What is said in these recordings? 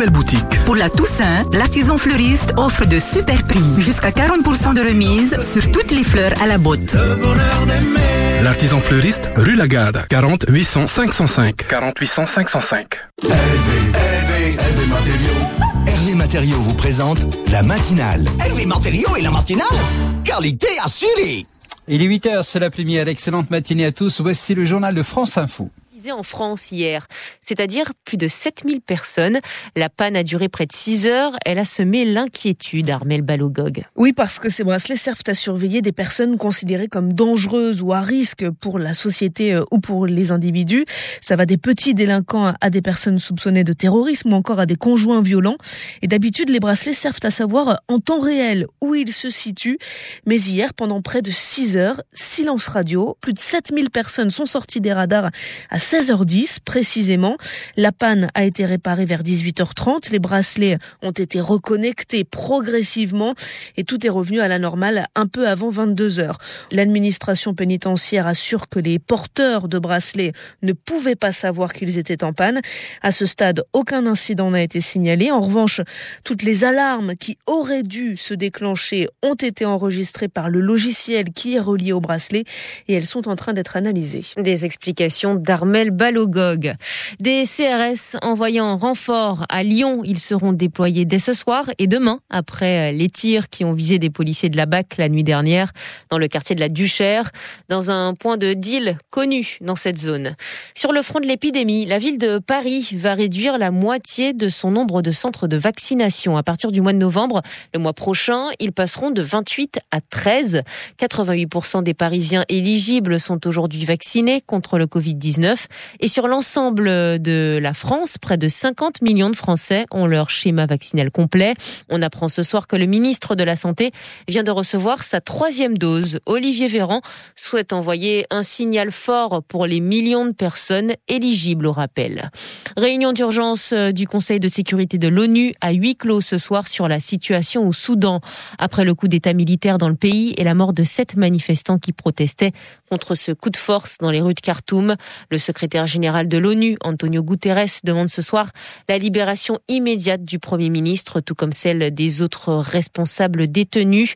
nouvelle boutique. Pour la Toussaint, l'artisan fleuriste offre de super prix. Jusqu'à 40% de remise sur toutes les fleurs à la botte. L'artisan fleuriste, rue Lagarde, 40 800 505. 40 800 505. Hervé Matériaux vous présente la matinale. Hervé Matériaux et la matinale Qualité assurée Il est 8h, c'est l'après-midi. Excellente matinée à tous. Voici le journal de France Info en France hier, c'est-à-dire plus de 7000 personnes. La panne a duré près de 6 heures. Elle a semé l'inquiétude, Armel Balogog. Oui, parce que ces bracelets servent à surveiller des personnes considérées comme dangereuses ou à risque pour la société euh, ou pour les individus. Ça va des petits délinquants à des personnes soupçonnées de terrorisme ou encore à des conjoints violents. Et d'habitude, les bracelets servent à savoir en temps réel où ils se situent. Mais hier, pendant près de 6 heures, silence radio. Plus de 7000 personnes sont sorties des radars à 16h10 précisément. La panne a été réparée vers 18h30. Les bracelets ont été reconnectés progressivement et tout est revenu à la normale un peu avant 22h. L'administration pénitentiaire assure que les porteurs de bracelets ne pouvaient pas savoir qu'ils étaient en panne. À ce stade, aucun incident n'a été signalé. En revanche, toutes les alarmes qui auraient dû se déclencher ont été enregistrées par le logiciel qui est relié au bracelet et elles sont en train d'être analysées. Des explications d'Armel Balogog. Des CRS envoyés en renfort à Lyon, ils seront déployés dès ce soir et demain, après les tirs qui ont visé des policiers de la BAC la nuit dernière dans le quartier de la Duchère, dans un point de deal connu dans cette zone. Sur le front de l'épidémie, la ville de Paris va réduire la moitié de son nombre de centres de vaccination. À partir du mois de novembre, le mois prochain, ils passeront de 28 à 13. 88% des Parisiens éligibles sont aujourd'hui vaccinés contre le Covid-19. Et sur l'ensemble de la France, près de 50 millions de Français ont leur schéma vaccinal complet. On apprend ce soir que le ministre de la Santé vient de recevoir sa troisième dose. Olivier Véran souhaite envoyer un signal fort pour les millions de personnes éligibles au rappel. Réunion d'urgence du Conseil de sécurité de l'ONU à huis clos ce soir sur la situation au Soudan après le coup d'État militaire dans le pays et la mort de sept manifestants qui protestaient contre ce coup de force dans les rues de Khartoum. Le secrétaire général de l'ONU, Antonio Guterres, demande ce soir la libération immédiate du Premier ministre, tout comme celle des autres responsables détenus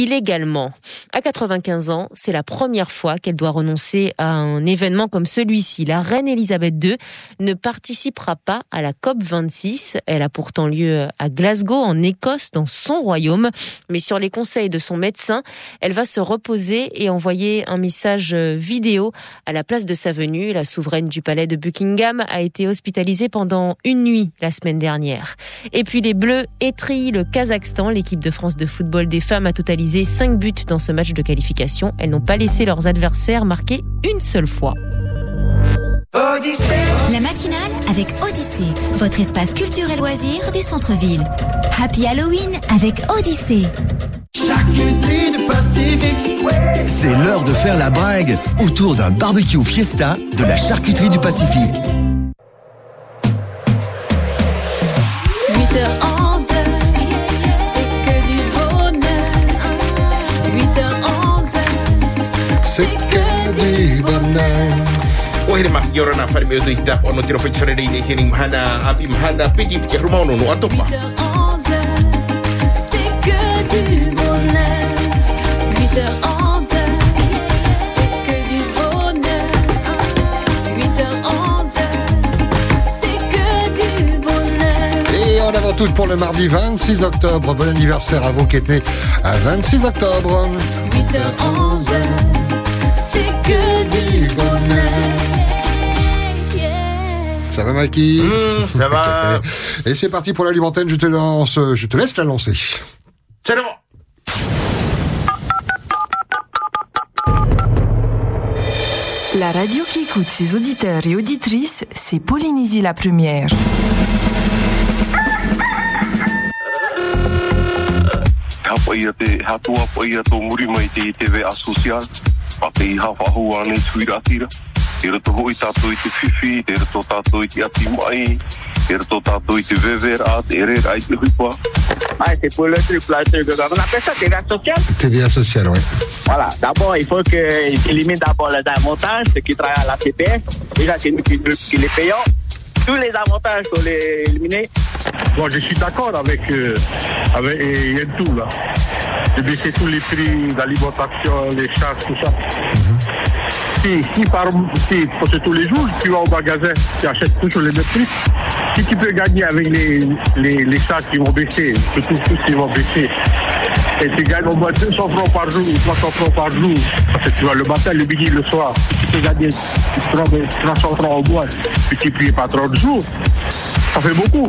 illégalement. À 95 ans, c'est la première fois qu'elle doit renoncer à un événement comme celui-ci. La reine Elisabeth II ne participera pas à la COP 26. Elle a pourtant lieu à Glasgow, en Écosse, dans son royaume. Mais sur les conseils de son médecin, elle va se reposer et envoyer un message vidéo à la place de sa venue. La souveraine du palais de Buckingham a été hospitalisée pendant une nuit la semaine dernière. Et puis les Bleus étrillent le Kazakhstan. L'équipe de France de football des femmes a totalisé 5 buts dans ce match de qualification. Elles n'ont pas laissé leurs adversaires marquer une seule fois. La matinale avec Odyssée, votre espace culturel loisir du centre-ville. Happy Halloween avec Odyssée. C'est l'heure de faire la brague autour d'un barbecue fiesta de la charcuterie du Pacifique. 8h11, api mahana piti piti rumau no no atopa 8h11, c'est que du bonheur. 8h11, c'est que du bonheur. 8h11, c'est que du bonheur. Et en avant toute pour le mardi 26 octobre. Bon anniversaire à vous qui êtes nés à 26 octobre. 8h11, c'est que du bonheur. Ça va, Mikey Mmh, ça va. Et c'est parti pour l'alimentaire. Je te lance, je te laisse la lancer. C'est bon La radio qui écoute ses auditeurs et auditrices, c'est Polynésie la première. E hoi tātou i te whiwhi e tātou i te ati mai e tātou i te te te huipa Ah, c'est pour le truc, là, le truc. On appelle ça TVA sociale. TVA sociale, oui. Voilà. D'abord, il faut qu'ils éliminent d'abord les avantages, ceux qui travaillent à la CPS. Déjà, c'est nous qui, qui les payons. Tous les avantages qu'on les éliminer. Moi, je suis d'accord avec, euh, avec et Yentou, là. De baisser tous les prix d'alimentation, les charges, tout ça. Si, si, par, si, parce que tous les jours, tu vas au magasin, tu achètes toujours les mêmes prix. Si tu peux gagner avec les, les, les charges qui vont baisser, surtout qui vont baisser, et tu gagnes au moins 200 francs par jour, 300 francs par jour, parce que tu vas le matin, le midi, le soir, tu peux gagner 300 francs au mois, multiplié par 30 jours, ça fait beaucoup.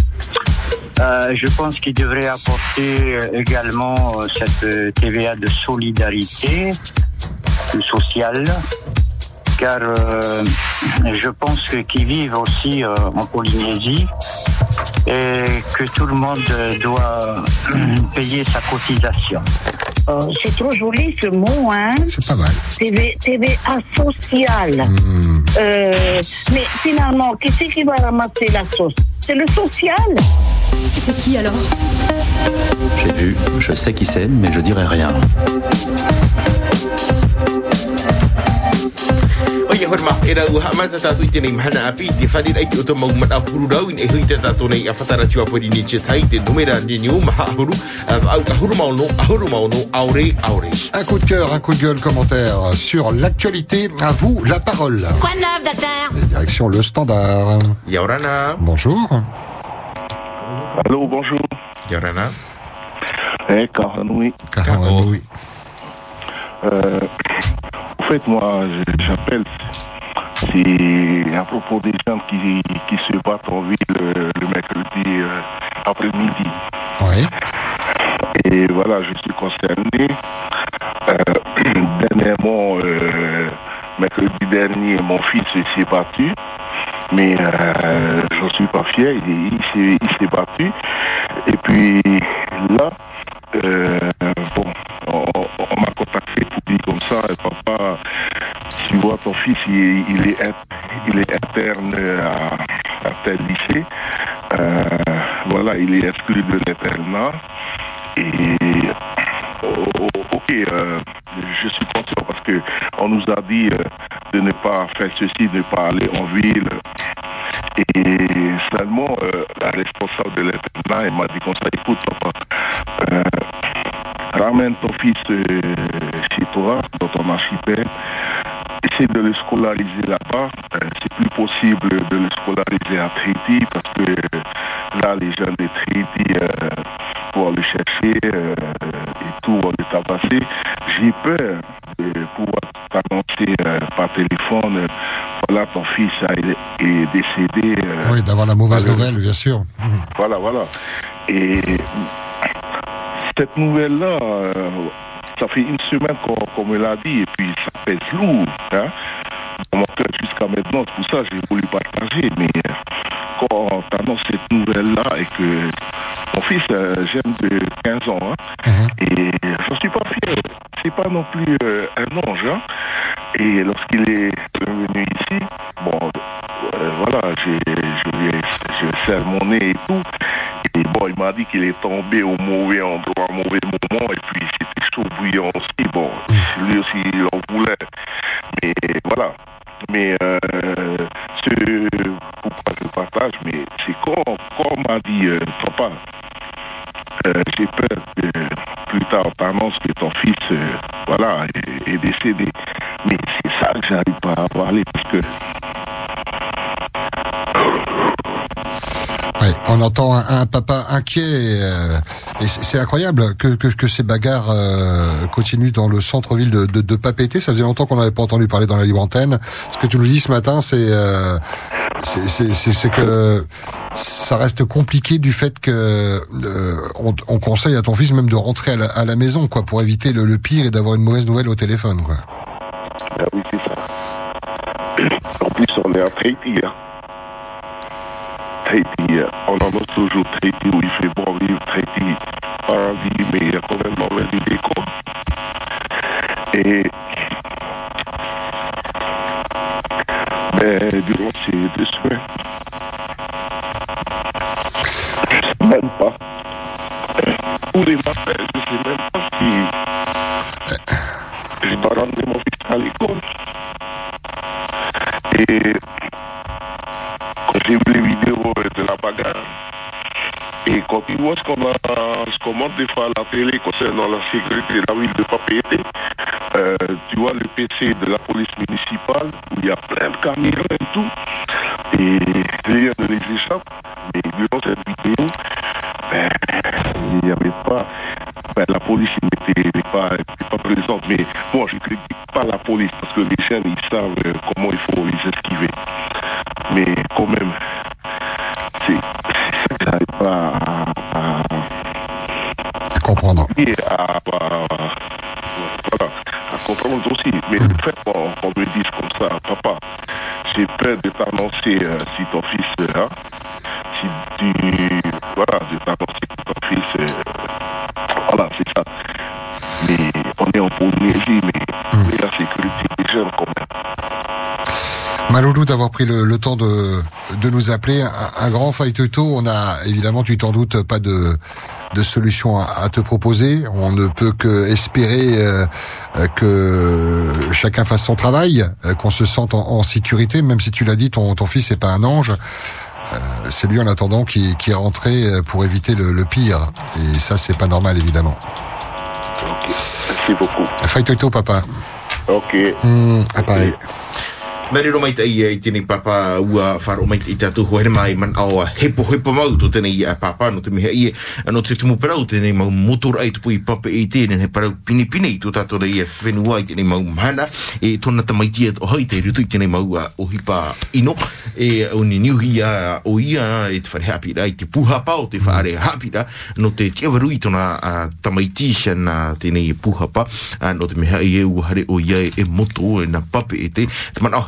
Euh, je pense qu'il devrait apporter euh, également euh, cette TVA de solidarité sociale, car je pense qu'ils vivent aussi en Polynésie et que tout le monde doit payer sa cotisation. Oh, c'est trop joli ce mot, hein C'est pas mal. TV, TVA sociale. Euh, mais finalement, qui c'est qui va ramasser la sauce? C'est le social. C'est qui alors? J'ai vu, je sais qui c'est, mais je dirai rien. Oia, hor ma, e rau ha mata tātou i tēnei mahana api, te whanera i te o te mau mata puru rau, e hui te tātou nei a whatara tua pori ni te tai, te numera ni ni o maha ahuru, au ahuru maono, ahuru maono, aure, aure. Un coup de cœur, un coup de gueule, commentaire sur l'actualité. À vous la parole. Quoi de neuf, docteur? Et Direction le standard. Yaurana. Bonjour. Allô, bonjour. Yaurana. Eh, Karanoui. Karanoui. Euh, en fait, moi, j'appelle, c'est à propos des gens qui, qui se battent en ville euh, le mercredi euh, après-midi. Oui. Et voilà, je suis concerné. Euh, dernièrement, mercredi dernier, mon fils s'est battu. Mais euh, j'en suis pas fier, il, s'est- il s'est battu. Et puis là, euh, il, est, il est interne à, à tel lycée. Euh, voilà, il est exclu de l'internat. Et oh, oh, ok, euh, je suis conscient parce que on nous a dit euh, de ne pas faire ceci, de ne pas aller en ville. Bien sûr. voilà, voilà. Et cette nouvelle-là, euh, ça fait une semaine qu'on me l'a dit, et puis ça pèse lourd. Hein? Dans mon cœur jusqu'à maintenant, pour ça j'ai voulu partager. Mais euh, quand on t'annonce cette nouvelle-là et que mon fils, euh, jeune de 15 ans, hein, et je suis pas fier. C'est pas non plus euh, on entend un, un papa inquiet euh, et c'est incroyable que, ces bagarres euh, continuent dans le centre-ville de, de, de Papeete. Ça faisait longtemps qu'on n'avait pas entendu parler dans la libre antenne. Ce que tu nous dis ce matin, c'est euh, que ça reste compliqué du fait que on, on conseille à ton fils même de rentrer à la, maison quoi pour éviter le, pire et d'avoir une mauvaise nouvelle au téléphone quoi. Ben oui, c'est ça. En plus, on est à Tahiti. Hein. Toujours Tahiti où il fait bon vivre, Tahiti, paradis, mais il y a quand même mauvaise idée, quoi. Et ben, durant ces deux semaines, je sais même pas. Tous les matins, je sais même pas si je dois ramener mon fils à l'école. Et quand j'ai vu les vidéos de la bagarre, et quand tu vois ce qu'on a, ce qu'on des fois à la télé concernant la sécurité de la ville de Papeete, euh, tu vois le PC de la police municipale où il y a plein de camions et tout, et rien ne les échappe. Mais durant cette vidéo, il n'y avait pas, ben, la police n'était pas, présente. Mais moi, je ne critique pas la police parce que les jeunes, ils savent Maloulou d'avoir pris le, le temps de, de nous appeler. Un, un grand faille-toto. On a évidemment, tu t'en doutes, pas de, de solution à, à te proposer. On ne peut que espérer euh, que chacun fasse son travail, euh, qu'on se sente en, en sécurité. Même si tu l'as dit, ton, ton fils n'est pas un ange. Euh, c'est lui en attendant qui, qui est rentré euh, pour éviter le, le pire. Et ça, c'est pas normal, évidemment. Merci beaucoup. Faille-toto, papa. Ok. Ah, pareil. Meri ro mai tai i tēnei papa ua wharo mai i tātou hoere mai man au hepo hepo mau to tēnei papa no te miha ia. No te tumu parau tēnei mau motor ai tupu i papa i tēnei he parau pini pini i tō tātou rei e whenua i tēnei mau mana. E tōna tamaitia o hai te rutu i tēnei mau a o hipa ino. E o ni niuhi a o ia e te whare hapira i te puhapa o te whare hapira no te tiawaru i tōna tamaitia na tēnei puhapa pa. No te miha ia e ua hare o ia e moto e na pape e te. Te man au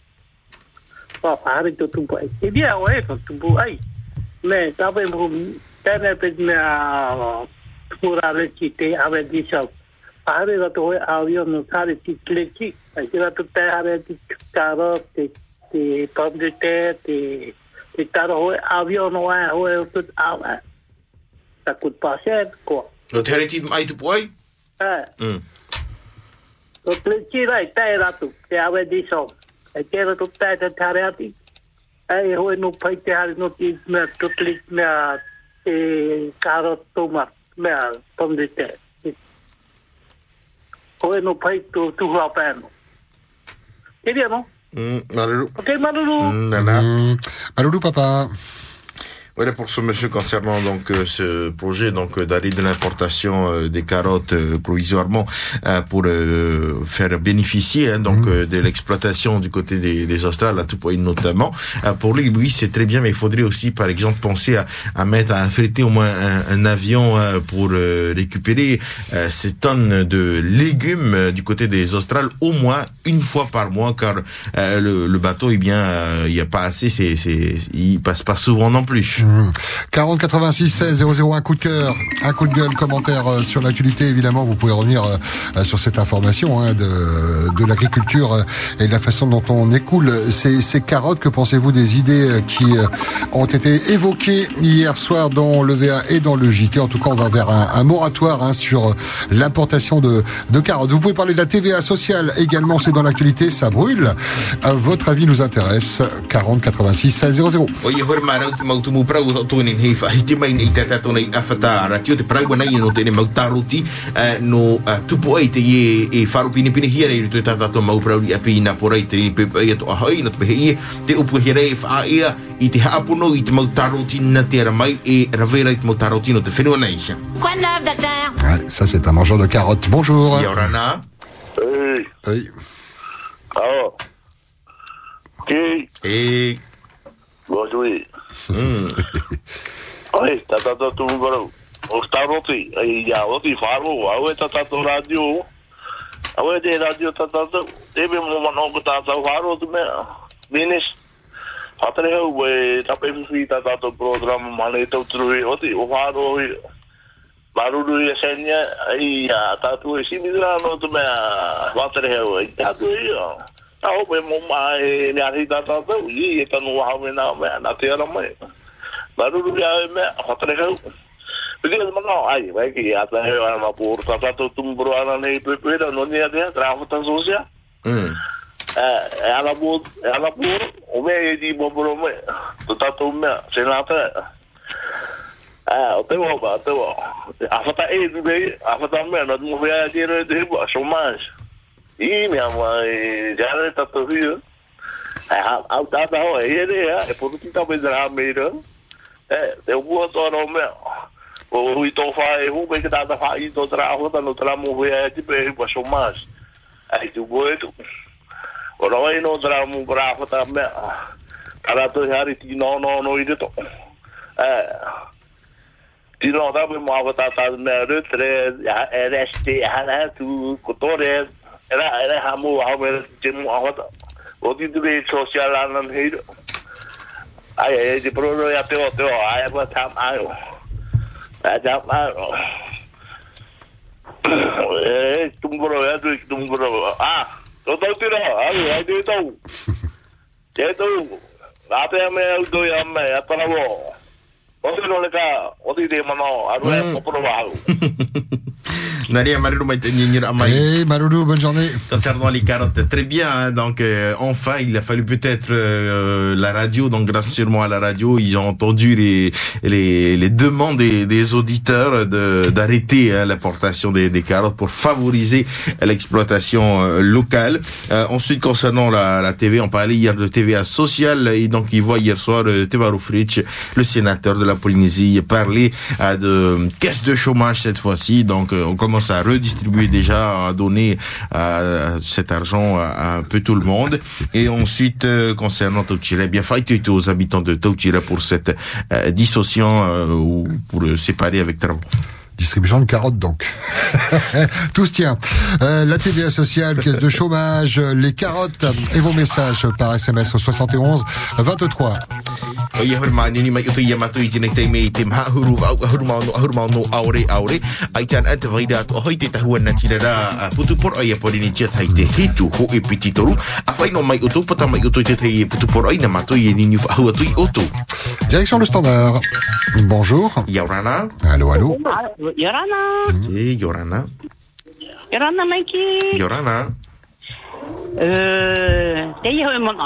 yor a te paro me ur tu tu tu api te pepe. Te pa naura i na ta somble pa ore me a karot no rapa. Pa pare tu tu pai. E dia o e ai. Me ta pe mu tene pe me a pura le ki te ave di sa. Pare da to e avio no sare ti kle ki. Ai te tu te are ti karot te te pom de te te te taro hoe avio no ai hoe tut au ai. Ta kut pasen ko. no te hare ti mai tu puai Eh, mm. rai te di. E te ratu tai te tare ati. Ai hoe no pai te hare no ti me to tle me a te karo toma me a pom de te. Hoe no pai tu tu hua pano. Ke dia no? Mm, Maruru. Ok, Maruru. Mm, nana. Maloulou, papa. Voilà pour ce monsieur concernant donc euh, ce projet donc euh, d'arrêt de l'importation euh, des carottes provisoirement pour faire bénéficier hein, donc euh, de l'exploitation du côté des, des Australes à tout point notamment. Pour lui, oui, c'est très bien, mais il faudrait aussi par exemple penser à, à mettre à affréter au moins un, un avion pour récupérer ces tonnes de légumes du côté des Australes au moins une fois par mois, car le, le bateau, eh bien, il n'y a pas assez, c'est, c'est, il passe pas souvent non plus. Mmh. 40 86 16 00 un coup de cœur, un coup de gueule, commentaire euh, sur l'actualité. Évidemment, vous pouvez revenir euh, euh, sur cette information hein, de, de l'agriculture et de la façon dont on écoule ces, ces carottes. Que pensez-vous des idées qui ont été évoquées hier soir dans le VA et dans le JT En tout cas, on va vers un, un moratoire hein, sur l'importation de, de carottes. Vous pouvez parler de la TVA sociale également, c'est dans l'actualité, ça brûle. Votre avis nous intéresse. 40 86 16 00. Prau o tō ni hei whahi te mai nei te tato nei awhata ratio te prau nei no te ne mau taroti no tupu ai te ie e wharu pini pini hia rei te tato mau prau i api na porei te ni pepe ai ato ahai na te pehe ie te upu hia rei wha ia i te haapono i te mau taroti na te ara mai e ravera i te mau taroti no te whenua nei sia. Quoi de neuf, docteur? Ça, c'est un mangeur de carottes. Bonjour. Oui. oh. Gosui. Mm. Oi, tatata tu agora os taroti, aí já oti falo, a oi tatata rádio. A oi de rádio tatata, teve um novo tatata falo tu me minis. Até eu e tapei fi tatata programa maleta utruvi oti o falo barulho ia senya aí a tatu esse midrano tu me até eu e tatu eu Tau pe mo mai ni ari tata to i e tanu hau me na me na te ara mai. Ya me ai, vai que até eu era uma por tata to tumbro ana nei pepe no ni ade trabalho tan social. Mm. Eh, ela por ela por o me di bombro me. Tu tato me, se na ta. Ah, o te wa ba, te wa. Afata e du be, afata me no mo ve a dire de bo chômage. E me ama já era tato rio. Ah, au tata ho e ele é, por que tá bem dra meira. Eh, eu vou torar o meu. O hui tō whae hu me ki tāta whae i tō tra hota no tra mo hui e ti pe pa so mas. Ai tu boe tu. O rawa i no tra mo pra hota me. Ara to hari ti no no no i to. Eh. Ti no da be mo hota ta me re tre ya reste ha na tu kotore. Era era ha mo ha me ti mo hota. O ti tu be social anan hei. Ai ai di pro ya te o te o ai ba tam ai. Đã chào ba Ê, tung bro ya tu tung bro. Ah, tôi tôi tu đó, ai ai tu tu. Chế tu. Lá te me au do ya me ya para wo. O tu no le ka, o tu de mano, aru e ko pro wa. Nadia Maruru. Hey, Maruru, bonne journée. Concernant les carottes, très bien. hein. donc, euh, enfin, il a fallu peut-être euh, la radio. Donc, grâce sûrement à la radio, ils ont entendu les les, les demandes des, des auditeurs de d'arrêter hein, l'importation des, des carottes pour favoriser l'exploitation euh, locale. Euh, ensuite, concernant la, la TV, on parlait hier de TVA sociale. Et donc, il voit hier soir euh, Tevaro Fritsch, le sénateur de la Polynésie, parler euh, de caisse de chômage cette fois-ci. Donc, euh, on commence à redistribuer déjà, à donner euh, cet argent à, un peu tout le monde. Et ensuite, euh, concernant Tautira, bien fight aux habitants de Tautira pour cette dissociation euh, ou pour le séparer avec Travo. Distribution de carottes donc. Tout se tient. La TVA sociale, caisse de chômage, les carottes et vos messages par SMS au 71 23. O ia hore mani ni mai utu ia matu i tine te mei te maha huru au huru mau no huru mau no aure aure ai tan ante vai da to hoi te tahua na tira ra putu por ai pori ni tia tai te hitu ho e piti toru a fai no mai utu pata mai utu te te putu por ai na matu i ni ni hua tu i utu Direction le standard. Bonjour. Yorana. Allô, allô. Yorana, Eh, Yorana. Yorana Mikey. Yorana. Uh, te mana.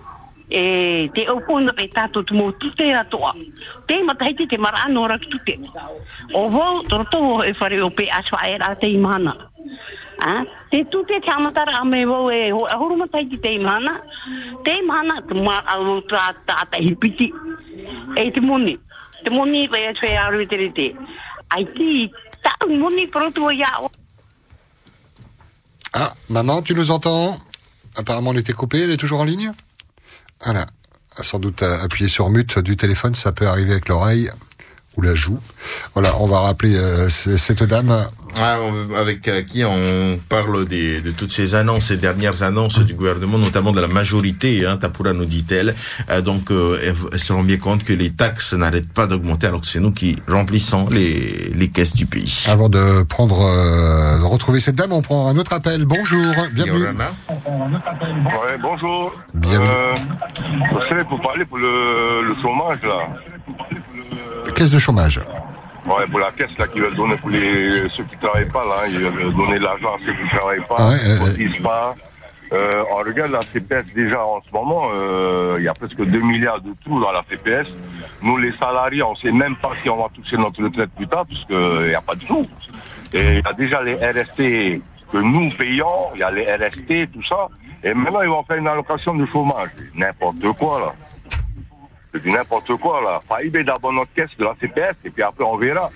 e te opona pe tātou tu mō tute atoa. Te mataiti te mara anō rak tute. O wau, toroto e whare o pe aswa e rā te imana. Ah, te tute te amatara a me wau e ahuru mataiti te imana. Te imana te mā au tā tāta hipiti. E te moni. Te moni pe e tue aru te rete. Ai ti, tā moni proto ia o. Ah, maman, tu nous entends? Apparemment, on était coupé, elle est toujours en ligne? Voilà. Sans doute euh, appuyer sur mute du téléphone, ça peut arriver avec l'oreille ou la joue. Voilà, on va rappeler euh, cette dame Ah, avec euh, qui on parle des, de toutes ces annonces, ces dernières annonces du gouvernement, notamment de la majorité, hein, Tapura nous dit-elle. Euh, donc, euh, elles, se rendent bien compte que les taxes n'arrêtent pas d'augmenter, alors que c'est nous qui remplissons les, les caisses du pays. Avant de prendre, euh, de retrouver cette dame, on prend un autre appel. Bonjour, bienvenue. Ouais, bonjour. Bienvenue. Euh, vous savez, pour parler pour le, le chômage, là. Caisse de chômage. Ouais, pour la caisse, là, qui veulent donner pour les, ceux qui travaillent pas, là. Ils veulent donner de l'argent à ceux qui travaillent pas, Ouais, qui euh, cotisent pas. Euh, on regarde la CPS déjà en ce moment, euh, il y a presque 2 milliards de trous dans la CPS. Nous, les salariés, on sait même pas si on va toucher notre retraite plus tard, parce qu'il n'y a pas de trous. Et il y a déjà les RST que nous payons, il y a les RST, tout ça. Et maintenant, ils vont faire une allocation de chômage. N'importe quoi, là. C'est du n'importe quoi, là. Faïbé d'abord notre caisse de la CPS, et puis après, on verra.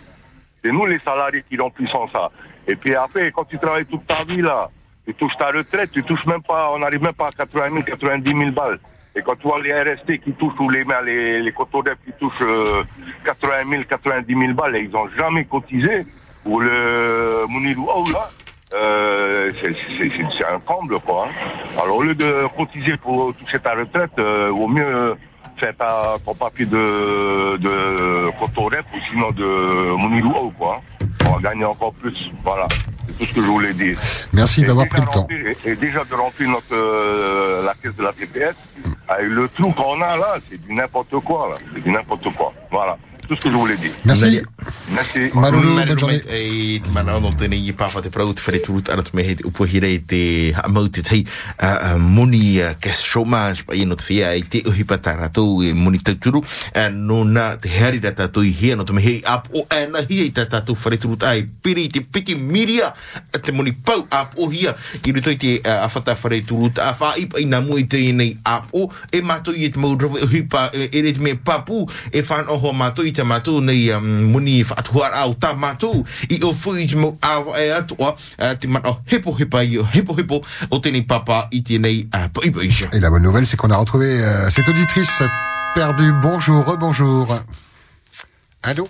C'est nous, les salariés, qui remplissons ça. Et puis après, quand tu travailles toute ta vie, là, tu touches ta retraite, tu touches même pas, on n'arrive même pas à 80 000, 90 000 balles. Et quand tu vois les RST qui touchent, ou les, les, les cotodep qui touchent euh, 80 000, 90 000 balles, et ils ont jamais cotisé, ou le Mounirou, oh là, euh, c'est- un comble, quoi. hein. Alors, au lieu de cotiser pour toucher ta retraite, euh, vaut mieux faire ta, ton papier de, de Cotorep ou sinon de Mounirou, quoi. hein. On va gagner encore plus. Voilà. C'est tout ce que je voulais dire. Merci d'avoir pris le temps. Et, et déjà de remplir notre, euh, la caisse de la TPS, avec le trou qu'on a là, c'est du n'importe quoi, là. C'est du n'importe quoi. Voilà. Tout ce que je voulais dire. Merci. Merci. e mana ono tēnei i pāwha te parau te whare turut ana te me he te upuhire i te haamau te tei uh, uh, muni uh, kes chômage pa ino te whia i te uhi pata rātou e muni tauturu uh, no nā te heari rā tātou i hea no te me he ap o ana hia i tā tātou whare turut ai piri i te piti miria a te muni pau ap o hia i ruto i te mātou nei um, muni whaatuhara au tā mātou i o fui te mau awa e atua uh, te mana o hepo hepa i o hepo hepo o tēnei papa i tēnei uh, paipaisha. Et la bonne nouvelle, c'est qu'on a retrouvé euh, cette auditrice perdue. Bonjour, rebonjour. Allô?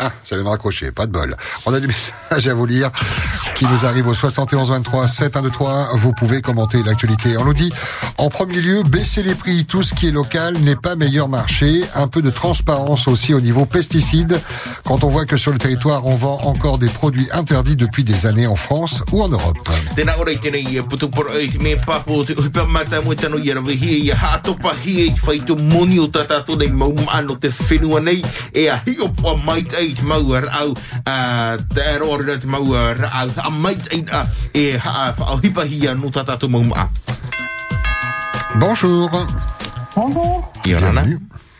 Ah, ça vient de raccrocher, pas de bol. On a des messages à vous lire qui nous arrivent au 71 23 7 1 2 3. Vous pouvez commenter l'actualité. On nous dit, en premier lieu, baisser les prix. Tout ce qui est local n'est pas meilleur marché. Un peu de transparence aussi au niveau pesticides. Quand on voit que sur le territoire, on vend encore des produits interdits depuis des années en France ou en Europe. Uh, a e a uh, e ha no tā tātou mau maa. Bonjour. Bonjour. Yorana.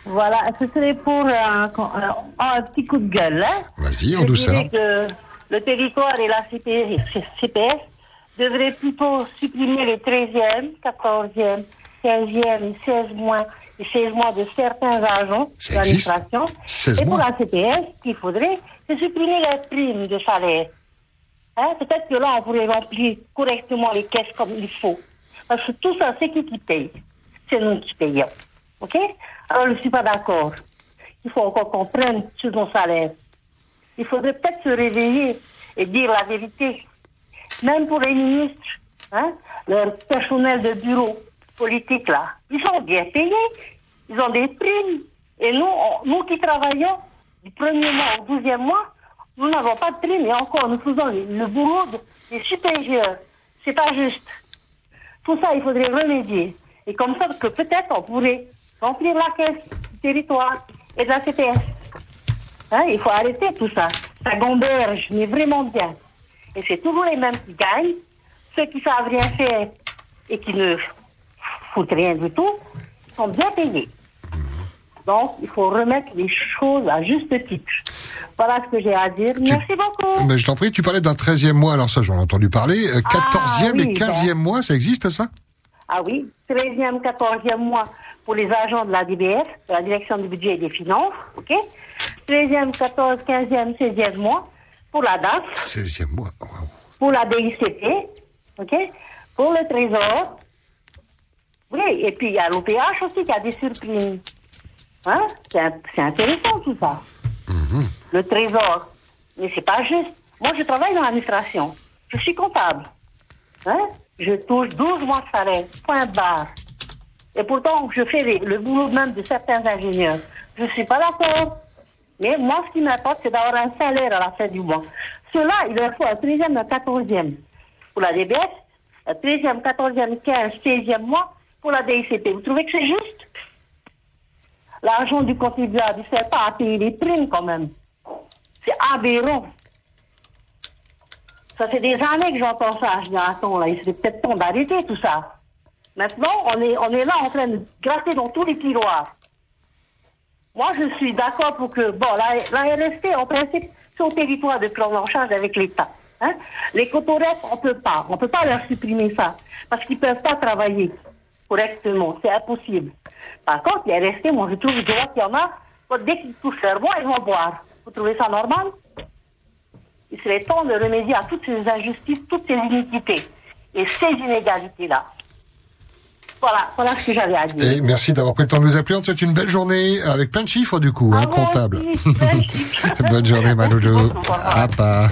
Voilà, ce serait pour un, un- un petit coup de gueule. Hein. Vas-y, en douceur. le territoire et la CPS, CPS devraient plutôt supprimer les 13e, 14e, 15e et 16 mois, 16 mois de certains agents de l'administration. 16 Et pour la CPS, ce qu'il faudrait, c'est supprimer les primes de salaire. Hein, Peut-être que là, on pourrait remplir correctement les caisses comme il faut. Parce que tout ça, c'est qui qui paye? C'est nous qui payons. OK? Alors, je ne suis pas d'accord. Il faut encore qu'on prenne sur nos salaires. Il faudrait peut-être se réveiller et dire la vérité. Même pour les ministres, hein, leur personnel de bureau politique, là, ils sont bien payés. Ils ont des primes. Et nous, nous qui travaillons du premier mois au douzième mois, nous n'avons pas de primes. Et encore, nous faisons le, le boulot de- des supérieurs. C'est pas juste. Tout ça, il faudrait remédier. Et comme ça, que peut-être on pourrait remplir la caisse du territoire et de la CPS. Hein, il faut arrêter tout ça. Ça gamberge, mais vraiment bien. Et c'est toujours les mêmes qui gagnent. Ceux qui savent rien faire et qui ne foutent rien du tout sont bien payés. Donc, il faut remettre les choses à juste titre. Voilà ce que j'ai à dire. Merci beaucoup. Mais je t'en prie, tu parlais d'un 13e mois, alors ça j'en ai entendu parler. Euh, 14e oui, et 15e mois, ça existe ça? Ah oui, 13e, 14e mois pour les agents de la DBF, de la Direction du budget et des finances, OK? 13e, 14, 15e, 16e mois pour la DAF, 16e mois, waouh. pour la DICP, OK? Pour le Trésor. Oui, et puis il y a l'OPH aussi qui a des surprises. Hein? C'est intéressant tout ça. Le Trésor. Mais c'est pas juste. Moi, je travaille dans l'administration. Je suis comptable. Hein? Je touche 12 mois de salaire, point barre. Et pourtant, je fais les- le boulot même de certains ingénieurs. Je ne suis pas d'accord. Mais moi, ce qui m'importe, c'est d'avoir un salaire à la fin du mois. Cela, il leur faut un 13e, un 14e pour la DBS, un 13e, 14e, 15, 16e mois pour la DICP. Vous trouvez que c'est juste? L'argent du contribuable, ne sert pas à payer les primes quand même. C'est aberrant. Ça fait des années que j'entends ça. Je dis, attends, là, il serait peut-être temps d'arrêter tout ça. Maintenant, on est, on est là en train de gratter dans tous les tiroirs. Moi, je suis d'accord pour que, bon, la, la RST, en principe, c'est au territoire de prendre en charge avec l'État. Hein? Les cotorettes, on peut pas. On peut pas leur supprimer ça. Parce qu'ils peuvent pas travailler correctement. C'est impossible. Par contre, les RST, moi, je trouve, vois qu'il y en a, dès qu'ils touchent leur bois, ils vont boire. Vous trouvez ça normal? Il serait temps de remédier à toutes ces injustices, toutes ces iniquités et ces inégalités-là. Voilà, voilà ce que j'avais à dire. Et merci d'avoir pris le temps de nous appeler. On te souhaite une belle journée avec plein de chiffres du coup, hein, comptable. Bonne journée, Manoudou. Apa.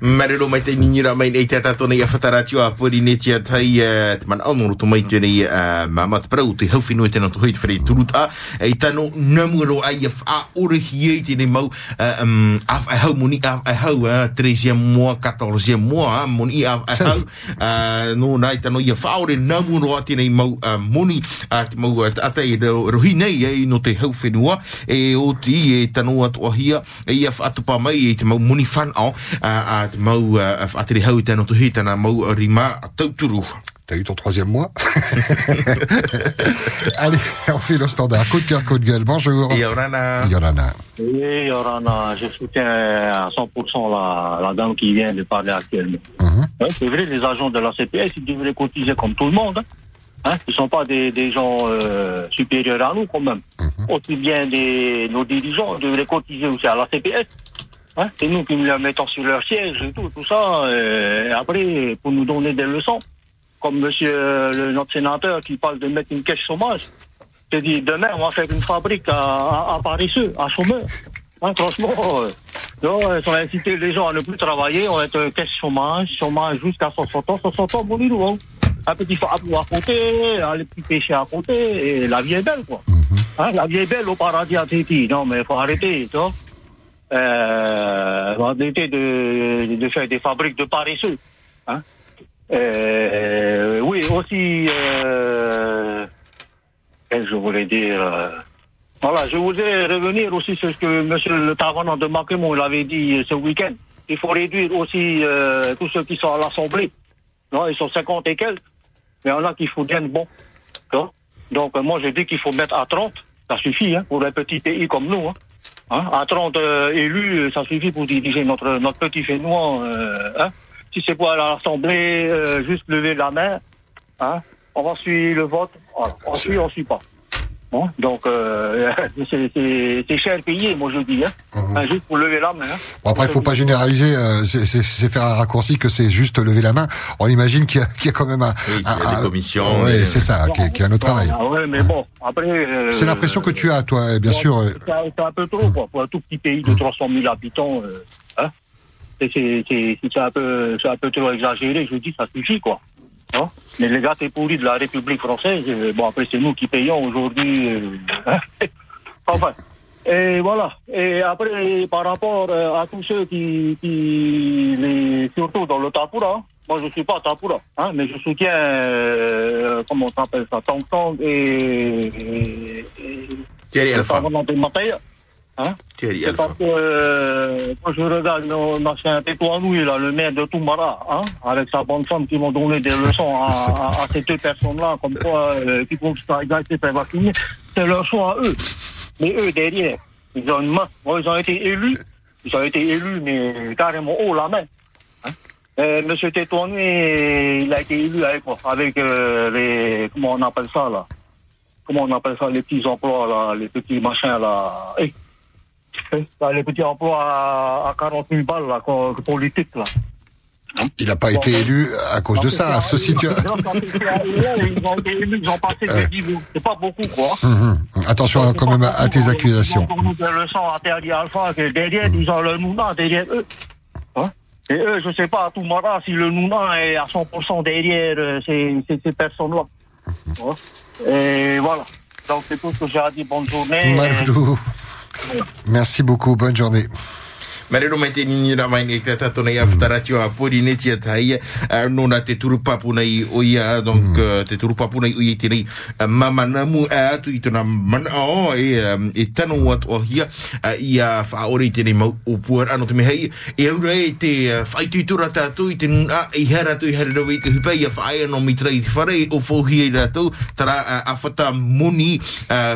Marero mai te ningira mai nei te tato nei awhatara tiu a pori ne tia tai te man aunoro to mai te nei mama te prau te hauwhi noi tēnā to hui te whare turut a e tano namuro ai a wha ore hi te nei mau a whai hau moni a whai hau 13 moa 14 moa moni a whai hau no nai tano i a wha ore namuro uno ati nei mau uh, muni ati mau ata i rohi nei e no te hau whenua e o ti e tanu atu ahia e ia atu pa mai e te mau moni whanau a uh, ati mau uh, ati hau tano tuhi tana mau rima tauturu. T'as eu ton troisième mois Allez, on fait le standard. Coup de cœur, coup de gueule. Bonjour. Yorana. Yorana. Oui, Yorana, je soutiens à 100% la, la dame qui vient de parler actuellement. Ouais, c'est vrai, les agents de la CPS, ils devraient cotiser comme tout le monde. Hein. Hein, ils ne sont pas des, des gens euh, supérieurs à nous, quand même. Aussi bien des, nos dirigeants devraient cotiser aussi à la CPS. Hein. C'est nous qui nous les mettons sur leur siège et tout, tout ça. euh, et après, pour nous donner des leçons. Comme monsieur euh, le, notre sénateur qui parle de mettre une caisse chômage. Je dis, demain, on va faire une fabrique à, à, à paresseux, à chômeurs. Hein, franchement, euh, non, ils ont incité les gens à ne plus travailler, on va être caisse chômage, chômage jusqu'à 60 ans, 60 ans, bon, nous, hein. Un petit fardeau à côté, un petit péché à côté, et la vie est belle, quoi. Hein, la vie est belle au paradis à Tahiti. Non, mais il faut arrêter, tu vois. Euh, arrêter de, de faire des fabriques de paresseux. Euh, oui, aussi, euh, je voulais dire euh, Voilà, je voudrais revenir aussi sur ce que monsieur le Tavanant de Makemo l'avait dit euh, ce week-end. Il faut réduire aussi euh, tous ceux qui sont à l'Assemblée. Non, ils sont 50 et quelques, mais en a qui foutent bon. Tu vois Donc, moi, je dis qu'il faut mettre à 30. Ça suffit hein, pour un petit pays comme nous. Hein. Hein, à 30 euh, élus, ça suffit pour diriger notre, notre petit Fénois. Hein. Si c'est aller à l'Assemblée, euh, juste lever la main, hein, on va suivre le vote. Voilà. On suit, on suit pas. Bon, donc, euh, c'est- c'est c'est cher payé, moi je dis, hein. Hein, juste pour lever la main. Hein. Bon, après, il faut pas généraliser. euh, c'est- c'est c'est faire un raccourci que c'est juste lever la main. On imagine qu'il y, a- qu'il y a quand même un. Oui, il y a un- des un- commissions, et- c'est ça, qui, qui est un autre travail. Ah ouais, mais bon, après... euh, C'est l'impression que tu as, toi, bien bon, sûr. euh, C'est un- un peu trop, quoi. Pour un tout petit pays de 300 000 habitants, euh, hein. C'est- C'est c'est- c'est un, peu- c'est un peu trop exagéré, je dis, ça suffit, quoi. Hein Mais les gars, t'es pourris de la République française, euh, bon, après, c'est nous qui payons aujourd'hui. euh, hein. enfin, et voilà. Et après, par rapport euh, à tous ceux qui, qui les, surtout dans le Tapura, hein, moi je suis pas Tapura, hein, mais je soutiens, euh, comment on s'appelle ça, Tong Tong et, et, et le. Hein C'est parce que euh, quand je regarde nos nos anciens Tétouanoui, là, le maire de Toumara, hein, avec sa bonne femme qui m'ont donné des leçons à, à, à ces deux personnes-là, comme quoi, euh, qui font que ça fait vacciner, c'est leur choix à eux. Mais eux, derrière, ils ont une main. Bon, ils ont été élus, ils ont été élus, mais carrément haut la main. Hein. Euh, Monsieur Tétouanoui, il a été élu avec quoi Avec euh, les, comment on appelle ça, là? Comment on appelle ça, les petits emplois, là, les petits machins, là. Là, les petits emplois à, à 40 000 balles, là, politique, là. Il n'a pas été élu à cause de ça. Ce situa- Quand ils ont été élus, ils ont passé Ouais. des niveaux. C'est pas beaucoup, quoi. Mhm. Attention hein, quand même à, à tes accusations. Pour le sang à Terry Alpha, que derrière, ils ont le Nouna derrière eux. Hein? Et eux, je sais pas à tout moment si le Nouna est à 100% derrière euh, ces, ces, ces personnes-là. Hein? Et voilà. Donc, c'est tout ce que j'ai à dire. Bonne journée. Malou. Merci beaucoup. Bonne journée. Marero mai te nini ra mai nei te tato nei awhataratio a pori ne tia tai uh, nona te turupapu nei o ia donc uh, te turupapu nei o ia te nei uh, mamanamu a atu i tona mana o e, um, e tano atu o hia i a whaore i te nei mau o puar. Ano te mehei e aura e te uh, whaituitura tātou i te nuna i hera tu i hera rawa i te hupa i a whae ano mi trai te whare o whauhia i rātou tara a whata muni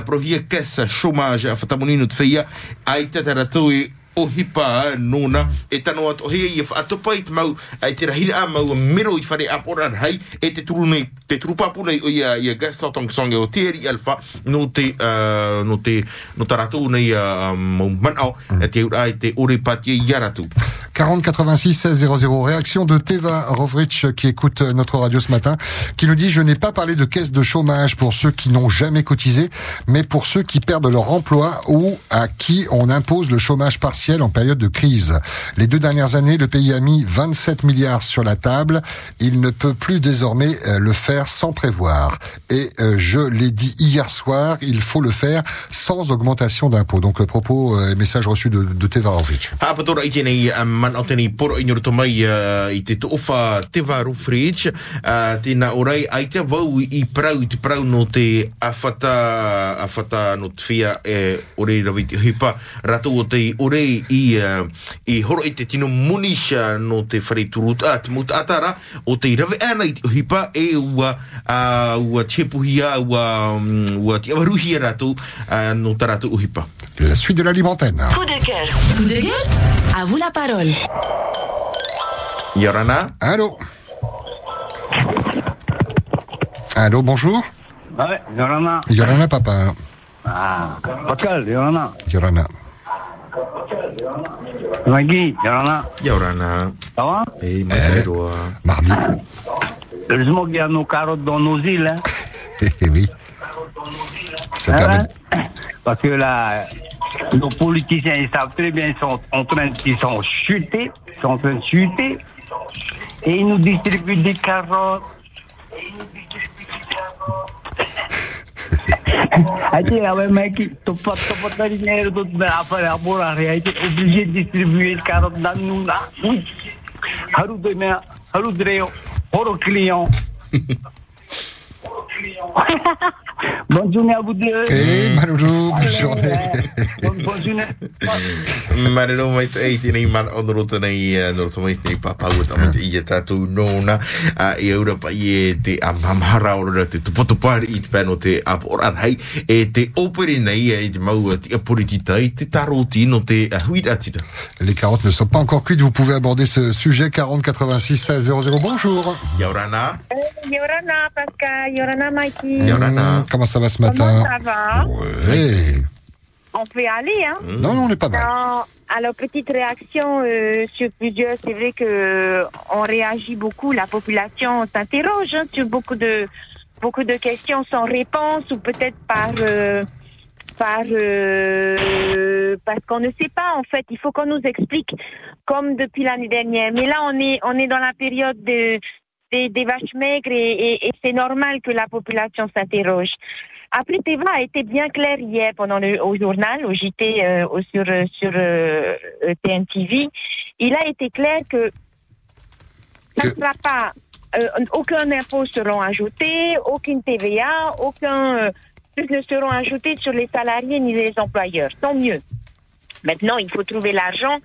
prohia kesa chômage a whata muni no te whia ai tata rātou i o hipa nona e tano atu i i te mau ai te rahira a mau mero i whare a hai e te turu nei te turu papu nei o ia ia Gaston Songe o Thierry Alpha no te uh, no te no nei uh, manao e te ura i te ore pati i aratu 40 86 16 00. Réaction de Teva Rovrich qui écoute notre radio ce matin, qui nous dit je n'ai pas parlé de caisse de chômage pour ceux qui n'ont jamais cotisé, mais pour ceux qui perdent leur emploi ou à qui on impose le chômage partiel en période de crise. Les deux dernières années, le pays a mis 27 milliards sur la table. Il ne peut plus désormais euh, le faire sans prévoir. Et euh, je l'ai dit hier soir, il faut le faire sans augmentation d'impôts. Donc le propos euh, et message reçu de, de Teva Rovrich. Hapatora i tēnei man o tēnei poro i noroto mai i te toofa te varu fridge tēnā orai ai te vau i prau i te prau no te awhata awhata no te whia ore rawi te hipa rato o te ore i uh, i horo i te tino munisha no te whare turuta te muta atara o te rawi ana i te hipa e ua uh, ua tepuhia ua, um, ua te awaruhia rato uh, no ta rato uhipa La suite de l'alimentaire. Coup de cœur. Coup de gueule? À vous la parole. Yorana? Allô? Allô, bonjour Ouais, Yorana. Yorana, papa. Ah, Pascal, Yorana. Yorana. Maggie, Yorana. Yorana. Ça va Eh, Mardi. Heureusement qu'il y a nos carottes dans nos îles. Hein. Eh oui. Ça permet. hein. Parce que là, nos politiciens, ils savent très bien, ils sont en train, ils sont chutés, ils sont en train de chuter. Et ils nous distribuent des carottes. Dari dinheiro do apa ya bola ya itu obligé de distribuer carottes dans nous là. De me haru dreo horo client. Bonne journée à vous deux. Eh, Maloulou, bonne journée. Bonne, journée. Marero mai te ei tēnei mana o noroto nei uh, noroto mai tēnei pāpau ta mai te ia tātou nōna e aura pa i e te amamhara o rara te tupatupari i te pēno te aporan hei e te opere nei e te mau te aporitita i te taroti no te huiratita Les carottes ne sont pas encore cuites. Vous pouvez aborder ce sujet 40 86 16 00. Bonjour. Yorana. Yorana, Pascal, Yorana, Mikey. Comment ça va ce matin Comment ça va Ouais. On peut y aller, hein Non, non, on est pas mal. Non, alors, petite réaction euh, sur plusieurs. C'est vrai que euh, on réagit beaucoup. La population s'interroge hein, sur beaucoup de beaucoup de questions sans réponse ou peut-être par euh, par euh, parce qu'on ne sait pas en fait. Il faut qu'on nous explique comme depuis l'année dernière. Mais là, on est on est dans la période de des, des vaches maigres et, et- et c'est normal que la population s'interroge. Après, Teva a été bien clair hier pendant le au journal, au JT, euh, au- sur euh, sur euh, TNTV. Il a été clair que ça ne sera pas euh, aucun impôt seront ajoutés, aucune TVA, aucun plus ne seront ajoutés sur les salariés ni les employeurs. Tant mieux. Maintenant, il faut trouver l'argent.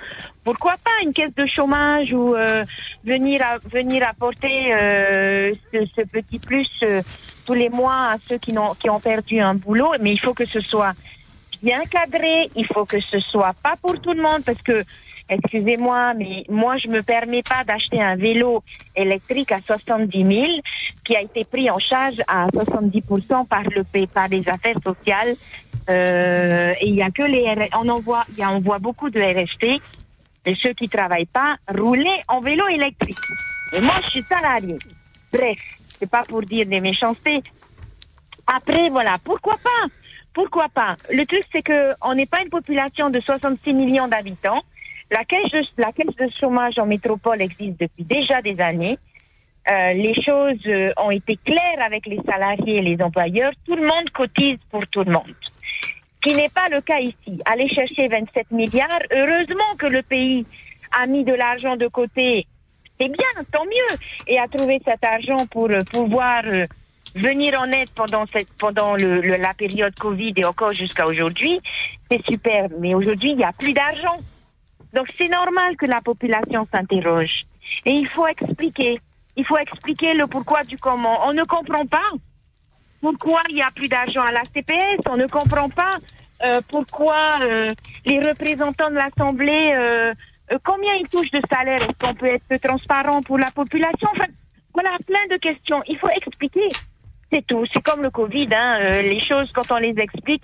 Pourquoi pas une caisse de chômage ou euh, venir venir apporter euh, ce, petit plus euh, tous les mois à ceux qui, qui ont perdu un boulot. Mais il faut que ce soit bien cadré. Il faut que ce soit pas pour tout le monde parce que, excusez-moi, mais moi je me permets pas d'acheter un vélo électrique à 70 000 qui a été pris en charge à 70 par le par les affaires sociales. Euh, et il y a que les on en voit, y a, on voit beaucoup de RST et ceux qui travaillent pas rouler en vélo électrique. Et moi, je suis salarié. Bref, c'est pas pour dire des méchancetés. Après, voilà, pourquoi pas? Pourquoi pas? Le truc, c'est que on n'est pas une population de 66 millions d'habitants. La caisse, de, la caisse de chômage en métropole existe depuis déjà des années. Euh, les choses euh, ont été claires avec les salariés et les employeurs. Tout le monde cotise pour tout le monde. Ce qui n'est pas le cas ici. Aller chercher 27 milliards, heureusement que le pays a mis de l'argent de côté. C'est bien, tant mieux. Et a trouvé cet argent pour euh, pouvoir euh, venir en aide pendant, cette, pendant le, le- la période Covid et encore jusqu'à aujourd'hui. C'est super. Mais aujourd'hui, il n'y a plus d'argent. Donc c'est normal que la population s'interroge. Et il faut expliquer. Il faut expliquer le pourquoi du comment. On ne comprend pas pourquoi il n'y a plus d'argent à la CPS. On ne comprend pas euh, pourquoi euh, les représentants de l'Assemblée, euh, euh, combien ils touchent de salaire. Est-ce qu'on peut être transparent pour la population? Enfin, voilà, plein de questions. Il faut expliquer. C'est tout. C'est comme le Covid. Hein. euh, les choses, quand on les explique,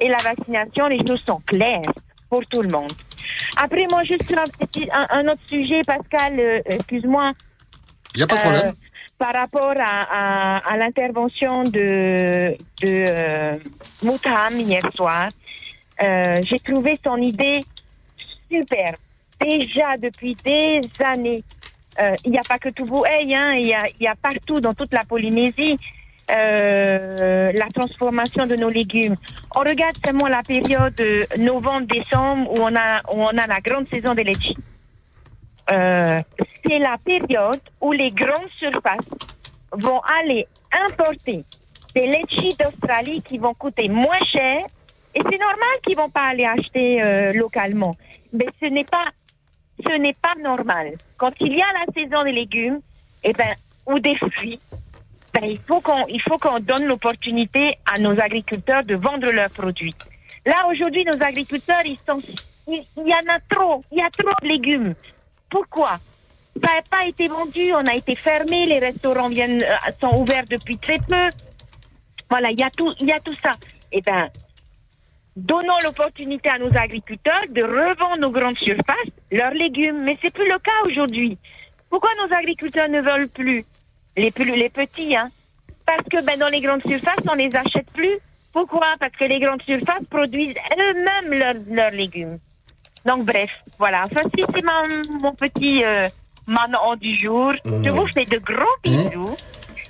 et la vaccination, les choses sont claires pour tout le monde. Après, moi, juste sur un, petit, un, un autre sujet, Pascal, euh, excuse-moi. Il n'y a pas de problème. par rapport à, à, à l'intervention de, de euh, Moutam hier soir, euh, j'ai trouvé son idée super. Déjà depuis des années, euh, il n'y a pas que Touboué, hein, il y, a, il y a partout dans toute la Polynésie euh, la transformation de nos légumes. On regarde seulement la période euh, novembre-décembre où on a où on a la grande saison des litchis. Euh, c'est la période où les grandes surfaces vont aller importer des litchis d'Australie qui vont coûter moins cher et c'est normal qu'ils vont pas aller acheter euh, localement. Mais ce n'est pas ce n'est pas normal. Quand il y a la saison des légumes, eh ben ou des fruits, il faut qu'on il faut qu'on donne l'opportunité à nos agriculteurs de vendre leurs produits. Là aujourd'hui, nos agriculteurs, ils sont il il y en a trop, il y a trop de légumes. Pourquoi? Ça n'a pas été vendu, on a été fermé, les restaurants viennent euh, sont ouverts depuis très peu. Voilà, il y a tout, il y a tout ça. Eh ben, donnons l'opportunité à nos agriculteurs de revendre nos grandes surfaces leurs légumes. Mais c'est plus le cas aujourd'hui. Pourquoi nos agriculteurs ne veulent plus? Les plus les petits, hein Parce que ben dans les grandes surfaces, on les achète plus. Pourquoi? Parce que les grandes surfaces produisent eux-mêmes leurs, leurs légumes. Donc bref, voilà. Ça si c'est mon petit euh, manon du jour. Je vous fais de gros bisous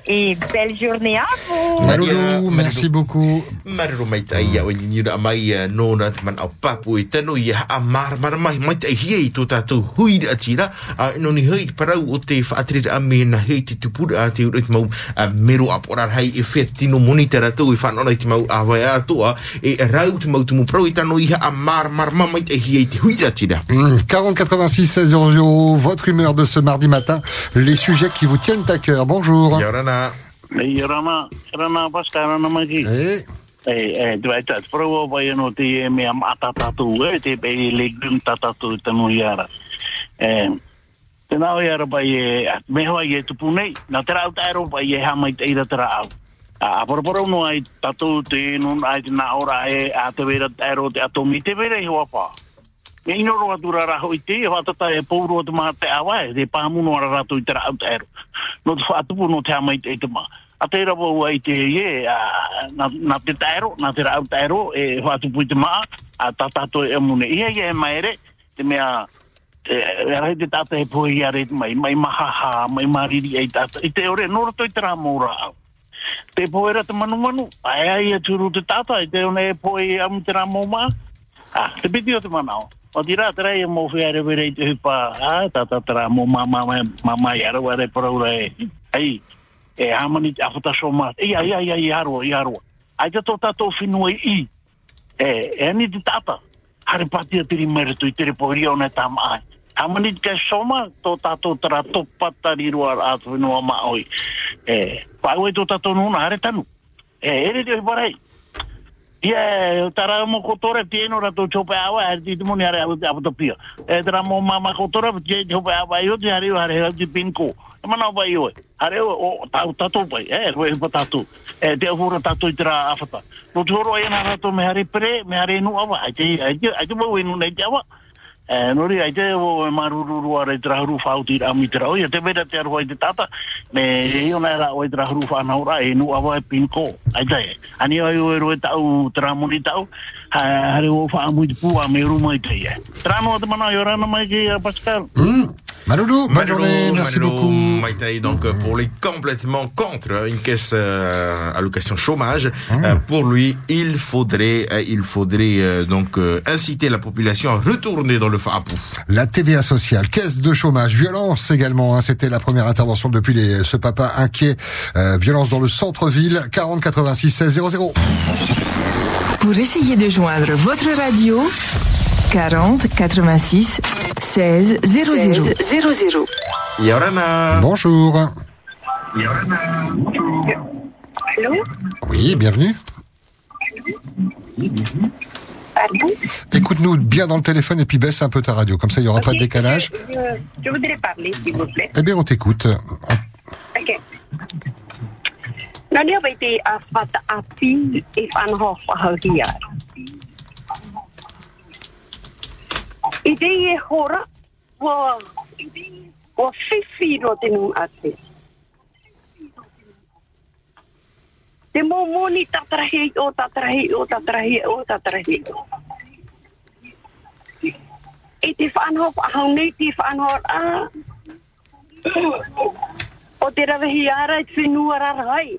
et belle journée à vous. Maloulou, merci beaucoup. Marero mai tai ia o ni ra mai eh, no na man au papu e tano ia a mar mar mai mai tai hie i tō tātou hui a tira a no ni hei parau o te whaatire a me na hei te tupura a te urit mau a mero a porar hei e whea tino monitara tau i whanona i te mau a wai a toa e rau te mau tumu prau i tano ia a mar mar mai tai hie i te hui a tira. Hum, 40 86 16 00, votre humeur de ce mardi matin, les sujets qui vous tiennent à cœur. Bonjour. Yorana. Nei rana, rana paska rana maki. Eh. Eh, eh, tu ai tat pro o vai no te e me am atatatu e te pe legume tatatu tanu yara. Eh, te nao yara bai e, me hoa i e tupu nei, na te rau taero bai e hamai te ira te rau. A poroporo no ai tatu te nun ai te na ora e a te vera taero te atomi te vera i hoa paa. Me ino roa tura raho i te, hoa tata e pouro te maha te awae, te pāmuno ara rato i te rau taero. No te whaatupu no te hamai te te maha. A te rawa ua i te ie, na, na te taero, na te rau taero, e whaatupu i te maa, a tatato e mune. Ia ia e maere, te mea, e rai te tata e poe i are mai, mai mahaha, mai mariri e tata. I te ore, nora toi te rā maura au. Te poe ra te manu manu, ai ai e turu te tata, i te one e poe i amu te rā maa. Ah, te piti o te manao. O tira tira i mo fia re vere i te hupa, a ta ta tira mo mama mama ma ma ma i arawa re e, ai, e hamani te afuta so ma, i ai i a i a i arawa. Ai te tō tato whinua i, e, e ni te tata, hare pati a tiri mere tu i tiri pohiri au ne tam ai. Hamani te kai to tō to tira tō patari rua a no ma oi. E, pāua to tō tato nuna, hare tanu. E, ere te hupa rei. Ia, tara mo kotore tieno ra to chope awa er ti mo ni are abu to pia. E tara mo mama kotore ti chope awa yo ti are are ti pinko. E mana ba yo. Are o ta ta to pai. E ro e pa tu. E te hura ta to tira afata. No toro e na to me are pre, me are nu awa. Ai ai ai mo we nu nei te awa. E, nori ai te o e marururu are tra huru whauti a mitra o, ia te vera te aru ai te tata, me e ona era o e tra huru whanaura e nu awa e pinko, ai te, ani o e o e roe tau tra moni tau, ha, hare o wha amui te pua me ruma i te ia. Trano o te mana i o rana mai ki a Pascal. Maloulou, bonne journée, merci beaucoup. Maïtaï, donc euh, pour les complètement contre euh, une caisse euh, allocation chômage, Mmh. euh, pour lui, il faudrait, euh, il faudrait euh, donc euh, inciter la population à retourner dans le FAPU. La TVA sociale, caisse de chômage, violence également. hein, C'était la première intervention depuis les, ce papa inquiet. Euh, violence dans le centre-ville, 40 86 16 00. Pour essayer de joindre votre radio, 40 86 16 00 00. Yorana. Bonjour. Allô Oui, bienvenue. Pardon Écoute-nous bien dans le téléphone et puis baisse un peu ta radio. Comme ça, il n'y aura pas de décalage. je, je voudrais parler, s'il vous plaît. Eh bien, on t'écoute. Ok. Nā Nani apa te a whata a pī e whanaho whahauria? I te e hora, wa, wa whiwhi no te nung ate. Te mō mōni tatarahi o tatarahi o tatarahi o tatarahi o. E te whanaho whahau nei te whanaho a. O te rawehi ara i whenua rarai.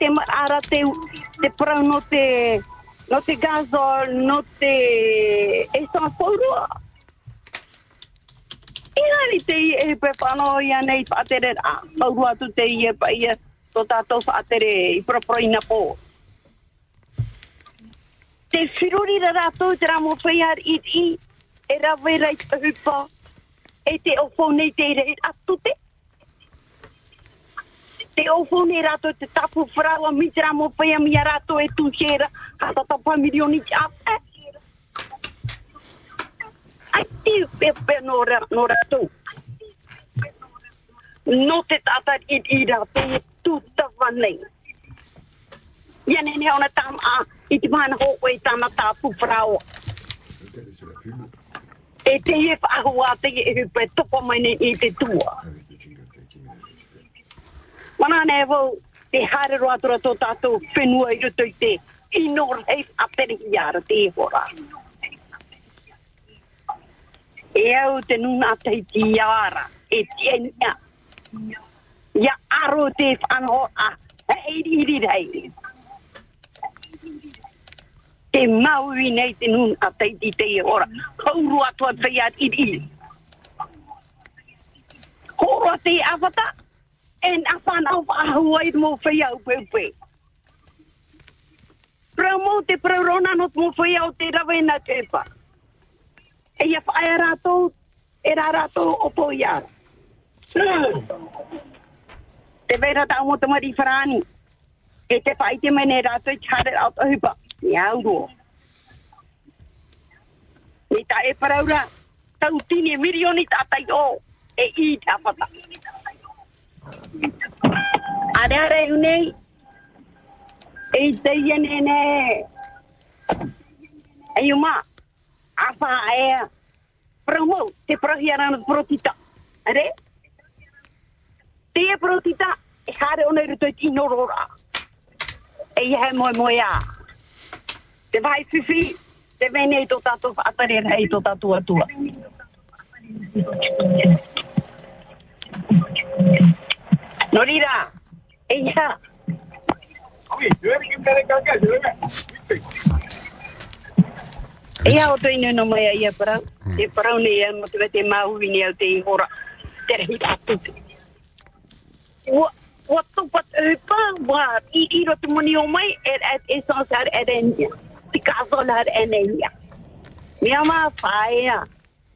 te ara te, te prau no te, no te gazol, no te essence paurua. I hari te i e pe i anei whaatere a, tu te i e pa i e, to whaatere i proproina po. Te whiruri ra rātou te ramo whaiar i i, rawe rei hupa, e te ofo nei te atu te. Te ofo nei rātou te tapu wharawa mi te ramo whaia mi a rātou e tu xera, hata tapa milioni ki ape. Ai te pepe no, ra, no rātou. No te tata i i rātou e tu tawa nei. Ia nene ona tam a, i te mana hoko e tana tapu wharawa. E te he whahua te e hupe toko mai nei i te tua. Mana ne vau, te hare roa tora tō tātou whenua i ruto i te ino reif a tere ara te hora. E au te nuna te ti ara, e tienia. Ia aro te whanho a, e iri rei. Te maui nei te nuna a te ti te hora, Kauru atua te iat iri iri. Te awata, en afan au ahua i mo whai au pepe. Pramo te praurona no mo whai au te rawe na tepa. E ia fa a rātou, e rā rātou o po iara. Te vera ta mo te mari wharani. E te whai te mene rātou i tare au te hupa. Ni. Ni ta e paraura, tau tini milioni tātai o, e i tā whata are are unei e tei ene ne ayuma uma. Afa e promo te prohiara no protita. Are? Te protita e hare ona ruto ti no e ye mo mo ya te vai fifi. Te vene to tato atare i to tatu atua. Norira, e ia. E ia o tō inu no mai ia. Te ne ia mo te au te hora. Te rehi atu. Wa, wa tupat upa, wa i i ro te moni o mai, e et e sāsar e renia. Te kāsolar e nenia. Mea mā whaea,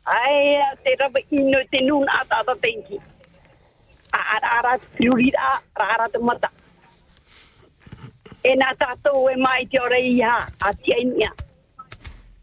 Ai, te rapa ino te nuna a tata tenki. A ara ara priorita, a ara te mata. E nā tātou e mai te ore iha, a tia inia.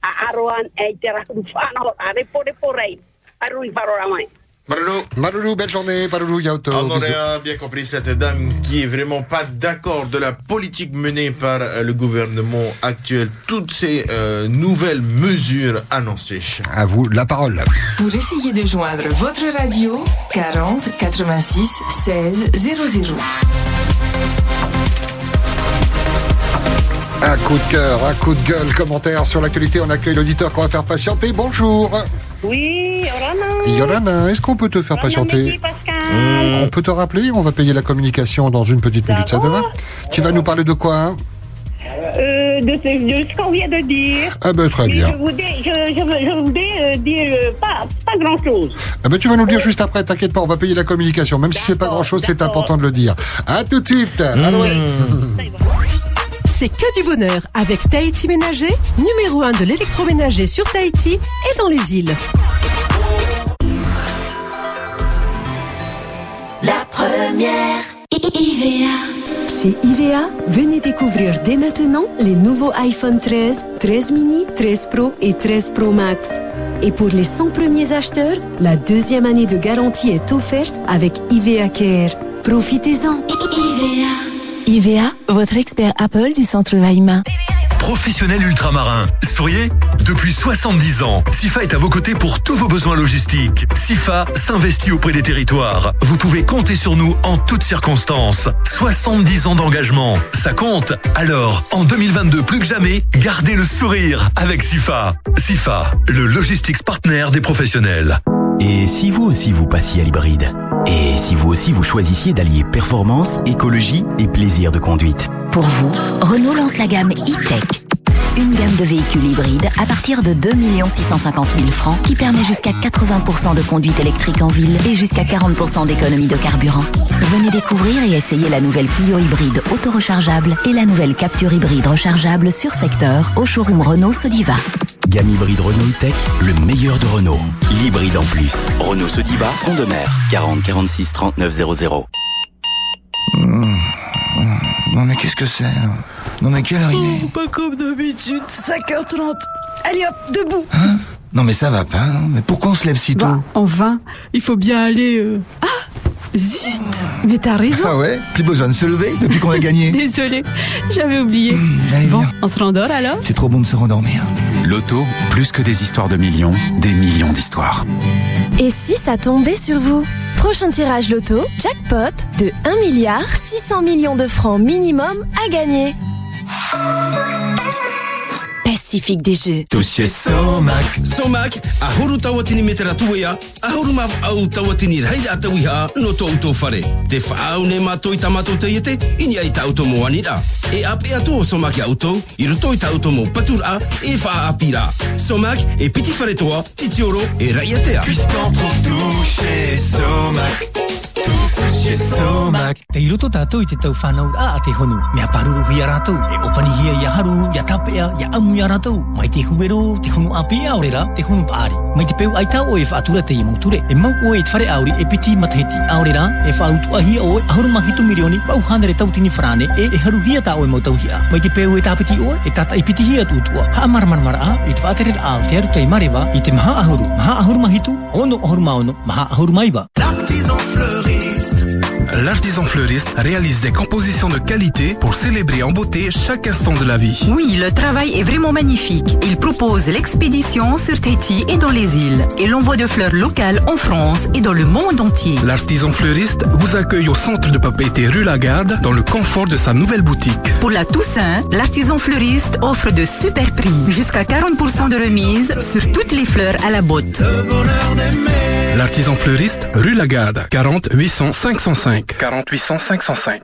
A aroan e te rakuru whanau, a repo repo rei. Arui wharora mai. Marulu. Marulu, belle journée. Marulu Yauto. On aurait bien compris cette dame qui est vraiment pas d'accord de la politique menée par euh, le gouvernement actuel. Toutes ces euh, nouvelles mesures annoncées. À vous la parole. Pour essayer de joindre votre radio, 40 86 16 00. Un coup de cœur, un coup de gueule, commentaire sur l'actualité. On accueille l'auditeur qu'on va faire patienter. Bonjour. Oui, Orana. Yorana, est-ce qu'on peut te faire patienter On peut te rappeler On va payer la communication dans une petite minute, ça te va Tu vas nous parler de quoi hein Euh, de, ce, qu'on vient de dire. Ah ben très Mais bien. Je voudrais, je, je, veux- je voudrais euh, dire euh, pas, pas grand-chose. Ah ben tu vas nous le dire juste après, t'inquiète pas, on va payer la communication. Même si c'est pas grand chose, c'est important de le dire. À tout de suite. Allô, ouais. C'est que du bonheur avec Tahiti Ménager, numéro 1 de l'électroménager sur Tahiti et dans les îles. La première. IVA. Chez IVA, venez découvrir dès maintenant les nouveaux iPhone 13, 13 mini, 13 Pro et 13 Pro Max. Et pour les 100 premiers acheteurs, la deuxième année de garantie est offerte avec IVA Care. Profitez-en. IVA. IVA, votre expert Apple du centre Weimar. Professionnel ultramarin. Souriez Depuis 70 ans, SIFA est à vos côtés pour tous vos besoins logistiques. SIFA s'investit auprès des territoires. Vous pouvez compter sur nous en toutes circonstances. 70 ans d'engagement, ça compte. Alors, en 2022 plus que jamais, gardez le sourire avec SIFA. SIFA, le logistics partner des professionnels. Et si vous aussi vous passiez à l'hybride Et si vous aussi vous choisissiez d'allier performance, écologie et plaisir de conduite Pour vous, Renault lance la gamme e-Tech. Une gamme de véhicules hybrides à partir de 2 650 000 francs qui permet jusqu'à 80% de conduite électrique en ville et jusqu'à 40% d'économie de carburant. Venez découvrir et essayer la nouvelle Clio hybride auto-rechargeable et la nouvelle Capture hybride rechargeable sur secteur au showroom Renault Sodiva. Gamme hybride Renault e-Tech, le meilleur de Renault. L'hybride en plus. Renault Sodiva, front de mer. 40 46 39 00. Non mais qu'est-ce que c'est là Non mais quelle heure il est Oh, pas comme d'habitude, 5h30. Allez hop, debout. Non mais ça va pas, non Mais pourquoi on se lève si tôt Bah, enfin, il faut bien aller... euh, Ah Zut Mais t'as raison. Ah ouais Plus besoin de se lever depuis qu'on a gagné. Désolée, j'avais oublié. Allez, bon, viens. on se rendort alors? C'est trop bon de se rendormir. Loto, plus que des histoires de millions, des millions d'histoires. Et si ça tombait sur vous? Prochain tirage loto, jackpot de 1 milliard 600 millions de francs minimum à gagner. Pacifique des Jeux. Touché Somac. Somac, ahuru tawatini metera tuea, ahuru mav au tawatini haida atawiha no to uto fare. Te whaau ne mato te iete, ini ai tauto mo anira. E ap e ato o Somac auto, i roto i tauto mo patura e wha apira. Somac e piti fare toa, titioro e raiatea. Puisqu'on trouve Somac. Tous chez Somac. Te iroto tātou i te tau whanau a te honu. Mea paruru hi a rātou. E opani hia i a haru, i a tapea, i a amu i a rātou. Mai te huero, te honu api a orera, te honu paari. Mai te peu ai tau o e whaatura te i mauture. E mau o e te whare auri e piti mataheti. A orera, e whaautu a hia o e ahuru mahitu milioni, wau hanere tau tini whrane, e e haru hia tā o e mautau hia. Mai te peu e tāpiti o e tata i piti hia tūtua. Ha mara mara mara a, i te whaatere a o te aru tei marewa, i te maha ahuru. Maha ahuru mahitu, ono ahuru maono, maha ahuru maiwa. L'artisan fleuriste. L'artisan fleuriste réalise des compositions de qualité pour célébrer en beauté chaque instant de la vie. Oui, le travail est vraiment magnifique. Il propose l'expédition sur Tahiti et dans les îles et l'envoi de fleurs locales en France et dans le monde entier. L'artisan fleuriste vous accueille au centre de papeterie rue Lagarde dans le confort de sa nouvelle boutique. Pour la Toussaint, l'artisan fleuriste offre de super prix, jusqu'à 40% de remise sur toutes les fleurs à la botte. l'artisan fleuriste, rue Lagarde, 40 800 505. 40 800 505.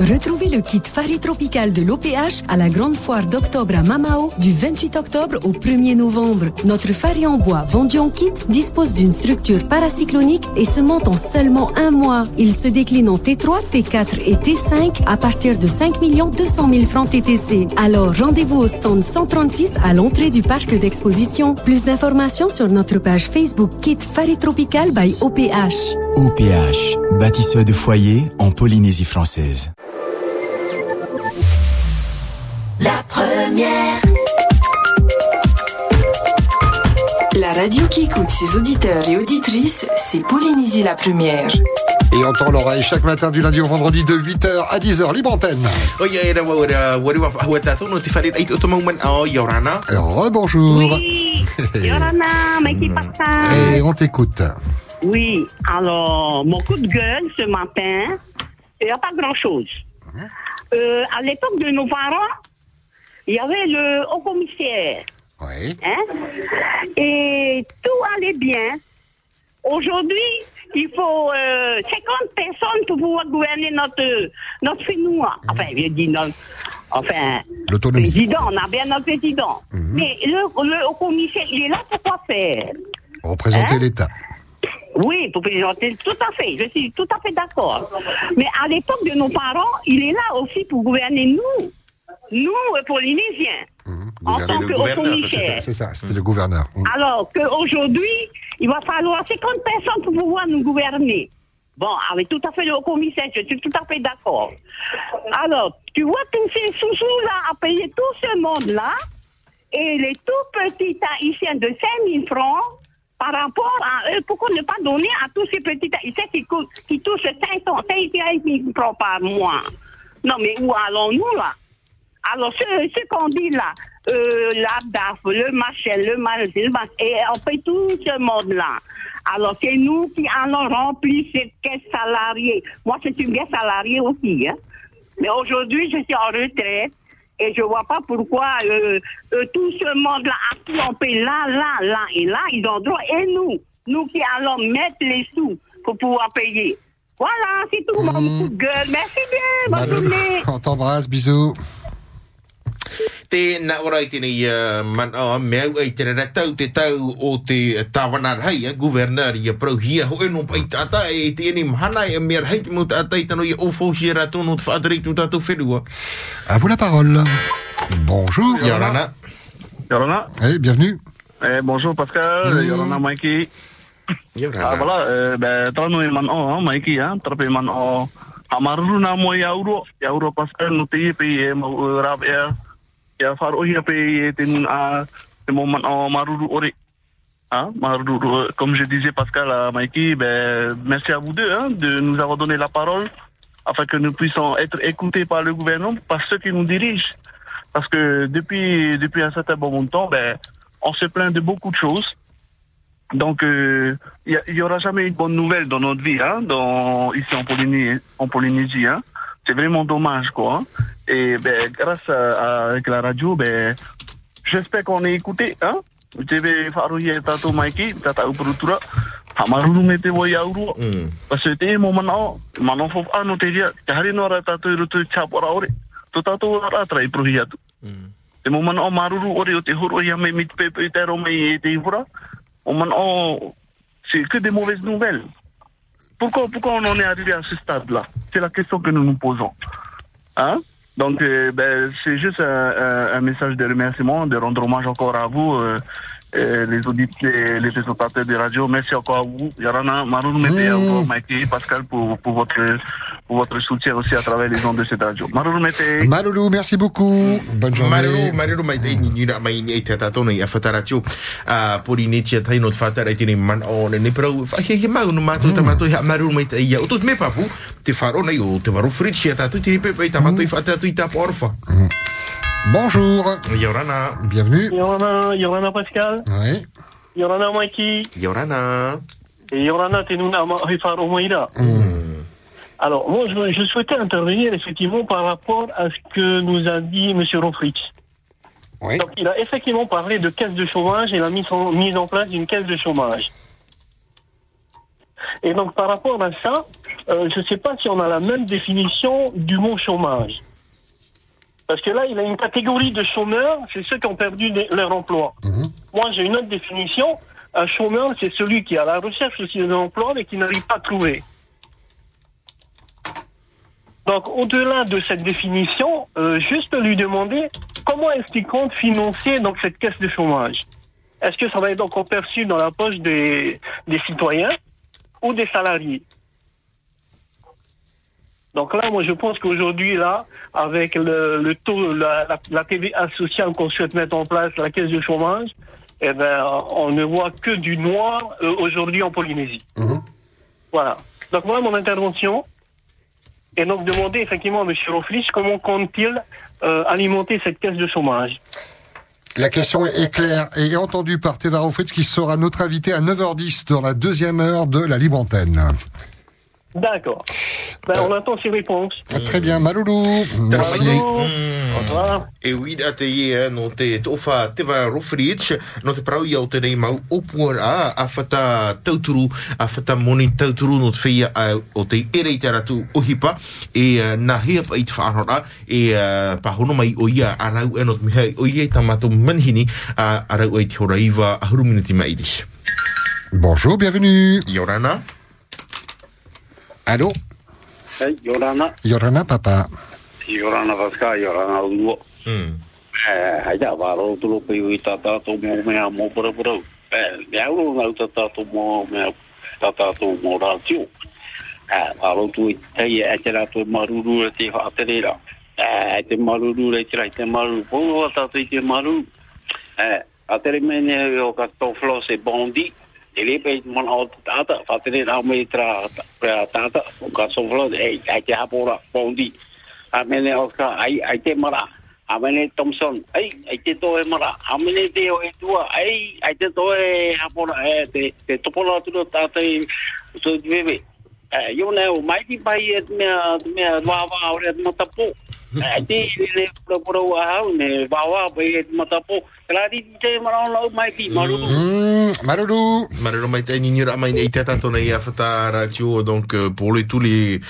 Retrouvez le kit Fari Tropical de l'OPH à la grande foire d'octobre à Mamao du 28 octobre au 1er novembre. Notre Fari en bois vendu en kit dispose d'une structure paracyclonique et se monte en seulement un mois. Il se décline en T3, T4 et T5 à partir de 5 200 000 francs TTC. Alors rendez-vous au stand 136 à l'entrée du parc d'exposition. Plus d'informations sur notre page Facebook Kit Fari Tropical by OPH. OPH, bâtisseur de foyer en Polynésie française. La première. La radio qui écoute ses auditeurs et auditrices, c'est Polynésie la première. Et on tend l'oreille chaque matin du lundi au vendredi de 8h à 10h, libre antenne. Rebonjour. Oui, Partage. Et on t'écoute. Oui, alors, mon coup de gueule ce matin, il n'y a pas grand-chose. Euh, à l'époque de nos parents, il y avait le haut commissaire. Oui. Hein? Et tout allait bien. Aujourd'hui, il faut euh, 50 personnes pour pouvoir gouverner notre, notre Finnois. Enfin, je dis notre, enfin, L'autonomie. président, on a bien notre président. Mais le, le haut commissaire, il est là pour quoi faire? Représenter Hein? l'État. Oui, pour présenter, tout à fait, je suis tout à fait d'accord. Mais à l'époque de nos parents, il est là aussi pour gouverner nous, nous, euh, Polynésiens, en tant que. C'est ça, c'était le gouverneur. Mm. Alors qu'aujourd'hui, il va falloir 50 personnes pour pouvoir nous gouverner. Bon, avec tout à fait le haut commissaire, je suis tout à fait d'accord. Alors, tu vois tous ces sous-sous-là à payer tout ce monde-là, et les tout petits haïtiens de 5 000 francs, par rapport à eux, pourquoi ne pas donner à tous ces petits haïtiens qui, cou- qui touchent 500, 5 000 francs par mois Non, mais où allons-nous là? Alors, ce, qu'on dit là, euh, la DAF, le machin, le mal, et on fait tout ce monde-là. Alors, c'est nous qui allons remplir cette caisse salariée. Moi, c'est une caisse salariée aussi. Hein. Mais aujourd'hui, je suis en retraite et je vois pas pourquoi euh, euh, tout ce monde-là a paye là, là, là et là, ils ont droit. Et nous, nous qui allons mettre les sous pour pouvoir payer. Voilà, c'est tout mon coup de gueule. Merci bien, bonne journée. On t'embrasse, bisous. Te na ora i tēnei uh, man o me au ai tēnei rā tau te tau o te tāwana hei uh, gouverneur i a prau hia ho eno pai tata e te eni mahana e mea hei te mo tata i tano i o fau si rā tono te tātou À vous la parole. Bonjour. Yorana. Yorana. Eh, bienvenue. Eh, bonjour Pascal, Mm. Yorana Mikey. Ah, voilà, euh, ben, trano e man o, hein, Mikey, hein, trape e man o. Amaru na mo ia uro, ia uro Pascal, no te i pe e mau uh, e, ia e te nun a, te mo man o maruru ore. Comme je disais Pascal à Mikey, ben, merci à vous deux hein, de nous avoir donné la parole afin que nous puissions être écoutés par le gouvernement, par ceux qui nous dirigent. Parce que depuis, depuis un certain bon temps, ben, on se plaint de beaucoup de choses. Donc, euh, il n'y aura jamais une bonne nouvelle dans notre vie, hein, dans, ici en Polynésie. En Polynésie hein. C'est vraiment dommage, quoi. hein. Et ben, grâce à, la radio, ben, j'espère qu'on est écouté. Hein. Je vais faire un tato Mikey, tata upurutura. Hamaruru. Parce que te mo manao, manao fof ano te ria, te hari no ra tato i roto i chapora ore. To tato ra tra i prohi atu. Te mo manao maruru ore o te horo ia me mit pepe i te ro mai e te ihura. O manao, c'est que des mauvaises nouvelles. Pourquoi, pourquoi on en est arrivé à ce stade-là? C'est la question que nous nous posons. Hein? Donc, euh, ben, c'est juste un, un- message de remerciement, de rendre hommage encore à vous, euh, les auditeurs, les, les téléspectateurs de radio. Merci encore à vous. Yarana, Maroun encore Mikey, Pascal, pour, pour, votre, pour votre soutien aussi à travers les ondes de cette radio. Maroun. Maloulou, merci beaucoup. Bonne journée. Marero, marero mai te ni ra mai ni te tato nei a whataratio a pori ni tia tai no te whatara i tēnei man o ne ne parau whahe he mau no mātou tamato ha marero mai te ia o tot me papu te wharo nei o te waru fritsi a tātou tēnei pepe i tamato i whatatu i tāpo orfa Bonjour. Yorana. Bienvenue. Yorana, Yorana Pascal, Oui. Yorana Mikey, Yorana. et Yorana Tenuna Hifar Omaïda. Alors, moi, je, je souhaitais intervenir effectivement par rapport à ce que nous a dit M. Ronfritz. Donc, il a effectivement parlé de caisse de chômage et la mise en, mise en place d'une caisse de chômage. Et donc par rapport à ça, euh, je ne sais pas si on a la même définition du mot chômage. Parce que là, il y a une catégorie de chômeurs, c'est ceux qui ont perdu des- leur emploi. Moi, j'ai une autre définition. Un chômeur, c'est celui qui est à la recherche aussi d'un emploi, mais qui n'arrive pas à trouver. Donc, au-delà de cette définition, euh, juste lui demander comment est-ce qu'il compte financer donc cette caisse de chômage? Est-ce que ça va être donc perçu dans la poche des, des citoyens ou des salariés? Donc là, moi, je pense qu'aujourd'hui, là, avec le, le taux, la, la, la TVA sociale qu'on souhaite mettre en place, la caisse de chômage, eh ben, on ne voit que du noir euh, aujourd'hui en Polynésie. Voilà. Donc voilà mon intervention. Et donc demander effectivement à M. Roflich comment compte-t-il euh, alimenter cette caisse de chômage? La question est claire et entendue par Théodore Fritz qui sera notre invité à 9h10 dans la deuxième heure de la libre antenne. D'accord. Ben, on attend ses réponses. Très bien, Maloulou. Merci. E wida te ia no te tofa te wa rofrich no te prau iau te nei mau opua a a whata tauturu a whata moni tauturu no te whia a, o te ere i te ratu uhipa e uh, na hea pa i te whanora e uh, pahono mai o ia a rau e no te mihai o ia i tamato manhini a, a rau e te hora iwa a hurumina te mairi. Bonjour, bienvenue. Yorana. Allô Hey, Yorana. Yorana, papa. Yorana Vaska, Yorana Ulo. Hmm. Eh, hai da varo pe ui tata to mo mea mo pura pura. Eh, mea uro ngau tata to mo mea tata to mo. Eh, varo tu te maruru e te whaaterera. Eh, te maruru e te rai te maruru. Polo a tata i te maruru. Eh, a toflo se bondi. Pe mana o te tata. Me tra pra tata. O ka e bondi. A mene o ka. A Thompson. Ai ai te toe mara. A mene te o e tua. Ai ai te toe hapora e te te topola tu tata i so bebe. Eh, o e o. Eh, te le pro pro wa hau ne wawa pai e matapo. Kala di te mara o mai pi maru. Maruru. Maruru mai te ni ra mai nei tata tona ia whata radio donc euh, pour les tous les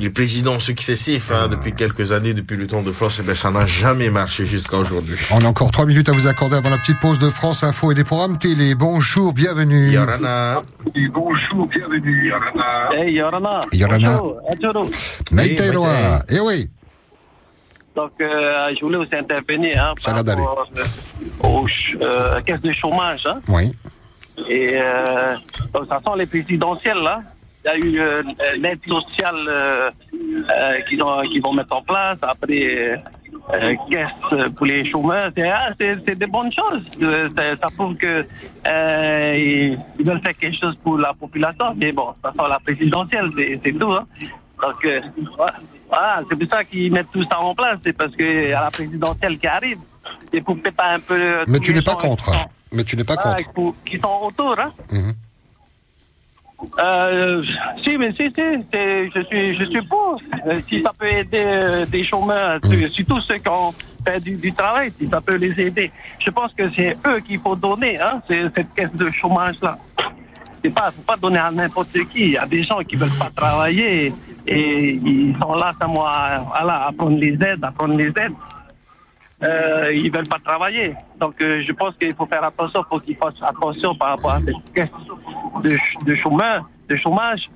les présidents successifs hein, depuis quelques années depuis le temps de Floss eh ben ça n'a jamais marché jusqu'à aujourd'hui. On a encore trois minutes à vous accorder avant la petite pause de France Info et des programmes télé. Bonjour, bienvenue. Yorana. Bonjour, bienvenue. Yorana. Hey, Yorana. Yorana. Bonjour. Eh oui. Donc, euh, je voulais aussi intervenir hein, par rapport euh, aux euh, caisses de chômage. Hein. Oui. Et euh, donc, ça sent les présidentielles, là. Il y a eu euh, l'aide sociale qu'ils qu'ils vont mettre en place. Après, caisse pour les chômeurs. C'est ah, des bonnes choses. Ça, prouve que ils veulent faire quelque chose pour la population. Mais bon, ça sent la présidentielle, c'est tout. Hein. Donc, euh, voilà, c'est pour ça qu'ils mettent tout ça en place. C'est parce qu'il y a la présidentielle qui arrive. Et pour peut-être un peu... Mais tous tu les n'es pas contre. sont- Mais tu n'es pas voilà, contre. qui- sont autour. Hein. Mhm. Euh, si, mais si, si, je suis, je suis pour. Euh, si ça peut aider euh, des chômeurs, sur- surtout ceux qui ont fait du, du travail, si ça peut les aider. Je pense que c'est eux qu'il faut donner, hein, cette caisse de chômage-là. C'est pas, faut pas donner à n'importe qui. Il y a des gens qui veulent pas travailler et ils sont là seulement à, voilà, à prendre les aides, à prendre les aides. Euh, ils veulent pas travailler. Donc, euh, je pense qu'il faut faire attention, faut qu'ils fassent attention par rapport à cette caisse de, de chômeurs, de chômage,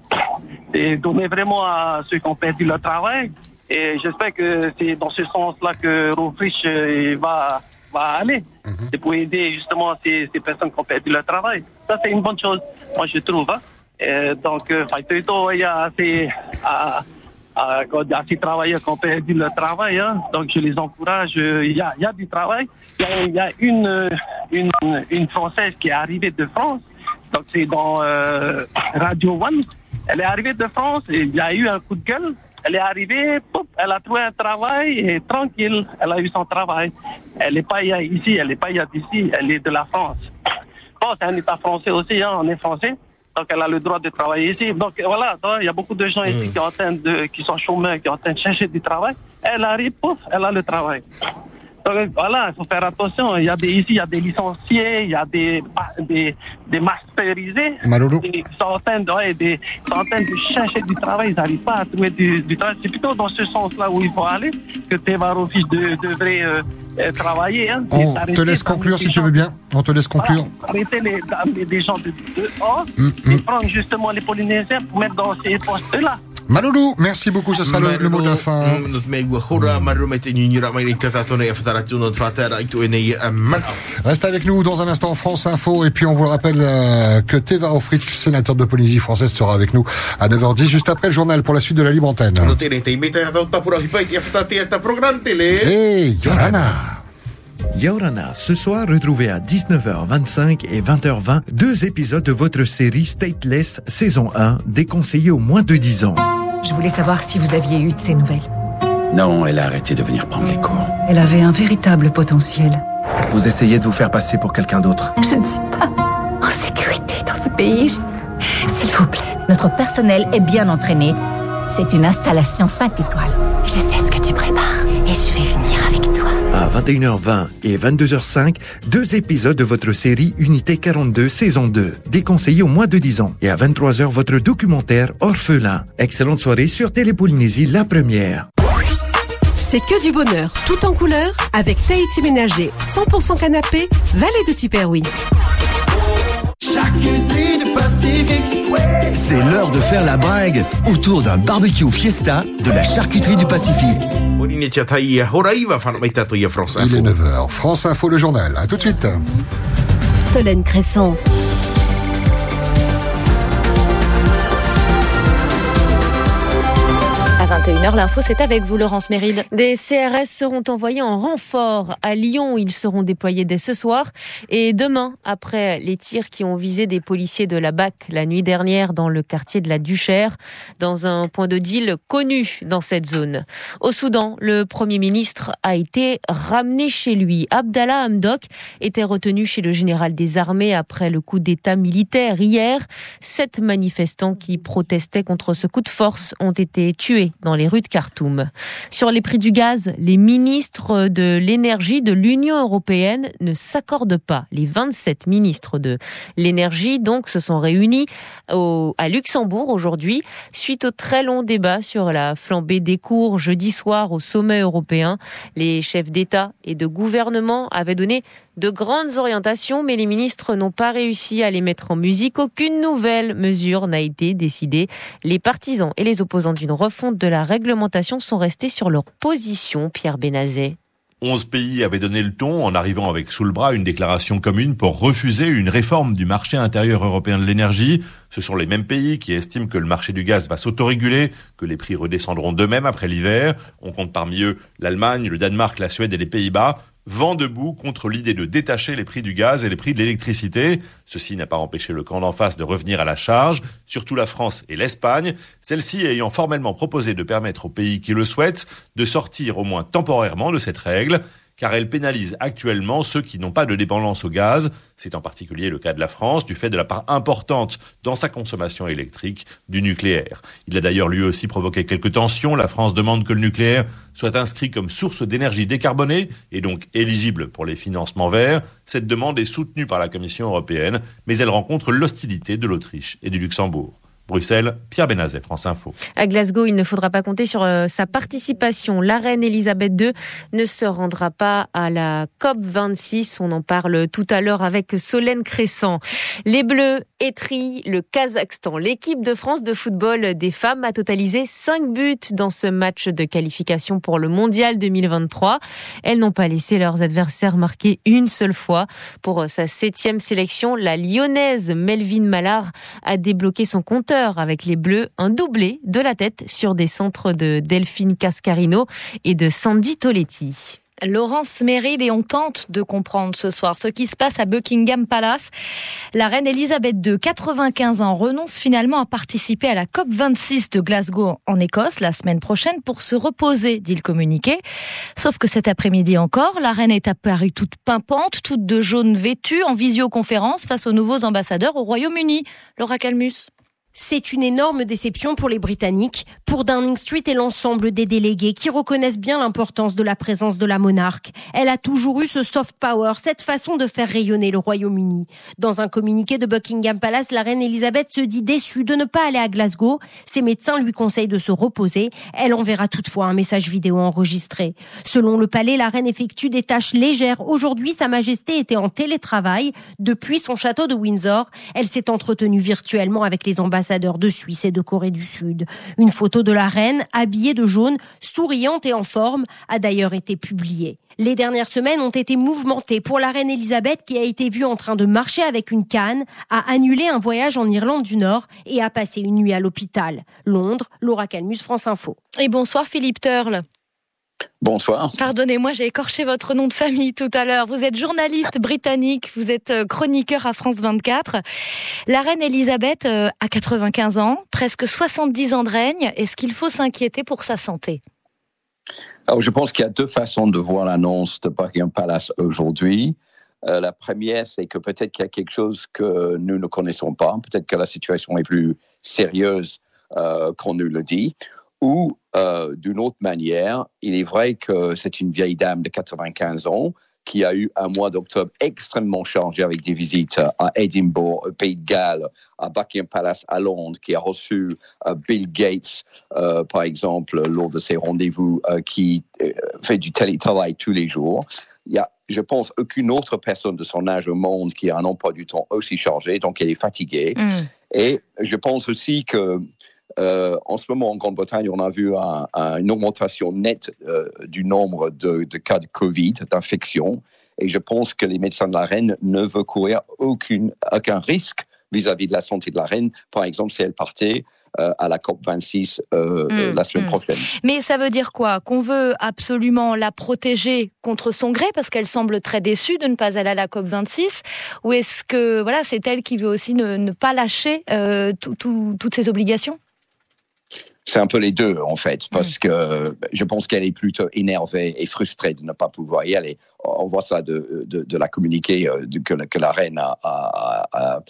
et donner vraiment à ceux qui ont perdu leur travail. Et j'espère que c'est dans ce sens-là que Rofrich euh, va, va aller. C'est pour aider justement ces, ces personnes qui ont perdu leur travail. Ça, c'est une bonne chose, moi, je trouve. Hein. Donc, euh, Faitoito, il y a assez, à, à, à ces travailleurs qui ont perdu leur travail. Hein. Donc, je les encourage. euh, Il y a, il y a du travail. Il y a, il y a une, euh, une, une Française qui est arrivée de France. Donc, c'est dans euh, Radio One. Elle est arrivée de France et il y a eu un coup de gueule. Elle est arrivée, pop, elle a trouvé un travail et tranquille, elle a eu son travail. Elle n'est pas ici, elle n'est pas d'ici, elle est de la France. Bon, c'est un État français aussi, hein, on est français. Donc, elle a le droit de travailler ici. Donc, voilà, il y a beaucoup de gens ici qui, train de, qui sont chômeurs, qui sont en train de chercher du travail. Elle arrive, pouf, elle a le travail. Donc, voilà, il faut faire attention. Il y a des, ici, il y a des licenciés, il y a des, des, des masterisés. Malolo. Ils sont en train de, ouais, des, train de chercher du travail, ils n'arrivent pas à trouver du, du travail. C'est plutôt dans ce sens-là où il faut aller que Tevarovic de, devrait euh, euh, travailler. Hein, On te laisse conclure des si tu veux bien. On te laisse conclure. Voilà, arrêter les, des gens de dehors Mm, et mm. prendre justement les Polynésiens pour mettre dans ces postes-là. Maloulou, merci beaucoup. Ce sera le, le mot de la fin. Reste avec nous dans un instant France Info et puis on vous le rappelle euh, que Teva Fritz, sénateur de Polynésie française, sera avec nous à 9h10 juste après le journal pour la suite de la libre antenne. Tele. Hey, Yorana Yorana, ce soir, retrouvez à 19h25 et 20h20 deux épisodes de votre série Stateless saison 1, déconseillée aux moins de 10 ans. Je voulais savoir si vous aviez eu de ces nouvelles. Non, elle a arrêté de venir prendre les cours. Elle avait un véritable potentiel. Vous essayez de vous faire passer pour quelqu'un d'autre. Je ne suis pas en sécurité dans ce pays. S'il vous plaît. Notre personnel est bien entraîné. C'est une installation 5 étoiles. Je sais ce que tu prépares et je vais venir avec toi. À 21h20 et 22h05, deux épisodes de votre série Unité 42 saison 2, déconseillée aux moins de 10 ans. Et à 23h, votre documentaire Orphelin. Excellente soirée sur Télépolynésie, la première. C'est que du bonheur, tout en couleur, avec Tahiti Ménager, 100% canapé, vallée de Tiperoui. C'est l'heure de faire la brague autour d'un barbecue fiesta de la charcuterie du Pacifique. Il est Info. 9h. France Info, le journal. À tout de suite. Solène Cresson. 21h, l'info, c'est avec vous, Laurence Méride. Des CRS seront envoyés en renfort à Lyon. Ils seront déployés dès ce soir et demain, après les tirs qui ont visé des policiers de la BAC la nuit dernière dans le quartier de la Duchère, dans un point de deal connu dans cette zone. Au Soudan, le Premier ministre a été ramené chez lui. Abdallah Hamdok était retenu chez le général des armées après le coup d'État militaire hier. Sept manifestants qui protestaient contre ce coup de force ont été tués dans les rues de Khartoum. Sur les prix du gaz, les ministres de l'énergie de l'Union européenne ne s'accordent pas. Les 27 ministres de l'énergie donc se sont réunis à Luxembourg aujourd'hui suite au très long débat sur la flambée des cours jeudi soir au sommet européen. Les chefs d'État et de gouvernement avaient donné de grandes orientations, mais les ministres n'ont pas réussi à les mettre en musique. Aucune nouvelle mesure n'a été décidée. Les partisans et les opposants d'une refonte de la réglementation sont restés sur leur position, Pierre Benazet. 11 pays avaient donné le ton en arrivant avec sous le bras une déclaration commune pour refuser une réforme du marché intérieur européen de l'énergie. Ce sont les mêmes pays qui estiment que le marché du gaz va s'autoréguler, que les prix redescendront d'eux-mêmes après l'hiver. On compte parmi eux l'Allemagne, le Danemark, la Suède et les Pays-Bas. Vent debout contre l'idée de détacher les prix du gaz et les prix de l'électricité. Ceci n'a pas empêché le camp d'en face de revenir à la charge, surtout la France et l'Espagne, celle-ci ayant formellement proposé de permettre aux pays qui le souhaitent de sortir au moins temporairement de cette règle car elle pénalise actuellement ceux qui n'ont pas de dépendance au gaz. C'est en particulier le cas de la France, du fait de la part importante dans sa consommation électrique du nucléaire. Il a d'ailleurs lui aussi provoqué quelques tensions. La France demande que le nucléaire soit inscrit comme source d'énergie décarbonée et donc éligible pour les financements verts. Cette demande est soutenue par la Commission européenne, mais elle rencontre l'hostilité de l'Autriche et du Luxembourg. Bruxelles, Pierre Benazet, France Info. À Glasgow, il ne faudra pas compter sur euh, sa participation. La reine Elisabeth II ne se rendra pas à la COP 26. On en parle tout à l'heure avec Solène Crescent. Les Bleus étrillent le Kazakhstan. L'équipe de France de football des femmes a totalisé 5 buts dans ce match de qualification pour le Mondial 2023. Elles n'ont pas laissé leurs adversaires marquer une seule fois. Pour sa septième sélection, la lyonnaise Melvin Mallard a débloqué son compteur avec les Bleus, un doublé de la tête sur des centres de Delphine Cascarino et de Sandy Toletti. Laurence Méride et on tente de comprendre ce soir ce qui se passe à Buckingham Palace. La reine Elisabeth II, 95 ans, renonce finalement à participer à la COP 26 de Glasgow en Écosse la semaine prochaine pour se reposer, dit le communiqué. Sauf que cet après-midi encore, la reine est apparue toute pimpante, toute de jaune vêtue, en visioconférence face aux nouveaux ambassadeurs au Royaume-Uni. Laura Calmus. C'est une énorme déception pour les Britanniques, pour Downing Street et l'ensemble des délégués qui reconnaissent bien l'importance de la présence de la monarque. Elle a toujours eu ce soft power, cette façon de faire rayonner le Royaume-Uni. Dans un communiqué de Buckingham Palace, la reine Elisabeth se dit déçue de ne pas aller à Glasgow. Ses médecins lui conseillent de se reposer. Elle enverra toutefois un message vidéo enregistré. Selon le palais, la reine effectue des tâches légères. Aujourd'hui, sa majesté était en télétravail depuis son château de Windsor. Elle s'est entretenue virtuellement avec les ambassadeurs ambassadeurs de Suisse et de Corée du Sud. Une photo de la reine, habillée de jaune, souriante et en forme, a d'ailleurs été publiée. Les dernières semaines ont été mouvementées pour la reine Elisabeth qui a été vue en train de marcher avec une canne, a annulé un voyage en Irlande du Nord et a passé une nuit à l'hôpital. Londres, Laura Calmus, France Info. Et bonsoir Philippe Turle. Bonsoir. Pardonnez-moi, j'ai écorché votre nom de famille tout à l'heure. Vous êtes journaliste britannique, vous êtes euh, chroniqueur à France 24. La reine Elisabeth euh, a 95 ans, presque 70 ans de règne. Est-ce qu'il faut s'inquiéter pour sa santé? Alors, je pense qu'il y a deux façons de voir l'annonce de Buckingham Palace aujourd'hui. Euh, la première, c'est que peut-être qu'il y a quelque chose que nous ne connaissons pas. Peut-être que la situation est plus sérieuse euh, qu'on nous le dit ou euh, d'une autre manière, il est vrai que c'est une vieille dame de 95 ans qui a eu un mois d'octobre extrêmement chargé avec des visites à Édimbourg, au Pays de Galles, à Buckingham Palace à Londres, qui a reçu euh, Bill Gates, euh, par exemple, lors de ses rendez-vous, euh, qui fait du télétravail tous les jours. Il y a, je pense, aucune autre personne de son âge au monde qui a un emploi du temps aussi chargé, donc elle est fatiguée. Et je pense aussi que euh, en ce moment, en Grande-Bretagne, on a vu un- un- une augmentation nette euh, du nombre de, de cas de Covid, d'infection. Et je pense que les médecins de la reine ne veulent courir aucune, aucun risque vis-à-vis de la santé de la reine. Par exemple, si elle partait euh, à la COP26 euh, euh, Mm, la semaine mm. prochaine. Mais ça veut dire quoi? Qu'on veut absolument la protéger contre son gré parce qu'elle semble très déçue de ne pas aller à la COP 26 Ou est-ce que voilà, c'est elle qui veut aussi ne, ne pas lâcher tout- tout- toutes ses obligations? C'est un peu les deux, en fait, parce que euh, je pense qu'elle est plutôt énervée et frustrée de ne pas pouvoir y aller. On voit ça de, de, de la communiqué euh, que, la- que la reine a, a-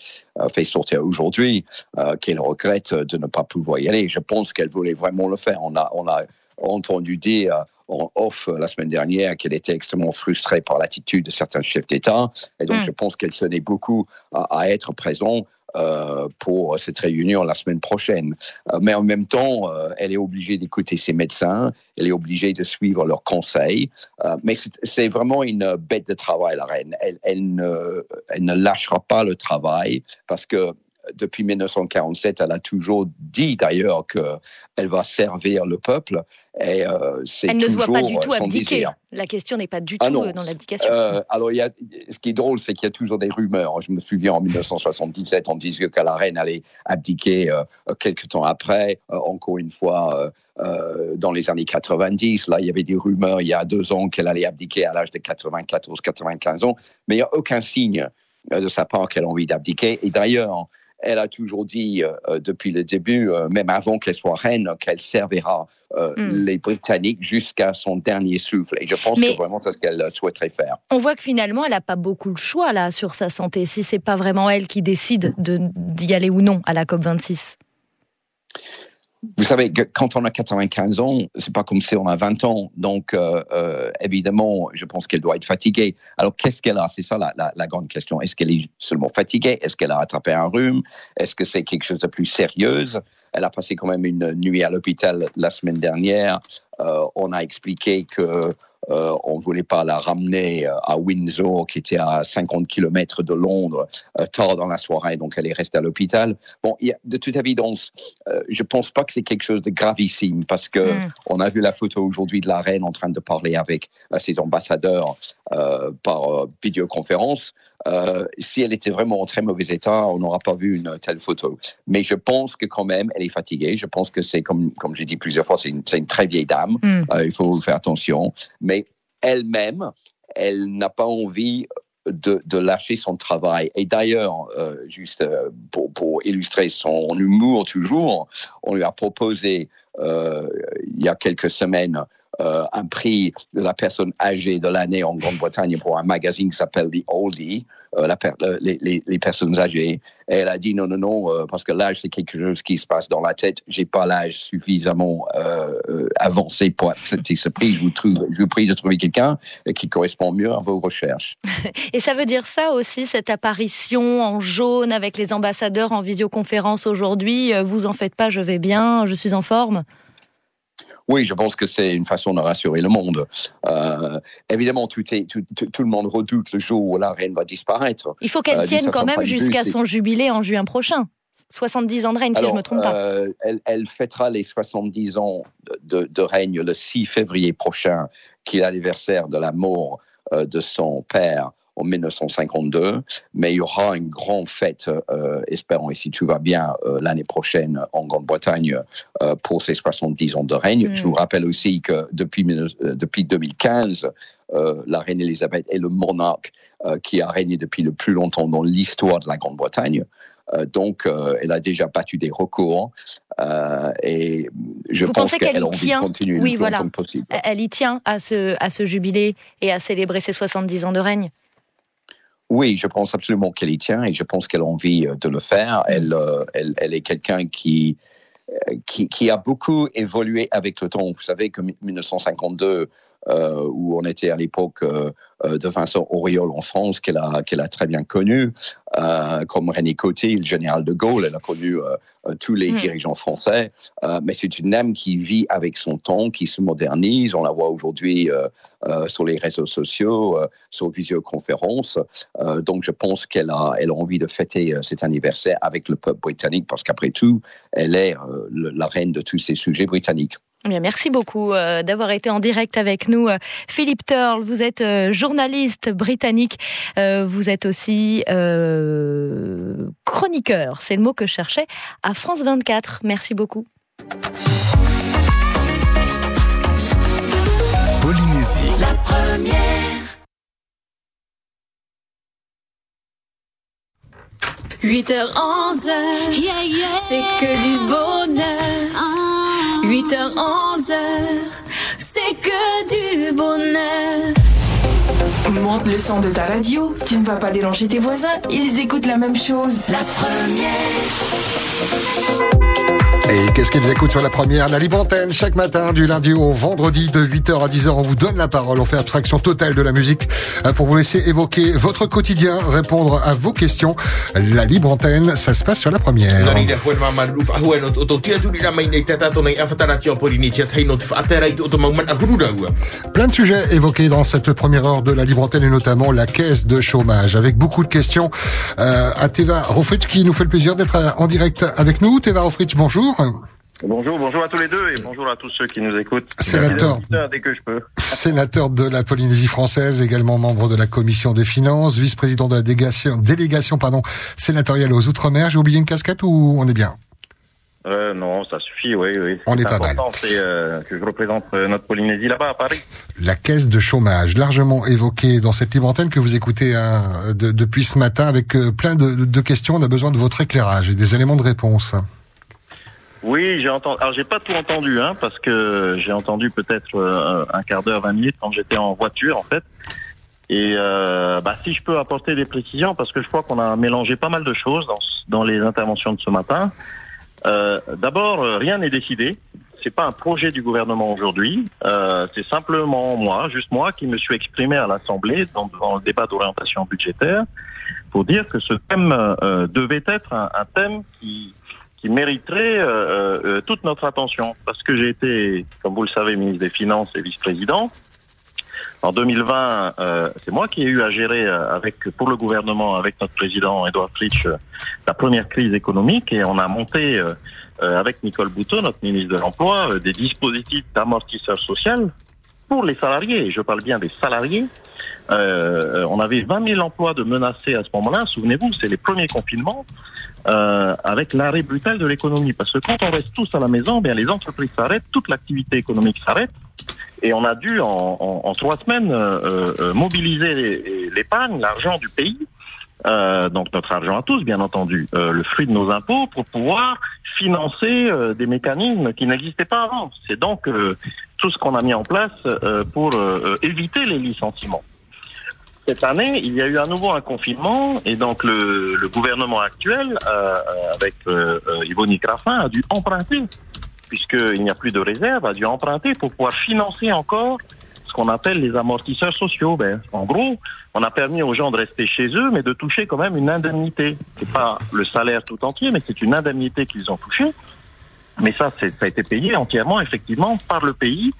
fait sortir aujourd'hui, euh, qu'elle regrette de ne pas pouvoir y aller. Je pense qu'elle voulait vraiment le faire. On a, on a entendu dire en off euh, la semaine dernière qu'elle était extrêmement frustrée par l'attitude de certains chefs d'État. Et donc, Mm. je pense qu'elle tenait beaucoup à, à être présent euh, pour cette réunion la semaine prochaine. Euh, mais en même temps, euh, elle est obligée d'écouter ses médecins, elle est obligée de suivre leurs conseils. Euh, mais c'est- vraiment une bête de travail, la reine. Elle, elle ne lâchera pas le travail parce que depuis 1947, elle a toujours dit d'ailleurs qu'elle va servir le peuple. Et euh, Elle ne se voit pas du tout abdiquer. désir. La question n'est pas du Ah tout non. euh, dans l'abdication. Euh, alors, il y a, ce qui est drôle, c'est qu'il y a toujours des rumeurs. Je me souviens en 1977, on disait que la reine allait abdiquer euh, quelques temps après. Euh, encore une fois, dans les années 90, là, il y avait des rumeurs il y a deux ans qu'elle allait abdiquer à l'âge de 94-95 ans. Mais il n'y a aucun signe de sa part qu'elle a envie d'abdiquer. Et d'ailleurs, elle a toujours dit euh, euh, depuis le début, euh, même avant qu'elle soit reine, qu'elle servira euh, Mm. les Britanniques jusqu'à son dernier souffle. Et je pense Mais- que vraiment c'est ce qu'elle souhaiterait faire. On voit que finalement, elle n'a pas beaucoup le choix là sur sa santé. Si c'est pas vraiment elle qui décide de- d'y aller ou non à la COP 26. Vous savez, que quand on a 95 ans, c'est pas comme si on a 20 ans. Donc, euh, euh, évidemment, je pense qu'elle doit être fatiguée. Alors, qu'est-ce qu'elle a? C'est ça la, grande question. Est-ce qu'elle est seulement fatiguée? Est-ce qu'elle a attrapé un rhume? Est-ce que c'est quelque chose de plus sérieux Elle a passé quand même une nuit à l'hôpital la semaine dernière. Euh, on a expliqué que euh, on ne voulait pas la ramener euh, à Windsor, qui était à 50 km de Londres, euh, tard dans la soirée, donc elle est restée à l'hôpital. Bon, il y a- de toute évidence, euh, je pense pas que c'est quelque chose de gravissime, parce que Mm. on a vu la photo aujourd'hui de la reine en train de parler avec ses ambassadeurs par vidéoconférence. Euh, si elle était vraiment en très mauvais état, on n'aura pas vu une telle photo. Mais je pense que quand même, elle est fatiguée. Je pense que c'est, comme, comme j'ai dit plusieurs fois, c'est une, très vieille dame. Mm. Euh, il faut faire attention. Mais elle-même, elle n'a pas envie de, lâcher son travail. Et d'ailleurs, euh, juste euh, pour, pour illustrer son humour toujours, on lui a proposé euh, il y a quelques semaines euh, un prix de la personne âgée de l'année en Grande-Bretagne pour un magazine qui s'appelle The Oldie, euh, les, personnes âgées. Elle a dit non, non, non, euh, parce que l'âge, c'est quelque chose qui se passe dans la tête. J'ai pas l'âge suffisamment avancé pour accepter ce prix. Je vous, je vous prie de trouver quelqu'un qui correspond mieux à vos recherches. Et ça veut dire ça aussi, cette apparition en jaune avec les ambassadeurs en visioconférence aujourd'hui. Vous en faites pas, je vais bien, je suis en forme? Oui, je pense que c'est une façon de rassurer le monde. Euh, évidemment, tout, est, tout, tout- tout le monde redoute le jour où la reine va disparaître. Il faut qu'elle Euh, tienne quand même jusqu'à son jubilé en juin prochain. 70 ans de règne, si je Alors, me trompe pas. euh, elle, elle fêtera les 70 ans de, de règne le 6 février prochain, qui est l'anniversaire de la mort euh, de son père en 1952. Mais il y aura une grande fête, euh, espérons, et si tout va bien, euh, l'année prochaine en Grande-Bretagne euh, pour ses 70 ans de règne. Mm. Je vous rappelle aussi que depuis, 19 euh, depuis 2015, euh, la reine Elisabeth est le monarque qui a régné depuis le plus longtemps dans l'histoire de la Grande-Bretagne. Donc, elle a déjà battu des records euh, et je Vous pense qu'elle envie tient Oui, voilà. possible. Elle y tient à ce, à ce jubilé et à célébrer ses 70 ans de règne. Oui, je pense absolument qu'elle y tient et je pense qu'elle a envie euh, de le faire. Elle, euh, elle, elle est quelqu'un qui, euh, qui, qui a beaucoup évolué avec le temps. Vous savez que 1952, euh, où on était à l'époque euh, euh, de Vincent Auriol en France, qu'elle a, qu'elle a très bien connu, comme René Coty, le général de Gaulle, elle a connu tous les Mm. dirigeants français. Mais c'est une dame qui vit avec son temps, qui se modernise. On la voit aujourd'hui sur les réseaux sociaux, sur visioconférence. Donc, je pense qu'elle a, elle a envie de fêter cet anniversaire avec le peuple britannique, parce qu'après tout, elle est la reine de tous ces sujets britanniques. Eh bien, merci beaucoup euh, d'avoir été en direct avec nous. Euh, Philippe Turle, vous êtes euh, journaliste britannique. Euh, vous êtes aussi euh, chroniqueur, c'est le mot que je cherchais, à France 24. Merci beaucoup. Polynésie. La première. « 8h, 11h, c'est que du bonheur. 8h, 11h, c'est que du bonheur. Monte le son de ta radio, tu ne vas pas déranger tes voisins, ils écoutent la même chose. La première. Et qu'est-ce qu'ils écoutent sur la première La libre antenne, chaque matin, du lundi au vendredi, de 8h à 10h, on vous donne la parole, on fait abstraction totale de la musique euh, pour vous laisser évoquer votre quotidien, répondre à vos questions. La libre antenne, ça se passe sur la première. Plein de sujets évoqués dans cette première heure de la libre antenne et notamment la caisse de chômage avec beaucoup de questions euh, à Teva Rofritsch qui nous fait le plaisir d'être en direct avec nous. Teva Rofritsch, bonjour. Bonjour, bonjour à tous les deux et bonjour à tous ceux qui nous écoutent. Sénateur. Dès que je peux. Sénateur de la Polynésie française, également membre de la commission des finances, vice-président de la délégation, délégation pardon, sénatoriale aux Outre-mer. J'ai oublié une casquette ou on est bien? Euh, non, ça suffit, oui, oui. On C'est est pas mal. C'est euh, que je représente euh, notre Polynésie là-bas à Paris. La caisse de chômage, largement évoquée dans cette libre antenne que vous écoutez hein, de- depuis ce matin avec plein de, de questions. On a besoin de votre éclairage et des éléments de réponse. Oui, j'ai entendu. Alors j'ai pas tout entendu, hein, parce que j'ai entendu peut-être euh, un quart d'heure, vingt minutes quand j'étais en voiture, en fait. Et euh, bah, si je peux apporter des précisions, parce que je crois qu'on a mélangé pas mal de choses dans, dans les interventions de ce matin. Euh, D'abord, euh, rien n'est décidé. C'est pas un projet du gouvernement aujourd'hui. Euh, c'est simplement moi, juste moi, qui me suis exprimé à l'Assemblée dans, le débat d'orientation budgétaire pour dire que ce thème devait être un thème qui qui mériterait euh, euh, toute notre attention. Parce que j'ai été, comme vous le savez, ministre des Finances et vice-président. En 2020, euh, c'est moi qui ai eu à gérer euh, avec pour le gouvernement, avec notre président Edouard Fritsch, euh, la première crise économique et on a monté euh, euh, avec Nicole Bouteau, notre ministre de l'Emploi, euh, des dispositifs d'amortisseur social pour les salariés. Je parle bien des salariés. Euh, on avait 20 000 emplois de menacés à ce moment-là. Souvenez-vous, c'est les premiers confinements euh, avec l'arrêt brutal de l'économie. Parce que quand on reste tous à la maison, bien les entreprises s'arrêtent, toute l'activité économique s'arrête. Et on a dû en, en- en trois semaines euh, euh, mobiliser l'épargne, l'argent du pays euh, donc notre argent à tous, bien entendu, euh, le fruit de nos impôts, pour pouvoir financer euh, des mécanismes qui n'existaient pas avant. C'est donc tout ce qu'on a mis en place pour éviter les licenciements. Cette année, il y a eu à nouveau un confinement et donc le, le gouvernement actuel, euh, euh, avec euh, euh, Yvonne Crafin, a dû emprunter, puisqu'il n'y a plus de réserve, a dû emprunter pour pouvoir financer encore ce qu'on appelle les amortisseurs sociaux. Ben, en gros, on a permis aux gens de rester chez eux, mais de toucher quand même une indemnité. C'est pas le salaire tout entier, mais c'est une indemnité qu'ils ont touchée. Mais ça, ça a été payé entièrement, effectivement, par le pays,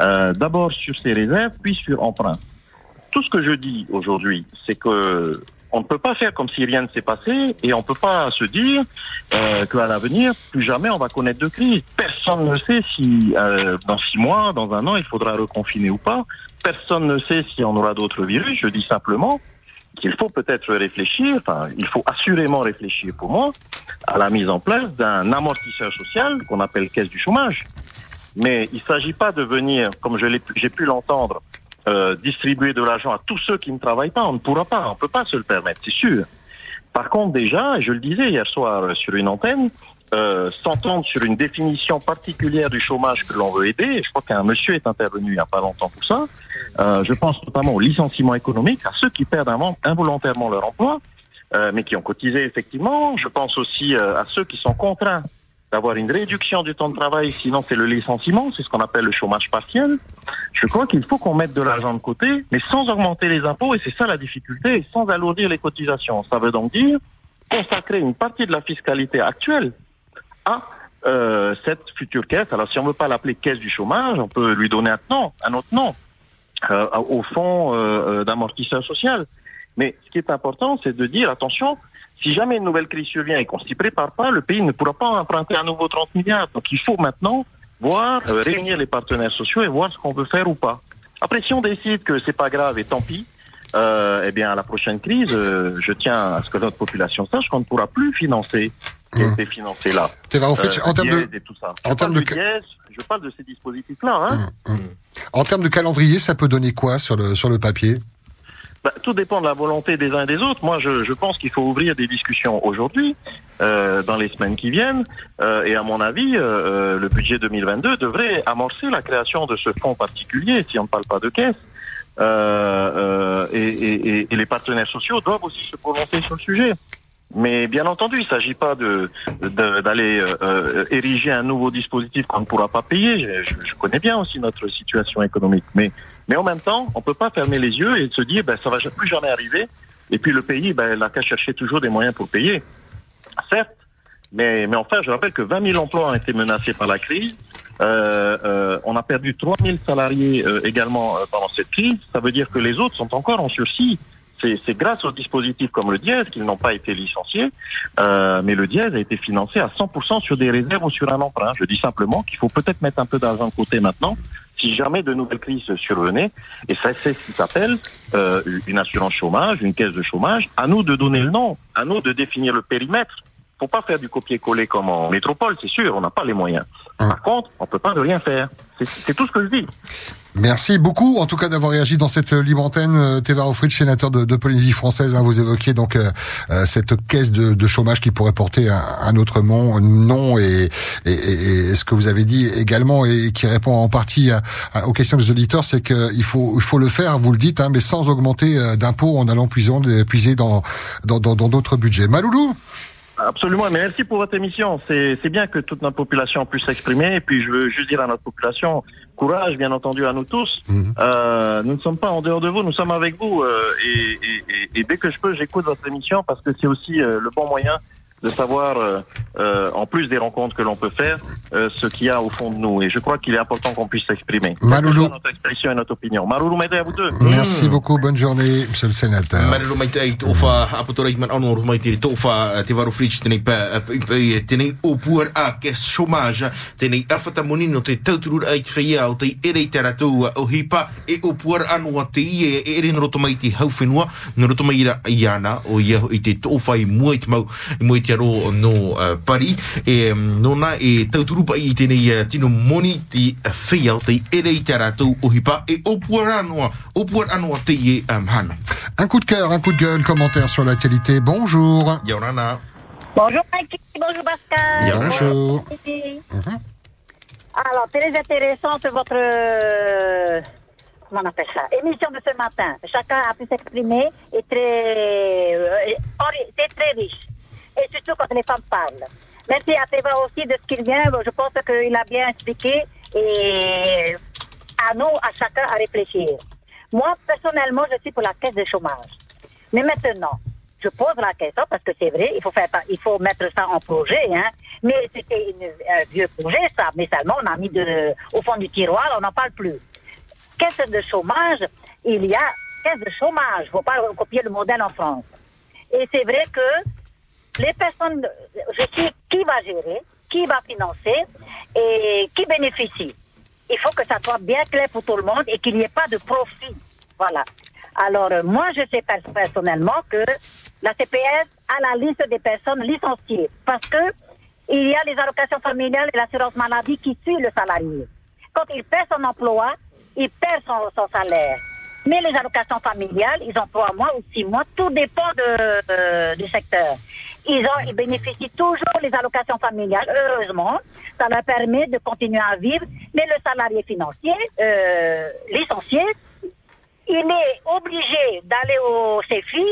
euh, d'abord sur ses réserves, puis sur emprunt. Tout ce que je dis aujourd'hui, c'est que on ne peut pas faire comme si rien ne s'est passé et on ne peut pas se dire euh, qu'à l'avenir, plus jamais on va connaître de crise. Personne ne sait si euh, dans six mois, dans un an, il faudra reconfiner ou pas. Personne ne sait si on aura d'autres virus. Je dis simplement qu'il faut peut-être réfléchir, enfin, il faut assurément réfléchir pour moi à la mise en place d'un amortisseur social qu'on appelle caisse du chômage. Mais il ne s'agit pas de venir, comme j'ai pu l'entendre, euh, distribuer de l'argent à tous ceux qui ne travaillent pas. On ne pourra pas, on ne peut pas se le permettre, c'est sûr. Par contre, déjà, je le disais hier soir sur une antenne, euh, s'entendre sur une définition particulière du chômage que l'on veut aider, je crois qu'un monsieur est intervenu il n'y a pas longtemps pour ça, euh, je pense notamment au licenciement économique, à ceux qui perdent invol- involontairement leur emploi, euh, mais qui ont cotisé effectivement. Je pense aussi à ceux qui sont contraints d'avoir une réduction du temps de travail, sinon c'est le licenciement, c'est ce qu'on appelle le chômage partiel. Je crois qu'il faut qu'on mette de l'argent de côté, mais sans augmenter les impôts, et c'est ça la difficulté, sans alourdir les cotisations. Ça veut donc dire consacrer une partie de la fiscalité actuelle à euh, cette future caisse. Alors si on veut pas l'appeler caisse du chômage, on peut lui donner un nom, un autre nom, euh, au fonds euh, euh, d'amortisseur social. Mais ce qui est important, c'est de dire attention, si jamais une nouvelle crise survient et qu'on s'y prépare pas, le pays ne pourra pas emprunter à nouveau 30 milliards. Donc il faut maintenant voir, euh, réunir les partenaires sociaux et voir ce qu'on veut faire ou pas. Après, si on décide que c'est pas grave et tant pis, euh, eh bien à la prochaine crise, euh, je tiens à ce que notre population sache qu'on ne pourra plus financer ce qui a été financé là. Teva Ofrich, en termes de- en Je termes parle de- je parle de ces dispositifs-là. Hein. En termes de calendrier, ça peut donner quoi sur le, sur le papier? Bah, tout dépend de la volonté des uns et des autres. Moi, je, je pense qu'il faut ouvrir des discussions aujourd'hui, euh, dans les semaines qui viennent. Euh, et à mon avis, euh, euh, le budget 2022 devrait amorcer la création de ce fonds particulier, si on ne parle pas de caisse. Euh, euh, et, et- et- les partenaires sociaux doivent aussi se prononcer sur le sujet. Mais bien entendu, il ne s'agit pas de d'aller euh, ériger un nouveau dispositif qu'on ne pourra pas payer. Je- je connais bien aussi notre situation économique, mais mais en même temps, on peut pas fermer les yeux et se dire ben ça va plus jamais arriver. Et puis le pays, ben il n'a qu'à chercher toujours des moyens pour payer. Certes, mais mais enfin, je rappelle que 20 000 emplois ont été menacés par la crise. Euh, euh, on a perdu 3 000 salariés euh, également euh, pendant cette crise. Ça veut dire que les autres sont encore en sursis. C'est c'est grâce aux dispositifs comme le dièse qu'ils n'ont pas été licenciés, euh, mais le dièse a été financé à 100% sur des réserves ou sur un emprunt. Je dis simplement qu'il faut peut-être mettre un peu d'argent de côté maintenant, si jamais de nouvelles crises survenaient. Et ça, c'est ce qui s'appelle euh, une assurance chômage, une caisse de chômage. À nous de donner le nom, à nous de définir le périmètre. Faut pas faire du copier-coller comme en métropole, c'est sûr, on n'a pas les moyens. Par contre, on peut pas ne rien faire. C'est- C'est tout ce que je dis. Merci beaucoup, en tout cas, d'avoir réagi dans cette libre antenne. Euh, Teva Ofrich, sénateur de, de Polynésie française, hein, vous évoquiez donc euh, euh, cette caisse de, de chômage qui pourrait porter un, un autre nom, nom et, et, et- ce que vous avez dit également et qui répond en partie à- à- aux questions des auditeurs, c'est qu'il faut, il faut le faire, vous le dites, hein, mais sans augmenter euh, d'impôts en allant puiser, puiser dans dans dans dans d'autres budgets. Maloulou Absolument, mais merci pour votre émission. C'est bien que toute notre population puisse s'exprimer. Et puis, je veux juste dire à notre population, courage, bien entendu, à nous tous. Euh, nous ne sommes pas en dehors de vous, nous sommes avec vous. euh, et, et- et- et dès que je peux, j'écoute votre émission parce que c'est aussi euh, le bon moyen de savoir, euh, euh, en plus des rencontres que l'on peut faire, euh, ce qu'il y a au fond de nous. Et je crois qu'il est important qu'on puisse s'exprimer. Maloulou. Notre expression et notre opinion. Maloulou, m'aider à vous deux. Merci beaucoup, bonne journée, monsieur le sénateur. Tofa man tofa tenei a chômage tenei te te e te ie e te tofa mau i te te aro no uh, pari e um, nona e tauturupa i tēnei uh, tino moni ti uh, whia te ere i te rātou ohipa e te i um, hana. Un coup de cœur, un coup de gueule, commentaire sur l'actualité. Bonjour. Yorana. Bonjour Mikey, bonjour Pascal. Bonjour. Mhm. Alors, très intéressante votre, euh, comment on appelle ça, émission de ce matin. Chacun a pu s'exprimer et très, euh, c'est très riche. Et surtout quand les femmes parlent. Merci à Teva aussi de ce qu'il vient. Je pense qu'il a bien expliqué et à nous, à chacun, à réfléchir. Moi, personnellement, je suis pour la caisse de chômage. Mais maintenant, je pose la question parce que c'est vrai, il faut faire, il faut mettre ça en projet, hein. Mais c'était un vieux projet, ça. Mais seulement, on a mis de, au fond du tiroir, on n'en parle plus. Caisse de chômage, il y a caisse de chômage. Faut pas copier le modèle en France. Et c'est vrai que les personnes, je sais qui va gérer, qui va financer et qui bénéficie. Il faut que ça soit bien clair pour tout le monde et qu'il n'y ait pas de profit. Voilà. Alors, euh, moi, je sais pers- personnellement que la CPS a la liste des personnes licenciées parce que il y a les allocations familiales et l'assurance maladie qui suivent le salarié. Quand il perd son emploi, il perd son salaire. Mais les allocations familiales, ils ont trois mois ou six mois, tout dépend de, euh, du secteur. Ils, ont, ils bénéficient toujours les allocations familiales, heureusement. Ça leur permet de continuer à vivre. Mais le salarié financier, euh, licencié, il est obligé d'aller au CFI,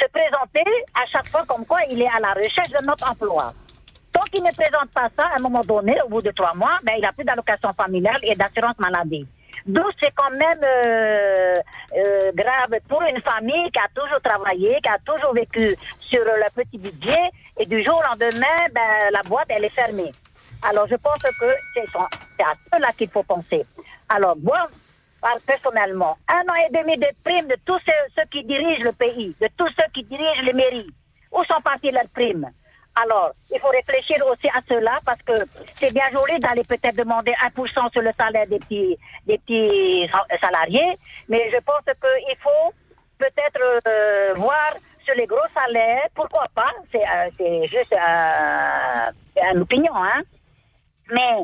se présenter à chaque fois comme quoi il est à la recherche de notre emploi. Tant qu'il ne présente pas ça, à un moment donné, au bout de trois mois, ben, il n'a plus d'allocation familiale et d'assurance maladie. Donc c'est quand même euh, euh, grave pour une famille qui a toujours travaillé, qui a toujours vécu sur le petit budget, et du jour au lendemain, ben, la boîte, elle est fermée. Alors je pense que c'est à cela qu'il faut penser. Alors moi, personnellement, un an et demi de primes de tous ceux, ceux qui dirigent le pays, de tous ceux qui dirigent les mairies. Où sont parties leurs primes? Alors, il faut réfléchir aussi à cela parce que c'est bien joli d'aller peut-être demander 1% sur le salaire des petits, des petits sa- salariés, mais je pense qu'il faut peut-être euh, voir sur les gros salaires, pourquoi pas, c'est euh, juste euh, une opinion, hein. Mais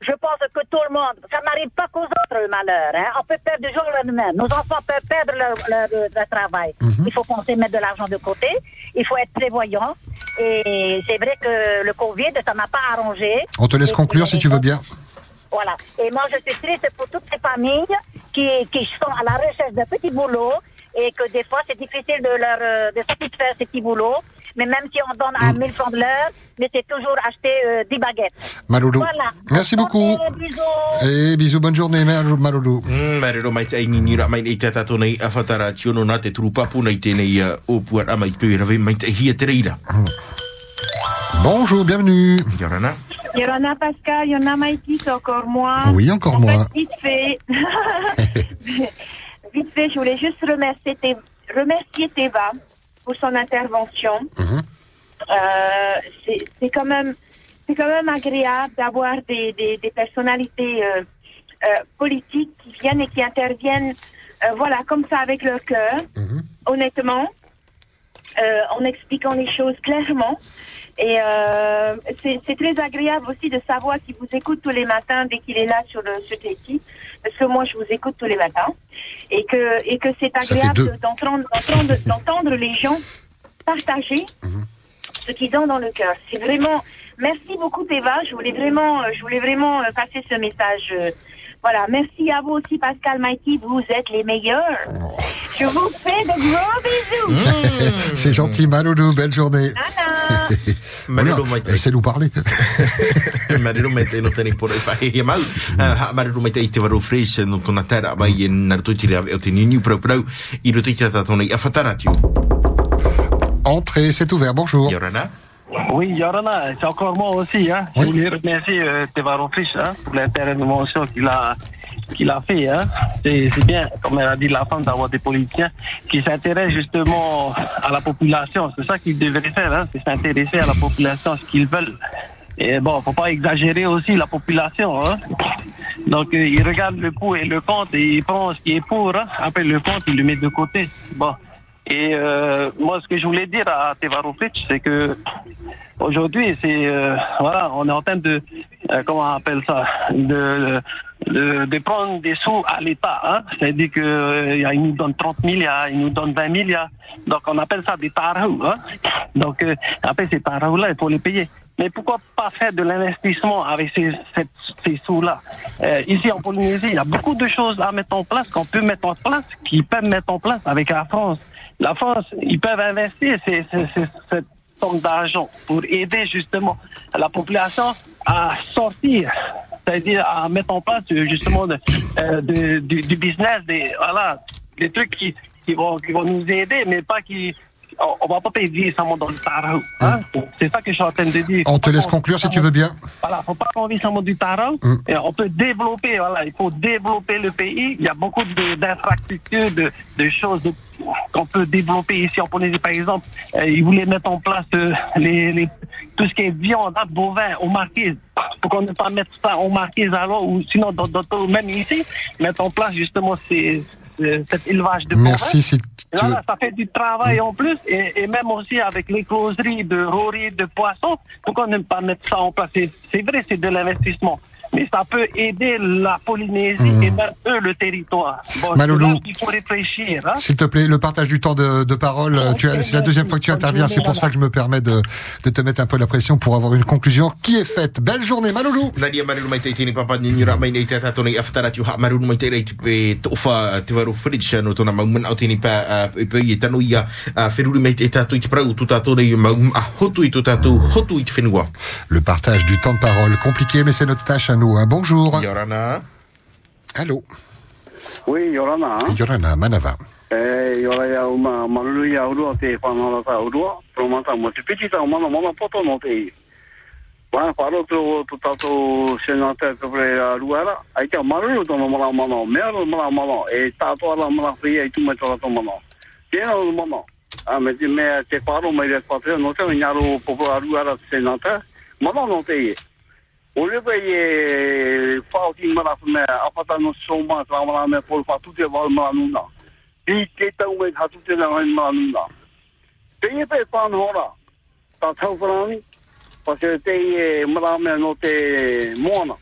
je pense que tout le monde, ça n'arrive pas qu'aux autres le malheur. Hein. On peut perdre du jour au lendemain. Nos enfants peuvent perdre leur, leur- leur travail. Il faut penser mettre de l'argent de côté. Il faut être prévoyant. Et c'est vrai que le Covid, ça n'a pas arrangé. On te laisse conclure si tu veux bien. Voilà. Et moi, je suis triste pour toutes ces familles qui, qui sont à la recherche d'un petit boulot et que des fois, c'est difficile de leur euh, de satisfaire ces petits boulots. Mais même si on donne à 1000 francs de l'heure, mais c'est toujours acheter euh, 10 baguettes. Maloulou. Voilà. Merci beaucoup. Et bisous, bonne journée, Malou- Maloulou. Mm, mai te aingi nira mai nei tatato nei a whatara tiono nā te turupapu nei tēnei uh, ōpua a mai tui rawe mai te hia te reira. Bonjour, bienvenue. Yorana. Yorana Pascal, Yorana c'est encore moi. Oui, encore En moi. fait, vite fait. vite fait, je voulais juste remercier, Te- remercier Teva pour son intervention. Euh, c'est c'est quand même c'est quand même agréable d'avoir des, des, des personnalités euh, euh, politiques qui viennent et qui interviennent euh, voilà comme ça avec leur cœur honnêtement euh, en expliquant les choses clairement. Et euh, c'est c'est très agréable aussi de savoir qu'il vous écoute tous les matins dès qu'il est là sur le sur parce que moi je vous écoute tous les matins et que et que c'est agréable d'entendre d'entendre les gens partager ce qu'ils ont dans le cœur. C'est vraiment merci beaucoup Teva. Je voulais vraiment euh, je voulais vraiment euh, passer ce message. Voilà, merci à vous aussi Pascal Mikey, vous êtes les meilleurs. Je vous fais de gros bisous. C'est gentil, Maloulou, belle journée. Voilà, laissez-nous parler. Marero mai te no tēnei pora i whahehia mau. Ha marero mai te i te waro fresh no tōna tēra mai naruto tiri ave o te niniu prau prau i roto i te tatato nei a whatara tio. Entrez, c'est ouvert, bonjour. Yorana. Oui, Yorana, c'est encore moi aussi. Hein. Je voulais remercier euh, Tevaro Frisch hein, pour l'intervention qu'il a, qu'il a fait. Hein. C'est bien, comme elle a dit la femme, d'avoir des politiciens qui s'intéressent justement à la population. C'est ça qu'ils devraient faire, hein, c'est s'intéresser à la population, ce qu'ils veulent. Et bon, faut pas exagérer aussi la population. Hein. Donc, euh, ils regardent le pour et le contre et ils prennent ce qui est pour. Hein. Après le contre, ils le mettent de côté. Bon. Et euh, moi, ce que je voulais dire à Tevarovic, c'est que aujourd'hui, c'est euh, voilà, on est en train de euh, comment on appelle ça, de, de, de prendre des sous à l'État. Hein? C'est-à-dire que euh, il nous donne 30 milliards, il nous donne 20 milliards. Donc on appelle ça des tarous. Hein? Donc euh, après ces tarous-là, il faut les payer. Mais pourquoi pas faire de l'investissement avec ces, cette- ces sous-là? Euh, Ici en Polynésie, il y a beaucoup de choses à mettre en place qu'on peut mettre en place, qui peuvent mettre en place avec la France. La France, ils peuvent investir cette somme d'argent pour aider justement la population à sortir, c'est-à-dire à mettre en place justement de, euh, du business, des, voilà, des trucs qui, qui, vont, qui vont nous aider, mais pas qui... On, on va pas payer seulement dans le tarot. Hein? C'est ça que je suis en train de dire. On te laisse conclure si tu veux bien. Voilà, faut pas qu'on vive seulement du tarot. Mm. Et on peut développer, voilà, il faut développer le pays. Il y a beaucoup d'infrastructures, de, de choses qu'on peut développer ici en Polynésie. Par exemple, euh, ils voulaient mettre en place euh, les, les- tout ce qui est viande, hein, bovin, aux marquises. Pourquoi ne pas mettre ça aux marquises alors, ou sinon, d'autres, même ici, mettre en place justement ces, ce- cet élevage de Merci, si tu là, ça fait du travail en plus, et, et même aussi avec les closeries de roris, de poissons, pourquoi ne pas mettre ça en place? C'est vrai, c'est de l'investissement, mais ça peut aider la Polynésie et même eux, le territoire. Bon, Maloulou. là qu'il faut réfléchir. Hein? S'il te plaît, le partage du temps de, de parole, tu as- c'est la deuxième fois que tu interviens, c'est pour ça que je me permets de, de te mettre un peu la pression pour avoir une conclusion qui est faite. Belle journée, Maloulou. Le partage du temps de parole, compliqué, mais c'est notre tâche à nous. Hein. Bonjour. Yorana. Allô. Oui, Yorana. Yorana, Manava. Ta te ta. Wa paro to to tato senata te pre a ruara. Ai te maruru to mana mana. Mea ro mana mana. E ala fri ai tu mai to to mana. Tēnā o mana. A me te te paro no te a no te. O le pe e whao ki mara me apata no soma tra mara me por pa tute wal mara nuna. Di ke tau me hatu te na mai mara nuna. Te e pe pan hora. Ta tau whanani. Pa se te e mara me no te moana.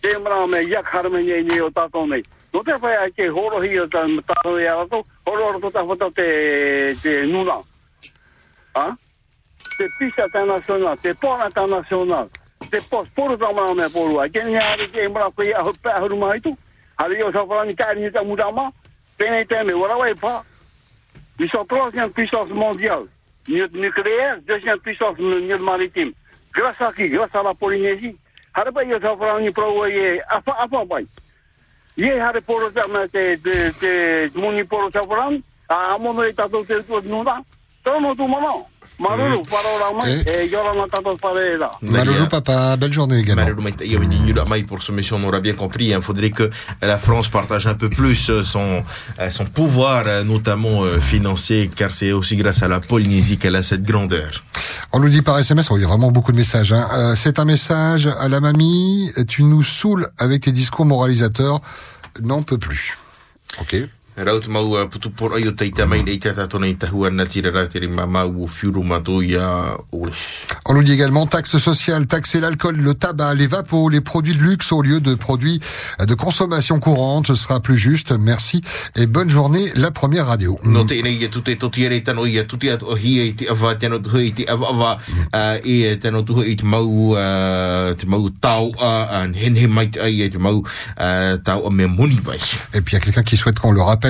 Te mara me yak harame nei nei o tato nei. No te whai ai ke horo hi o ta tato e arato. Horo horo to ta whata te, te nuna. Ha? Te pisa internacional, te pona internacional. Te pos poro ta mana me poro ai ke ni ari ke mara ko ia ho pa ho mai tu. Hari yo sa fala ni ka ni ta muda ma pene te me wala wai pa ils sont troisième puissance mondiale nu- nucléaire deuxième puissance maritime grâce à qui grâce à la Polynésie hari pa yo sa fala ni pro pai ye hari te te muni sa a e maruru para mai e yo la tato pare da Maloulou, papa, belle journée également. Mai pour ce mission on aura bien compris. Il faudrait que la France partage un peu plus euh, son, euh, son pouvoir, euh, notamment euh, financier, car c'est aussi grâce à la Polynésie qu'elle a cette grandeur. On nous dit par SMS, oh, il y a vraiment beaucoup de messages. Hein. Euh, c'est un message à la mamie, tu nous saoules avec tes discours moralisateurs, n'en peux plus. Ok. Raut mau putu por ayo teita mai nei tata tona i tahua na tira ra tiri mama u fiuru mato ia oi. On nous dit également taxes sociales, taxer l'alcool, le tabac, les vapos, les produits de luxe au lieu de produits de consommation courante. Ce sera plus juste. Merci et bonne journée. La première radio. No te nei ia tute to tira i tano ia tute at o hi i te ava tano tu i te ava ava e tano tu i te mau te mau tau an hen he mai te ai te mau tau o me muni bai. Et puis il y a quelqu'un qui souhaite qu'on le rappelle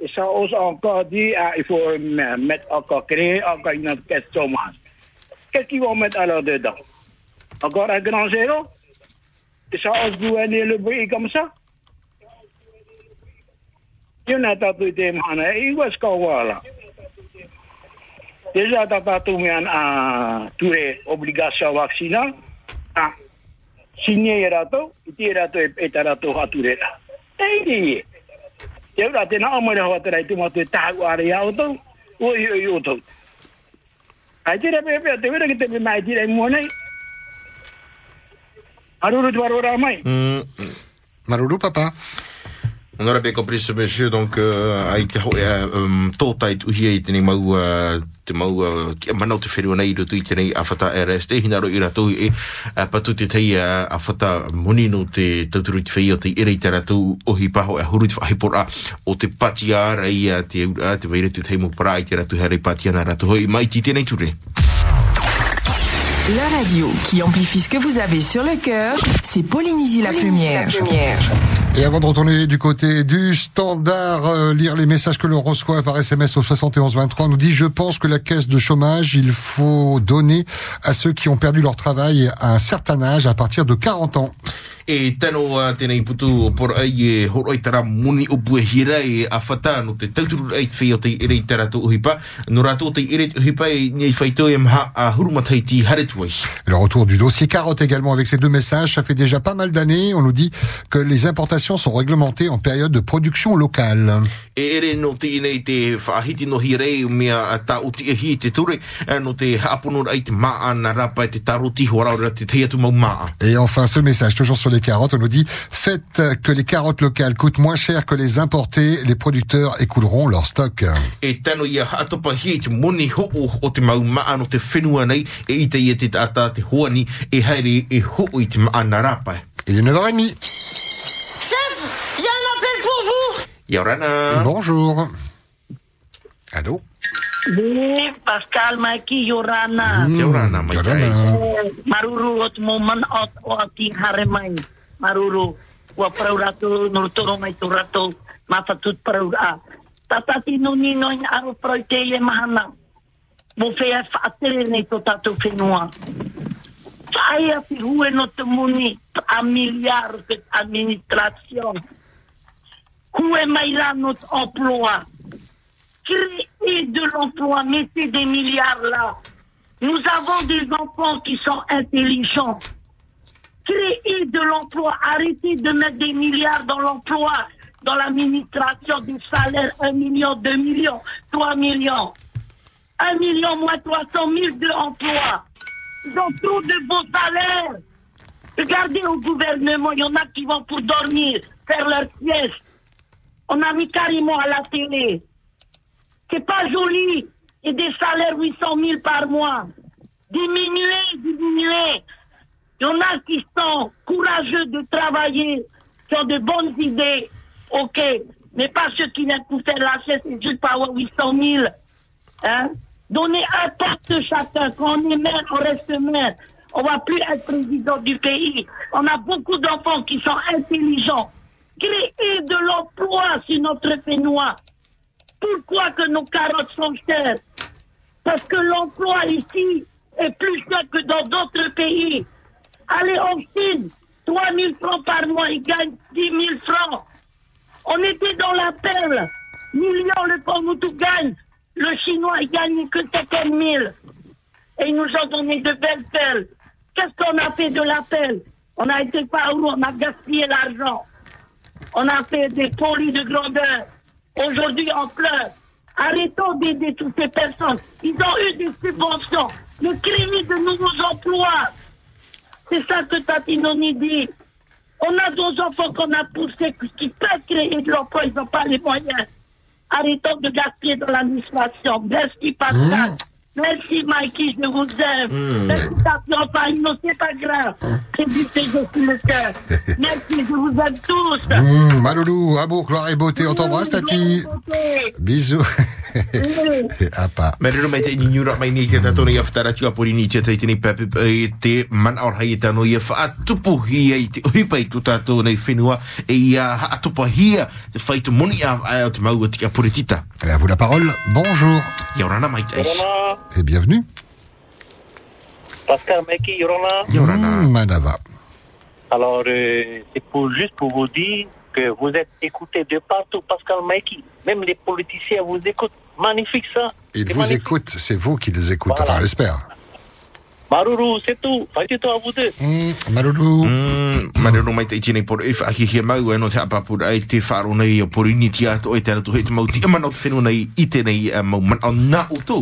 Et ça ose encore dire, ah, il faut mettre encore créer encore une autre chômage. Qu'est-ce qu'ils vont mettre alors dedans? Encore un grand zéro Et ça ose gouverner le pays comme ça? Je n'ai pas il va se là. Déjà, t'as pas tout en tous les obligations vaccinales? Ah, signé rato, iti rato et rato hature. Eh, ini. Ya udah, tena amal yang hawa itu mau tu tahu area itu, oh iyo iyo tu. Aja dah pepe, tapi dah kita bina aja dah mulai. Aduh, tu baru ramai. Marulu, papa. On aurait bien compris ce monsieur, donc, euh, ai te ho, euh, tōtai tu hi e tēnei mau, uh, te mau, uh, ki- manau te wherua nei roto i tēnei a whata RS, te hinaro i ratou e, patu te tei a whata moni no te tauturu i te whai o te ere i te ratou ohi paho huru te whahipora o te pati ara i a te, te weire te teimo para i te ratou herei pati ana ratou hoi, mai ti tēnei ture. La radio qui amplifie ce que vous avez sur le cœur, c'est Polynésie la Plumière. Et avant de retourner du côté du standard, euh, lire les messages que l'on reçoit par SMS au 71 23, on nous dit, je pense que la caisse de chômage, il faut donner à ceux qui ont perdu leur travail à un certain âge, à partir de 40 ans. E tano a tēnei putu o pora ai e horo i tara muni o bue hira e a whata no te tauturu ai te whai o te ere i tara tō uhipa. No rātou te ere i uhipa e nei whaito e maha a hurumatai ti haretuai. Le retour du dossier carotte également avec ces deux messages, ça fait déjà pas mal d'années. On nous dit que les importations sont réglementées en période de production locale. E ere no te inei te whaahiti no hirei mea a tā uti e hi te ture e no te haponur ai te maa na rapa e te taro tiho raura te te atu mau maa. Et enfin, ce message, toujours sur les carottes, on nous dit faites que les carottes locales coûtent moins cher que les importées, les producteurs écouleront leur stock. E. Il est 9h30. Chef, il y a un appel pour vous Yorana. Bonjour. Allô? Pascal Maiki Yorana. Mm, Yorana, mai tai. Eh, Maruru o te moman o o ati hare mai. Maruru, ua parau rato, nurutoro mai tu rato, mawhatut parau a. Tatati no ni no in te ie mahana. Mo whea whaatere nei to tatou whenua. Whaia pi hue no te muni a miliar administration. Hue mai la no te emploi. Créer de l'emploi, mettez des milliards là. Nous avons des enfants qui sont intelligents. Créer de l'emploi, arrêtez de mettre des milliards dans l'emploi, dans l'administration des salaires, 1 million, 2 millions, 3 millions. 1 million moins 300 000 de emplois. Ils ont trop de beaux salaires. Regardez au gouvernement, il y en a qui vont pour dormir, faire leur sieste. On a mis carrément à la télé. C'est pas joli. Et des salaires 800 000 par mois. Diminuer, diminuer. Il y en a qui sont courageux de travailler, qui ont de bonnes idées. OK. Mais pas ceux qui viennent pour faire la chaise et juste avoir 800 000. Hein? Donnez un poste chacun. Quand on est maire, on reste maire. On va plus être président du pays. On a beaucoup d'enfants qui sont intelligents. Créer de l'emploi sur notre fénois. Pourquoi que nos carottes sont chères? Parce que l'emploi ici est plus cher que dans d'autres pays. Allez en Chine, 3 000 francs par mois, ils gagnent 10 000 francs. On était dans la perle. Millions le où tout gagne. Le Chinois, il gagne que 50 000. Et ils nous ont donné de belles perles. Qu'est-ce qu'on a fait de la perle? On a été par où? On a gaspillé l'argent. On a fait des polis de grandeur. Aujourd'hui, on pleure. Arrêtons d'aider toutes ces personnes. Ils ont eu des subventions. Le crédit de nouveaux emplois. C'est ça que Tatinoni dit. On a deux enfants qu'on a poussés qui peuvent créer de l'emploi. Ils n'ont pas les moyens. Arrêtons de gaspiller dans l'administration. Merci Pascal. Merci Mikey, je vous aime. Mmh. Merci Tati, enfin, non, c'est pas grave. C'est du le cœur. Merci, je vous aime tous. Mmh, Maloulou, amour, gloire et beauté. On t'embrasse, Tati. Bisous. Et à pas. Me rero mai te ini nyura mai ni te tatona ia whatara tua pori ni te teitini pepe e te man aur hai tano ia whaatupu hia i te uhipa i tu tātou nei whenua e ia haatupa hia te whaitu moni a te maua tika à vous la parole. Bonjour. Ia orana mai tai. Et bienvenue. Pascal Meki, Yorana. Mmh, Manava. Alors, euh, c'est pour, juste pour vous dire que vous êtes écouté de partout, Pascal Maïki. Même les politiciens vous écoutent. Magnifique ça. Ils vous magnifique. écoutent, c'est vous qui les écoutez, enfin, j'espère. Maruru, c'est tout. Faites-toi à vous deux. Maruru. Maruru mai te itine por if aki he mau e no te apapura ai te wharo nei o porini ti ato e tēnā tu he te mau ti amana o te whenua nei i tēnei a mau man o nā o tō.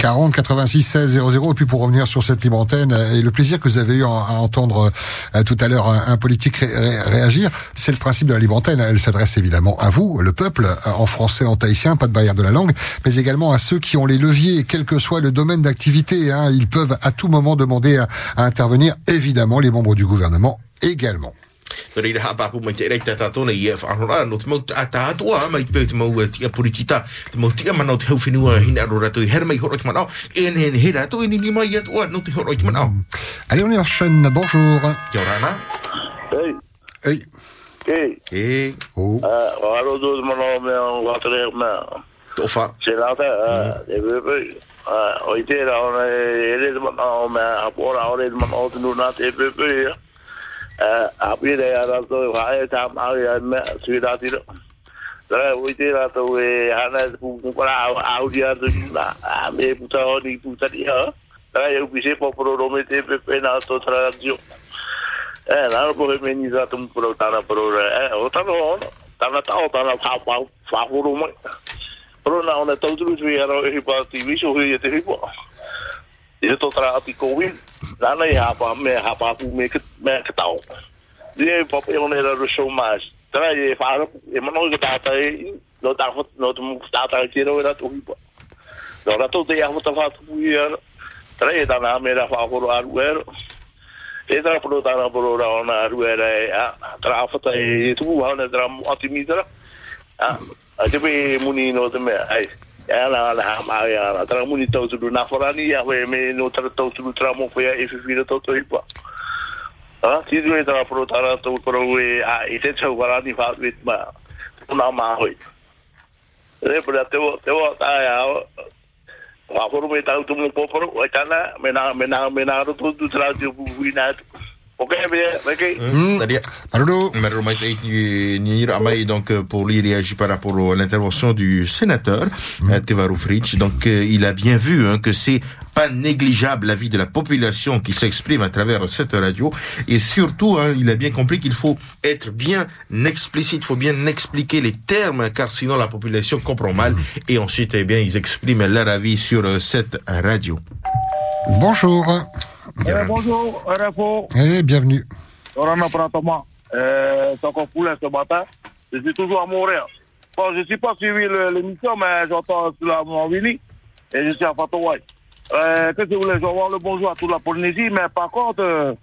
40 86 16 00 et puis pour revenir sur cette libre antenne euh, et le plaisir que vous avez eu à, entendre euh, tout à l'heure un, politique ré- ré- réagir, c'est le principe de la libre. Elle s'adresse évidemment à vous, le peuple, euh, en français, en tahitien, pas de barrière de la langue, mais également à ceux qui ont les leviers, quel que soit le domaine d'activité. hein. ils peuvent à tout moment demander à intervenir. Évidemment, les membres du gouvernement également. Pero i reha papu mai te rei tā tātou nei e whanora no te mau tā tātua mai te pēo te mau tia puritita te mau tia mana o te hau whenua hina aro rato i hera mai horo ki manao e ne ne he rato ni ni mai atua no te horo ki manao. Allez, on y enchaîne. Bonjour. Kia ora ana. Hey. Hey. Hey. Hey. Oh. Uh, waro dos me on me. Tofa. Se e. Uh, i te ra ona e re me ore te te. Uh, e ya me sui da ti ro. Ra o i te ra to e ana pu pu kora au dia to na. A me pu ta o ni pu ta di ha. Ra e pi se po pro ro me te be be na to tra dio. Eh, nā po he meni za tum pro tana pro re. Eh, o tana ona. Tana tau tana pa pa pa huru mai. Ona tau turu tui ara e pa TV so he te hipo. E to tra ati ko win. Nana i hapa me hapa pu me ke me ke tau. Ie pa pe ona era ro show mas. Tra e fa e mano ke tata e no ta fot no tu tata ki ro era to hipo. No ra to te ya fot fa tu i ara. Tra e tana me ra fa aru ero. e pro tana pro ona ruera e a tra e tu wa ona tra otimitra a a te pe muni no te me ai ya la la ha ma ya la tra muni tau tu na forani ya we me no tra tau tu tra mo pe e fi fi to to ipa a ti tu e tra pro tana to pro e a i te chau wa ni fa wit ma una ma hoi e por te wo te wo ta ya wa foro me tau tu mo poporo e tana me na me na me na ro tu tu tra tu bu ina Ok, bien, ok. Tadi Marudo. Marudo mai te i ni ira mai donc euh, pour lui réagir par rapport à l'intervention du sénateur euh, Tevaru Fritsch. Donc euh, il a bien vu hein, que c'est pas négligeable l'avis de la population qui s'exprime à travers cette radio et surtout hein, il a bien compris qu'il faut être bien explicite, il faut bien expliquer les termes car sinon la population comprend mal et ensuite eh bien ils expriment leur avis sur euh, cette radio. Bonjour. Eh, bonjour, RFO. Et bienvenue. Orana Pratoma. Euh, c'est encore poulet ce matin. Je suis toujours à Montréal. Bon, je ne suis pas suivi l'émission, mais j'entends sur la Mouavini et je suis à Fatowai. Euh, Qu'est-ce que vous voulez? Je vais voir le bonjour à toute la Polynésie, mais par contre, euh,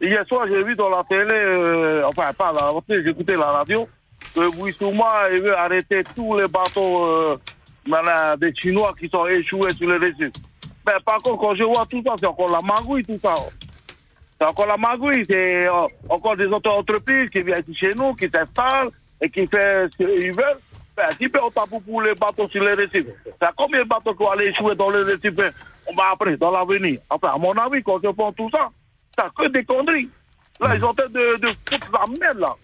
hier soir, j'ai vu dans la télé, euh, enfin, pas la télé, j'ai écouté la radio, que Bouissouma il veut arrêter tous les bateaux euh, des Chinois qui sont échoués sur les récifs. Mais par contre, quand je vois tout ça, c'est encore la magouille, tout ça. C'est encore la magouille. C'est euh, encore des autres entreprises qui viennent chez nous, qui s'installent et qui font ce qu'ils veulent. Ben, si peu on tape pour les bateaux sur les récifs. C'est combien de bateaux qui vont aller échouer dans les récifs ben, on va après, dans l'avenir Enfin, à mon avis, quand je pense tout ça, c'est que des conneries. Là, ils sont en train de, de foutre la merde, là.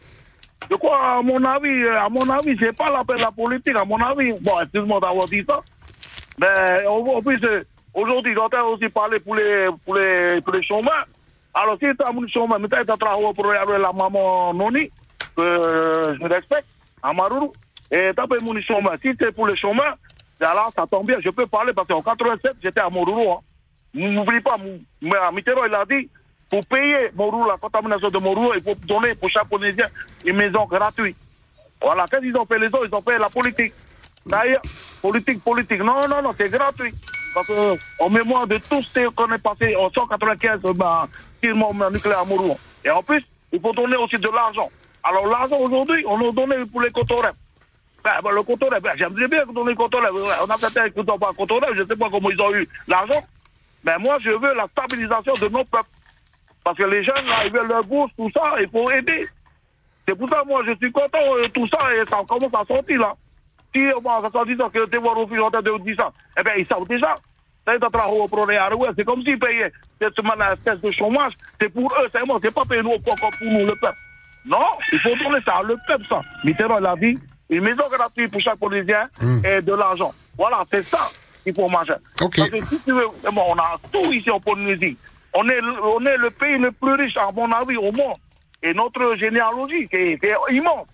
De quoi, à mon avis, euh, à mon avis, c'est pas l'appel de la politique, à mon avis. Bon, excuse-moi d'avoir dit ça. Mais en en plus, euh, aujourd'hui, j'entends aussi parler pour les, pour les, pour les chômeurs. Alors, si tu as un chômeur, mais tu as travaillé pour la maman Noni, que je respecte, à Maruru, et tu as mon chômeur. Si c'est pour les chômeurs, alors ça tombe bien, je peux parler parce qu'en 87, j'étais à Moruru. Hein. N'oublie pas, mais Mitterrand, il a dit, pour payer la contamination de Moruru, il faut donner pour chaque Polynésien une maison gratuite. Voilà, qu'est-ce qu'ils ont fait les autres Ils ont fait la politique. D'ailleurs, politique, politique. Non, non, non, c'est gratuit. Parce que, en mémoire de tout ce qu'on est passé en 195, ben, tirement nucléaire à Moruru. Et en plus, il faut donner aussi de l'argent. Alors, l'argent aujourd'hui, on nous donne pour les cotorets. Ben, ben, le cotorep, ben, j'aimerais bien donner le. On a qui n'ont pas je ne sais pas comment ils ont eu l'argent. Mais moi, je veux la stabilisation de nos peuples. Parce que les jeunes, là, ils veulent leur bourse, tout ça, il faut aider. C'est pour ça, moi, je suis content, euh, tout ça, et ça commence à sortir, là. Si, bon, ça fait 10 ans que tu vois au fil en train de dire ça, eh bien, ils savent déjà. Ça, ils ont travaillé au premier arrêt. C'est comme s'ils payaient cette semaine de chômage. C'est pour eux, c'est moi, c'est pas payé nous, encore pour nous, le peuple. Non, il faut donner ça. Le peuple, ça. Mitterrand, il a dit une maison gratuite pour chaque Polynésien et de l'argent. Voilà, c'est ça qu'il faut manger. Ok. Parce que si tu veux, bon, on a tout ici en Polynésie. On est, le- on est le pays le plus riche, à mon avis, au monde. Et notre généalogie, c'est immense.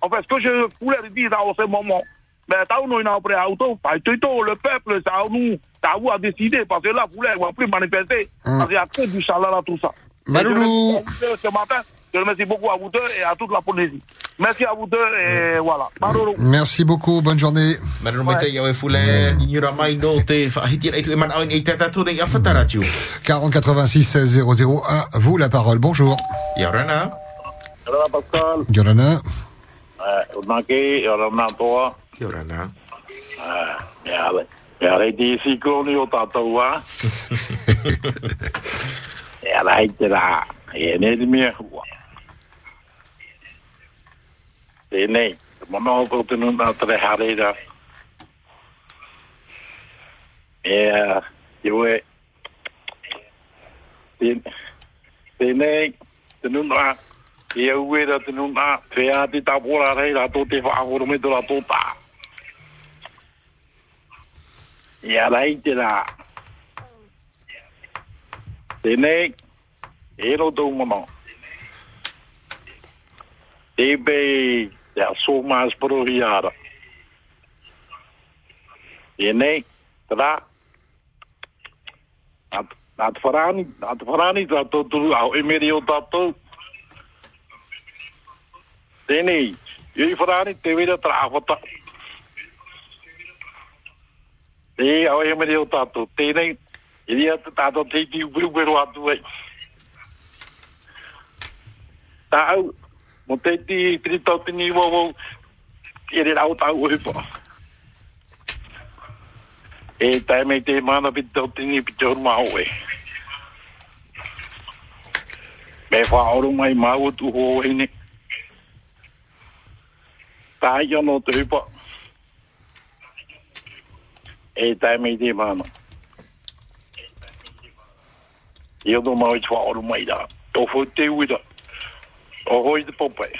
En fait, ce que je voulais dire dans ce moment, ben, t'as a après, auto, pas tout, tout, le peuple, c'est à nous, c'est à vous à décider, parce que là, vous voulez, on va plus manifester, parce qu'il y a que du chaleur à tout ça. Maloulou. Ce matin, je remercie beaucoup à vous deux et à toute la Polynésie. Merci à vous deux et voilà. Maloulou. Merci beaucoup, bonne journée. Whataratiu. 40 86 00 à vous la parole. Bonjour. Ia rana. Hello, Pascal. Yolana. Uh, Unaki, Yorana Toa. Kia ora nā. Uh, mea le. Mea le di sikroni o tātou a. Mea le hei te rā. E ne di mea hua. Tēnei. Te mono o tō tenu nā tere hareira. Mea, iwe. Tēnei. Tenu nā. E au e ra tenu nā. Whea te tāpora rei rā tō te whaakoro me tō rā tō tā. Ia rai te rā. Tēnei, e ro tau mono. Te bei, te a sō mās paro hi ara. Tēnei, te rā. Nā te wharani, nā te wharani tā tō turu au emeri o tātou. Tēnei, i wharani te au e mere o tātou, tēnei, i ria tātou te tiu wiruwiru atu ei. Tā au, mo te ti tiri tau tini wawo, i re rau tau uhipa. E tai mei te mana pi tau tini pi te horma au e. Me mai mau tu ho hini. Tā i te. e tai mei te mana. I o tō mau i twa oru mai da. O fo te uira. O hoi te popai.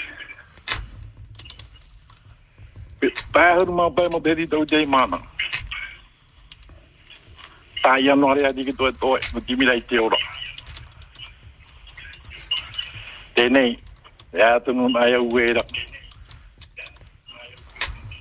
Pāhuru mau pai mo te ri tau te mana. Tā i anu are adi ki toe toe. Mo timira i te ora. Tēnei. E atunu mai au uera.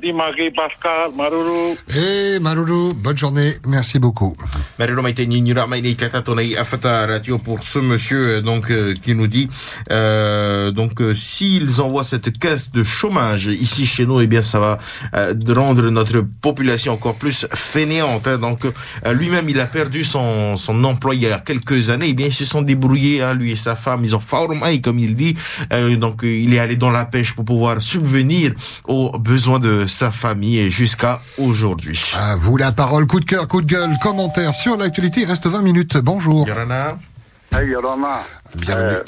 ti maki Pascal, maruru. Et Maloulou, bonne journée. Merci beaucoup. Whataratio pour ce monsieur euh, donc euh, qui nous dit euh, donc euh, s'ils envoient cette caisse de chômage ici chez nous eh bien ça va rendre notre population encore plus fainéante hein. donc lui-même il a perdu son son emploi il y a quelques années eh bien ils se sont débrouillés hein, lui et sa femme ils ont faurumai comme il dit donc il est allé dans la pêche pour pouvoir subvenir aux besoins de sa famille et jusqu'à aujourd'hui À vous la parole. Coup de cœur, coup de gueule, commentaire sur l'actualité. Il reste 20 minutes. Bonjour. Bienvenue.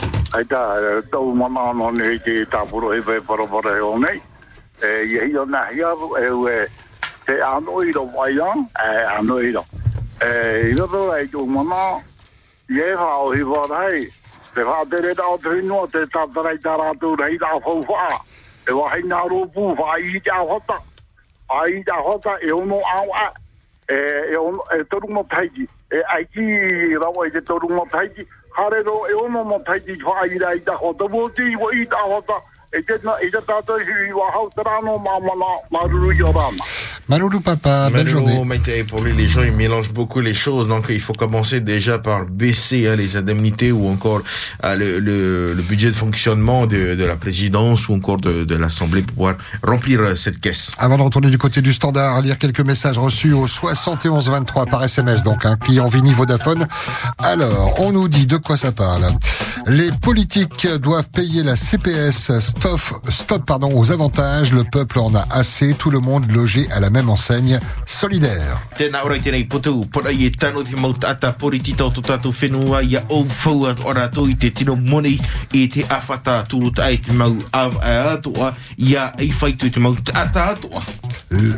我还认路不坏，伊家伙子，伊家伙子，要弄安瓦，诶，要诶，走路莫太急，诶，矮子，我话伊得走路莫太急，哈，那个要弄莫太急，好矮的伊家伙子，我走伊家伙子。Hau tarano ma mana, maruru i o rana. Maloulou papa, belle journée. Pour lui, les gens ils mélangent beaucoup les choses, donc il faut commencer déjà par baisser hein, les indemnités ou encore euh, le, le, le budget de fonctionnement de, de la présidence ou encore de, de l'Assemblée pour pouvoir remplir euh, cette caisse. Avant de retourner du côté du standard, lire quelques messages reçus au 71 23 par SMS, donc un client Vini Vodafone. Alors, on nous dit de quoi ça parle. Les politiques doivent payer la CPS, stop, pardon, aux avantages. Le peuple en a assez. Tout le monde logé à la même enseigne solidaire.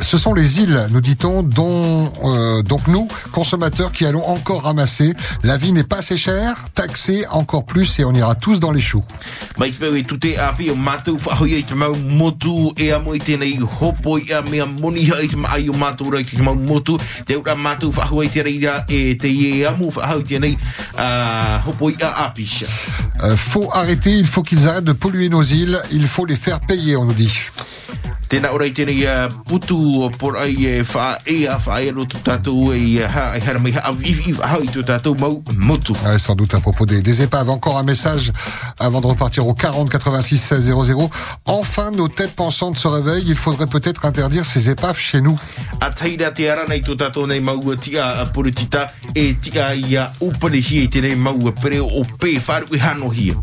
Ce sont les îles, nous dit-on, dont euh, donc nous, consommateurs, qui allons encore ramasser. La vie n'est pas assez chère, taxée encore plus, et on ira tous dans les choux. E e e e uh. Euh, faut arrêter, il faut qu'ils arrêtent de polluer nos îles, il faut les faire payer, on nous dit. Tēnā ora i tēnei uh, putu o por ai e wha e a wha e ro tu tātou e ha e hara mai ha aviv i wha i tu tātou mau motu. Ouais, sans doute à propos des, des épaves. Encore un message avant de repartir au 40 86 00. Enfin, nos têtes pensantes se réveillent. Il faudrait peut-être interdire ces épaves chez nous. A taira te ara nei tu tātou nei mau a tia a puritita e tia i a upare hi e tēnei mau a pere o pe wharu i hano hi.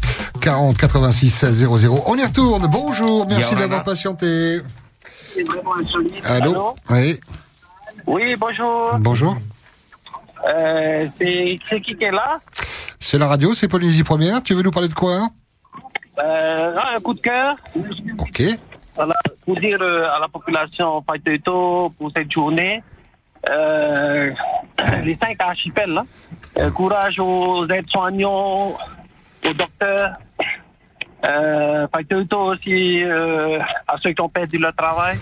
40 86 00. On y retourne. Bonjour. Merci d'avoir patienté. Allô? Oui. Oui, bonjour. Bonjour. Euh, c'est c'est qui qui est là? C'est la radio, c'est Polynésie Première. Tu veux nous parler de quoi? euh, là, Un coup de cœur. Ok. Voilà, pour dire euh, à la population Faiteto pour cette journée, euh, les cinq archipels, là, euh, courage aux aides-soignants, aux docteurs, euh, Faiteto aussi euh, à ceux qui ont perdu leur travail.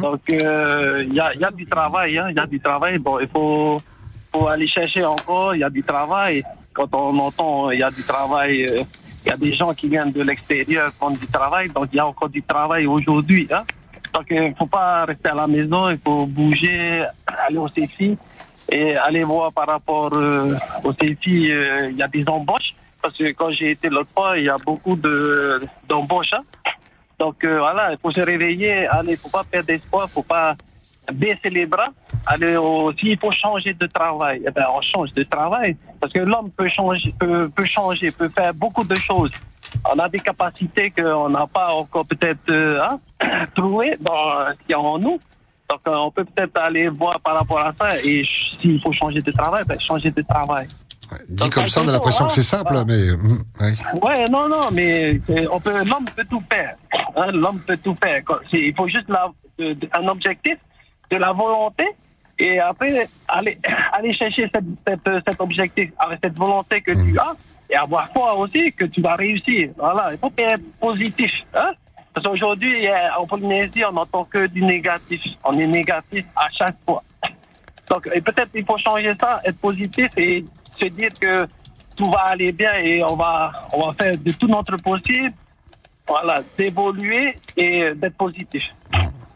Donc, euh, il y, a, y a du travail, hein, il y a du travail. Bon, il faut, faut aller chercher encore, il y a du travail. Quand on entend il y a du travail, euh, il y a des gens qui viennent de l'extérieur qui font du travail, donc il y a encore du travail aujourd'hui. Hein. Donc, il ne faut pas rester à la maison, il faut bouger, aller au CFI et aller voir par rapport euh, au CFI, euh, il y a des embauches. Parce que quand j'ai été l'autre fois, il y a beaucoup de d'embauches. hein. Donc euh, voilà, il faut se réveiller, allez, faut pas perdre espoir, faut pas baisser les bras. Allez, s'il faut changer de travail, eh ben, on change de travail. Parce que l'homme peut changer, peut, peut changer, peut faire beaucoup de choses. On a des capacités qu'on n'a pas encore peut-être euh, hein, trouvées dans ce qu'il y a en nous. Donc euh, on peut peut-être aller voir par rapport à ça et s'il faut changer de travail, ben, changer de travail. Dit comme ça, on a l'impression que c'est simple, mais hum, ouais. Ouais, non, non, mais euh, on peut, l'homme peut tout faire. Hein, l'homme peut tout faire. Il faut juste la, un objectif, de la volonté, et après aller, aller chercher cette, cette, euh, cet objectif avec cette volonté que tu as, et avoir foi aussi que tu vas réussir. Voilà, il faut être positif. Hein? Parce qu'aujourd'hui, en Polynésie, on n'entend que du négatif. On est négatif à chaque fois. Donc, et peut-être il faut changer ça, être positif et se dire que tout va aller bien et on va, on va faire de tout notre possible, voilà, d'évoluer et d'être positif.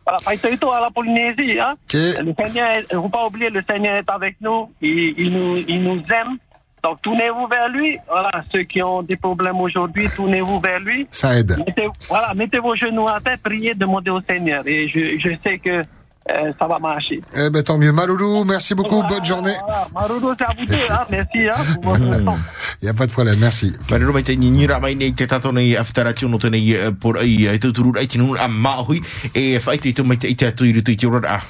Voilà, Faïtoïto à la Polynésie, hein. Le Seigneur, il ne faut pas oublier, le Seigneur est avec nous, il, il nous, il nous aime. Donc, tournez-vous vers lui. Voilà, ceux qui ont des problèmes aujourd'hui, tournez-vous vers lui. Ça aide. Mettez, voilà, mettez vos genoux à terre, priez, demandez au Seigneur. Et je, je sais que euh, ça va marcher. Eh ben tant mieux. Maloulou, merci beaucoup. Bonne journée. Voilà, Marudo, c'est à vous deux, hein. Merci, hein, pour votre. Il n'y a pas de problème. Merci. Marero mai te ngira mai nei te tato nei aftarati no tenei eh, por ai ai te turu ai tinu a mahui e fai te mai te te tu i rutu i te ora a.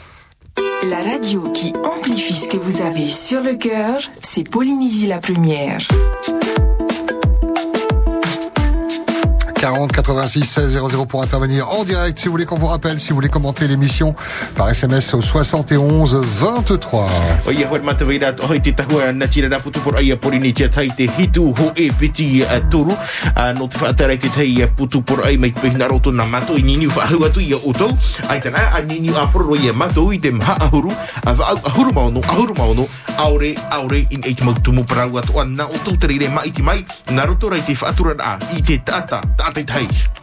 La radio qui amplifie ce que vous avez sur le cœur, c'est Polynésie la première. 40 86 16 00 pour intervenir en direct. Si vous voulez qu'on vous rappelle, si vous voulez commenter l'émission par SMS au 71 23.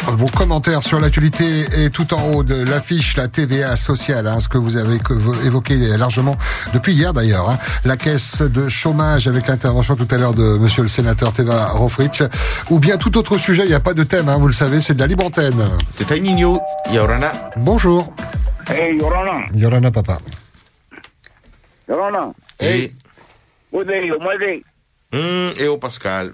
Vos commentaires sur l'actualité et tout en haut de l'affiche, la TVA sociale, hein, ce que vous avez évoqué largement depuis hier d'ailleurs. hein. La caisse de chômage avec l'intervention tout à l'heure de monsieur le sénateur Teva Rofrich. Ou bien tout autre sujet, il n'y a pas de thème, hein, vous le savez, c'est de la libre antenne. Yorana. Bonjour. Hey, Yorana. Yorana Papa. Yorana. Hey. Mm, e o Pascal.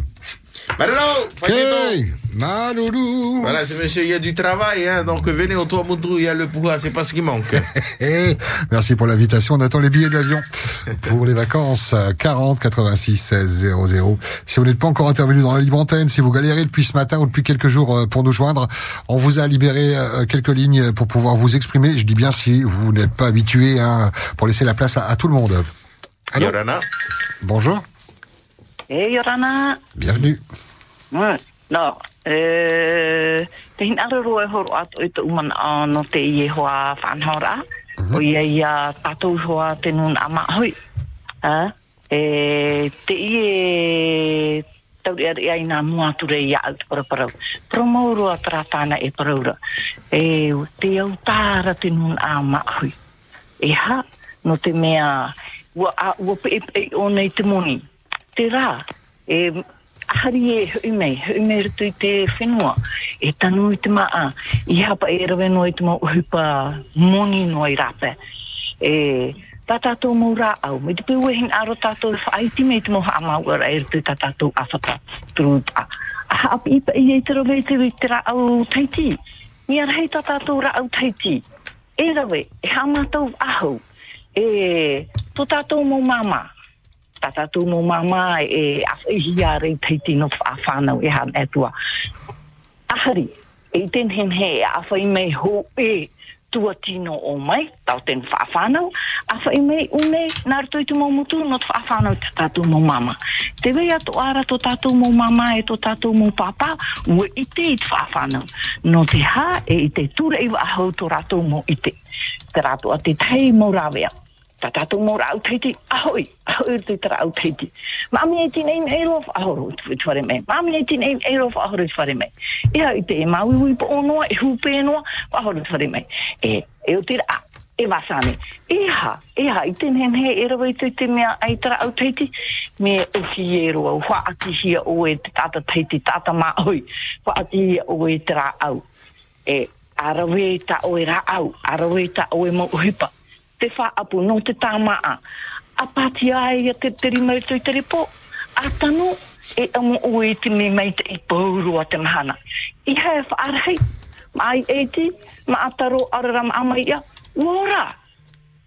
Marino, Hey, Maloulou. Voilà, c'est monsieur, il y a du travail, hein, donc venez au toit Moudrou, il y a le pouvoir, c'est pas ce qui manque. Eh, merci pour l'invitation. On attend les billets d'avion pour les vacances. 40 86 16 00. Si vous n'êtes pas encore intervenu dans la libre antenne, si vous galérez depuis ce matin ou depuis quelques jours euh, pour nous joindre, on vous a libéré euh, quelques lignes pour pouvoir vous exprimer. Je dis bien si vous n'êtes pas habitué, hein, pour laisser la place à, à tout le monde. Allô Yorana. Bonjour. E Yorana. Bienvenue. Mm. No, e, te hin aruru e horo atu i te uman no te ie hoa whanhora. O ia ia tatou hoa te nun ama hoi. Ha? E, te ie tauri ari ai nā mua ture ia au te paraparau. Promauru a tratana e paraura. E, te au tāra te nun ama hoi. E ha, no te mea, ua, a, ua pe e, e o nei te moni. Te rā, e, ahari e hui mei, hui mei rutu i te whenua, e tanu i te maa, i hapa e rawe no i te maa uhupa moni no i rape. E, tā tātou mau rā au, me te pēua hin aro tātou whaiti me te moha amau ara e rutu i tā tātou awhata turu tā. Aha api ipa i e te rawe te wei te rā au taiti, ni ara hei tā tātou rā au taiti. E rawe, e hā mātou ahau, e tō tātou mau mama, tata tu mo mama e ia rei tino a e han etua ahari e ten hen he a i ho e tua tino o mai tau ten fa fano a i une nar to tu mo mutu no te fano tata tu mo mama. Te ve ya ara to tata tu mo mama e to tata tu mo papa u i te it no te ha e te ture i va ahau to rato mo ite te. Rato a te tei mo ravea Ta tatu mo rau teiti, ahoi, ahoi te tara au teiti. Mami e tine in eiro of ahoro i te whare mei. Mami e tine in eiro of ahoro i te whare mei. Ia i te e maui ui po onoa, e hupe noa, ahoro i whare mei. E, e o te e wasane. Eha, eha, i ten hen he e rawa i te te mea ai tara au teiti, me o ki e roa, wha ati hia o e te tata teiti, tata ma oi, wha ati hia o e te au. E, arawe ta o e ra au, arawe ta o e mo uhipa te wha apu no te tāmaa. A pāti ai a te teri mai tui teri po. A tanu e amu ue te me mai te i pauru a te mahana. I hae wha arhei. Ma ai e ti, ma ataro araram ma amai ia. Wora!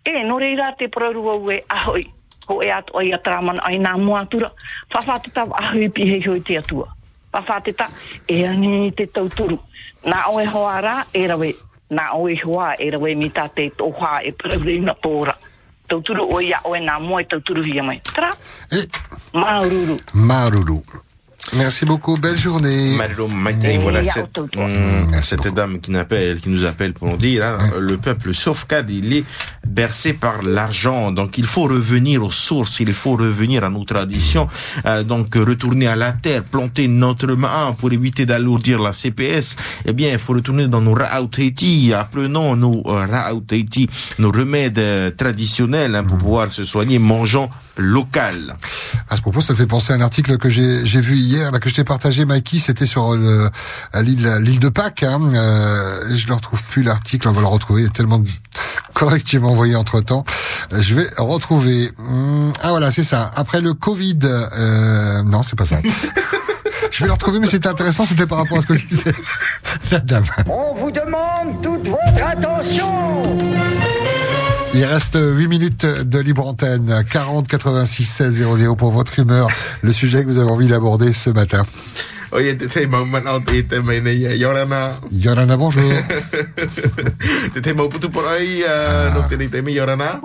E, no reira te paraurua ue ahoi. Ko e ato ai atraman ai nā muatura. Whawhate tau ahoi pihei hoi te atua. Whawhate ta e ani te tauturu. Nā oe hoa rā, e rawe na oe hoa e rawe mi tā te toha e paraurina pōra. Tauturu o ia oe nā moe tauturu hia mai. Tara, maururu. Maruru. Merci beaucoup, belle journée. Voilà cette, cette dame qui, nous appelle pour nous dire hein, le peuple, sauf cas, il est bercé par l'argent. Donc il faut revenir aux sources, il faut revenir à nos traditions. Euh, donc retourner à la terre, planter notre main pour éviter d'alourdir la CPS. Eh bien, il faut retourner dans nos Ra'autaiti, apprenons nos euh, Ra'autaiti, nos remèdes euh, traditionnels hein, pour pouvoir se soigner, mangeant local. À ce propos, ça fait penser à un article que j'ai j'ai vu hier, là que je t'ai partagé, Mikey. C'était sur à l'île de Pâques. Hein, euh, je ne retrouve plus l'article. On va le retrouver. Il y a tellement de corrects qui m'ont envoyé entre temps. Je vais retrouver. Hum, ah voilà, c'est ça. Après le Covid. Euh, non, c'est pas ça. je vais le retrouver, mais c'était intéressant. C'était par rapport à ce que je disais. La dame. On vous demande toute votre attention. Il reste 8 minutes de libre antenne. 40 86 16 00 pour votre humeur. Le sujet que vous avez envie d'aborder ce matin. Oye, te te mau mana te Yorana. Yorana, bonjour. te te mau putu por uh, no te Yorana.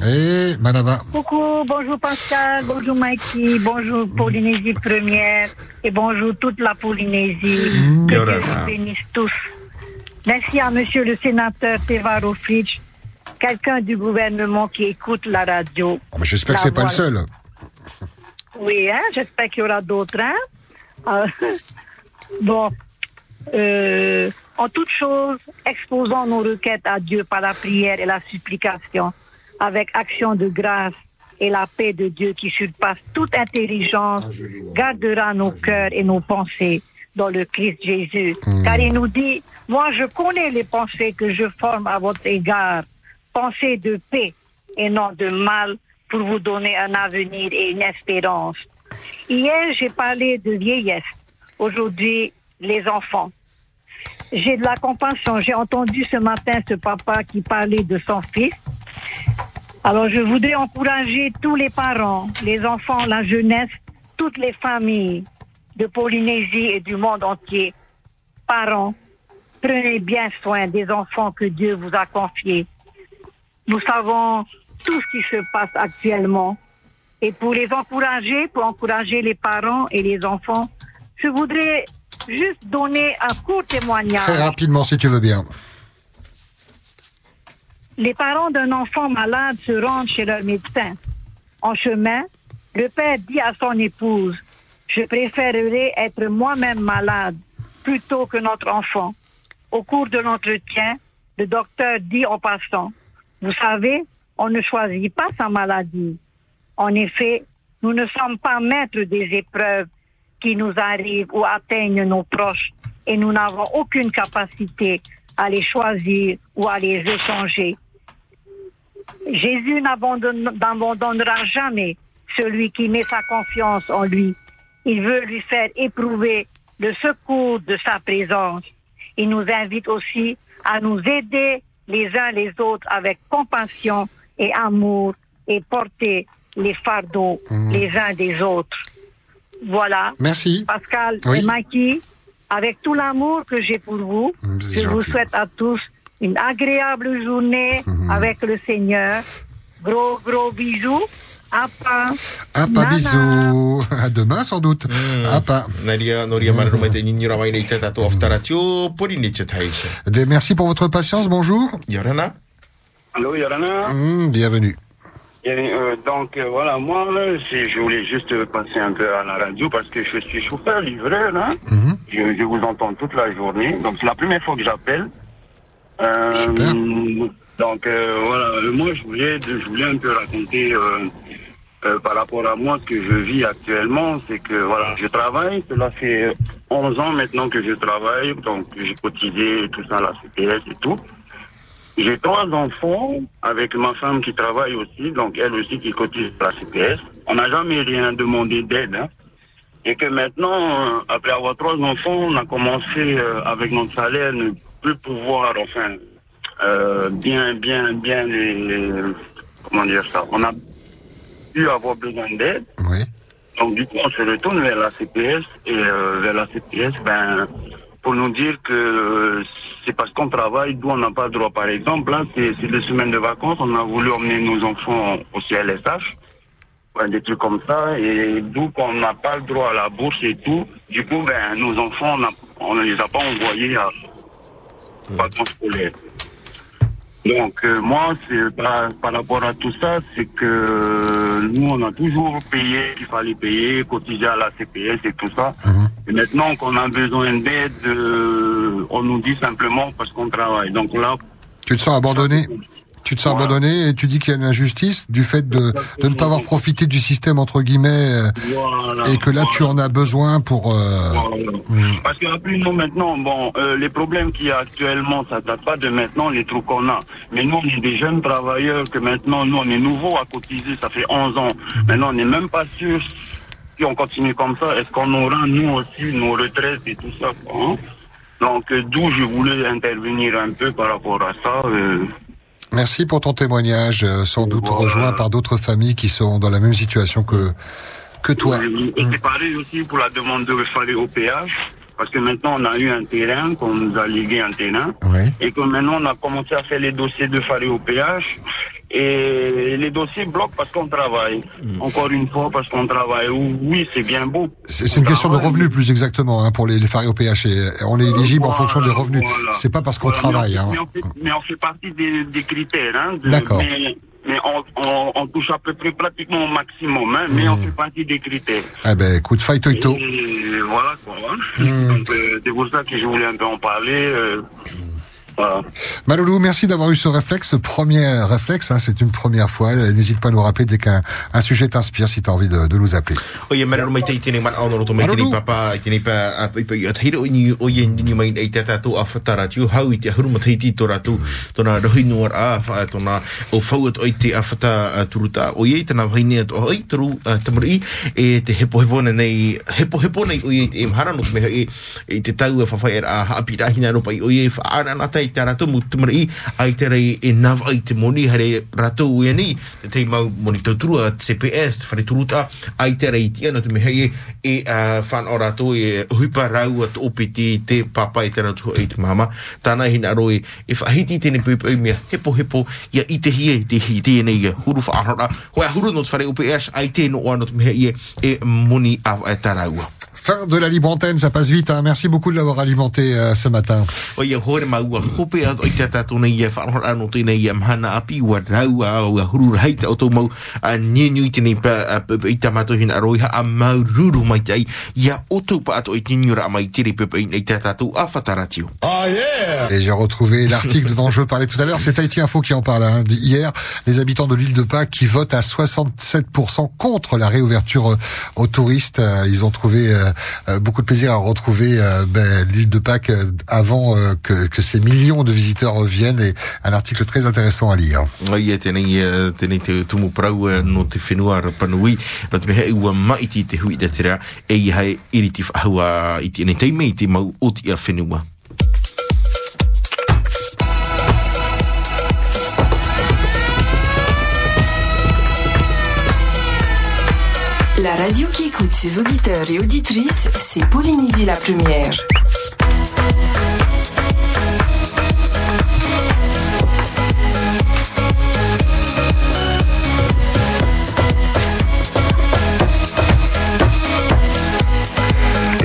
Eh, Manava. Coucou, bonjour Pascal, bonjour Mikey, bonjour Polynésie première et bonjour toute la Polynésie. Que Dieu vous bénisse tous. Merci à monsieur le sénateur Tevaro Fridge, quelqu'un du gouvernement qui écoute la radio. Oh, mais J'espère que c'est pas le seul. Oui, hein, j'espère qu'il y aura d'autres. Hein? Euh, bon, euh, en toute chose, exposons nos requêtes à Dieu par la prière et la supplication, avec action de grâce et la paix de Dieu qui surpasse toute intelligence gardera nos cœurs et nos pensées dans le Christ Jésus. Mm. Car il nous dit, moi je connais les pensées que je forme à votre égard, pensées de paix et non de mal pour vous donner un avenir et une espérance. Hier, j'ai parlé de vieillesse. Aujourd'hui, les enfants. J'ai de la compassion. J'ai entendu ce matin ce papa qui parlait de son fils. Alors, je voudrais encourager tous les parents, les enfants, la jeunesse, toutes les familles de Polynésie et du monde entier. Parents, prenez bien soin des enfants que Dieu vous a confiés. Nous savons tout ce qui se passe actuellement. Et pour les encourager, pour encourager les parents et les enfants, je voudrais juste donner un court témoignage. Très rapidement, si tu veux bien. Les parents d'un enfant malade se rendent chez leur médecin. En chemin, le père dit à son épouse, je préférerais être moi-même malade plutôt que notre enfant. Au cours de l'entretien, le docteur dit en passant, vous savez, on ne choisit pas sa maladie. En effet, nous ne sommes pas maîtres des épreuves qui nous arrivent ou atteignent nos proches et nous n'avons aucune capacité à les choisir ou à les échanger. Jésus n'abandonne- n'abandonnera jamais celui qui met sa confiance en lui. Il veut lui faire éprouver le secours de sa présence. Il nous invite aussi à nous aider les uns les autres avec compassion et amour et porter les fardeaux les uns des autres. Voilà. Merci. Pascal Oui. et Maki, avec tout l'amour que j'ai pour vous, je vous souhaite à tous une agréable journée avec le Seigneur. Gros, gros bisous. Ah, pas bisous. À demain, sans doute. Des- Merci pour votre patience. Bonjour. Yorana. Allô, Yorana Hum, bienvenue. Et, euh, donc euh, voilà, moi, là, je voulais juste passer un peu à la radio parce que je suis chauffeur livreur. Hein. Je, je vous entends toute la journée. Donc c'est la première fois que j'appelle. Euh, donc euh, voilà, moi je voulais, je voulais un peu raconter euh, par rapport à moi que je vis actuellement, c'est que voilà, je travaille. Cela fait 11 ans maintenant que je travaille, donc j'ai cotisé tout ça, la CPS et tout. J'ai trois enfants avec ma femme qui travaille aussi, donc elle aussi qui cotise à la CPS. On n'a jamais rien demandé d'aide. hein. Et que maintenant, euh, après avoir trois enfants, on a commencé euh, avec notre salaire ne plus pouvoir, enfin, euh, bien, bien, bien les, les- comment dire ça. On a pu avoir besoin d'aide. Donc du coup, on se retourne vers la CPS et euh, vers la CPS, ben, pour nous dire que euh, c'est parce qu'on travaille d'où on n'a pas le droit. Par exemple, là, c'est c'est des semaines de vacances, on a voulu emmener nos enfants au CLSH, ouais, des trucs comme ça, et d'où qu'on n'a pas le droit à la bourse et tout. Du coup, ben, nos enfants, on, a- on ne les a pas envoyés à vacances scolaires. Donc euh, moi, c'est par, par rapport à tout ça, c'est que euh, nous, on a toujours payé, il fallait payer, cotiser à la CPS et tout ça. Et maintenant qu'on a besoin d'aide, euh, on nous dit simplement parce qu'on travaille. Donc là, Tu te sens abandonné? Tu te sens abandonné et tu dis qu'il y a une injustice du fait de, de ne pas avoir profité du système entre guillemets euh, voilà. et que là tu en as besoin pour. euh, Parce que plus nous maintenant, bon, euh, les problèmes qu'il y a actuellement, ça date pas de maintenant les trous qu'on a. Mais nous, on est des jeunes travailleurs que maintenant, nous, on est nouveaux à cotiser, ça fait 11 ans. Maintenant, on n'est même pas sûr si on continue comme ça, est-ce qu'on aura nous aussi nos retraites et tout ça. hein? Donc, euh, d'où je voulais intervenir un peu par rapport à ça. euh, Merci pour ton témoignage, euh, sans doute rejoint par d'autres familles qui sont dans la même situation que que toi. Oui, Et c'est pareil aussi pour la demande de fallait au péage. Parce que maintenant, on a eu un terrain, qu'on nous a légué un terrain. Et que maintenant, on a commencé à faire les dossiers de faré au péage. Et les dossiers bloquent parce qu'on travaille. Encore une fois, parce qu'on travaille. Oui, c'est bien beau. C'est une question de revenus plus exactement hein, pour les, les farés au PH. Et on est éligible en fonction des revenus. voilà. C'est pas parce qu'on Voilà, travaille. Mais on, hein. mais on fait, mais on fait partie des, des critères. Hein, de- D'accord. Mais, on, on, on touche à peu près pratiquement au maximum. Hein, Mais on Hmm. fait partie des critères. Eh ben, écoute, faille toito. Et voilà quoi. hein. Hmm. Donc, euh, c'est pour ça que je voulais un peu en parler. euh, Maloulou, merci d'avoir eu ce réflexe, ce premier réflexe. Hein, c'est une première fois. N'hésite pas à nous rappeler dès qu'un un sujet t'inspire, si tu as envie de, de nous appeler. O ia mara mai tei mat ao no to mai tini papa i tini pa a pai pai at hiro ni o ye ni mai ei tata to a fatara tu hau i te huru ma tei ti to ratu to na rohi no a fa to na o fau at oi te a fata turuta o ye tana vai ne o oi turu tamri e te hepo hepo nei hepo hepo nei o ye te mhara no me e te tau a fa a hapi rahi na ro pai o ye fa ana na tai tara to mu tamri ai te rei e nav ai te moni hare rato e ni te te mau moni tau turu a CPS te whare turuta ai te rei tia no te mehei e e whan ora to e huipa rau at opiti te papa e tēnā tuho e te mama tāna hina roi e whahiti tēne pui mea hepo hepo ia i te hie te hi tēne ia huru whaarora hoa huru no te whare UPS ai tēno oa no te mehei e e moni a e taraua Fin de la libre antenne, ça passe vite. Hein. Merci beaucoup de l'avoir alimenté euh, ce matin. O ia hore maua hope a o te tatu nei ia whanhora anō tēnei ia mhana api ua rau a o a huru heita o tō mau a nienui tēnei pa i tamato hina aroi ha a mau ruru mai tai ia o tō pa ato i tiniura mai tiri pepe i nei te tatu a whataratio. Oh yeah Et j'ai retrouvé l'article dont je parlais tout à l'heure. C'est Haïti Info qui en parle. Hein. Hier, les habitants de l'île de Pâques qui votent à 67% contre la réouverture aux touristes. Ils ont trouvé beaucoup de plaisir à retrouver ben, l'île de Pâques avant que, que ces millions de visiteurs reviennent et un article très intéressant à lire. Ia tēnei, tēnei te tumu prau no te whenua rapanui, no te mehe ua maiti te hui da te rea, e i hae iriti whahua i tēnei teime i te mau oti a whenua. La radio qui écoute ses auditeurs et auditrices, c'est Polynésie la première.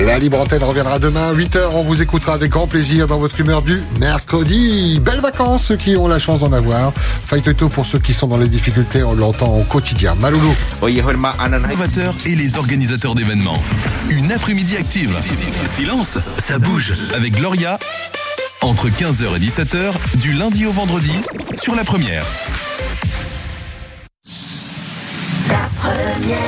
La Libre Antenne reviendra demain à 8h. On vous écoutera avec grand plaisir dans votre humeur du mercredi. Belles vacances, ceux qui ont la chance d'en avoir. Faitoto pour ceux qui sont dans les difficultés, on l'entend au quotidien. Maloulou. Innovateurs et les organisateurs d'événements. Une après-midi active. Silence, ça bouge avec Gloria. Entre 15h et 17h, du lundi au vendredi, sur la première.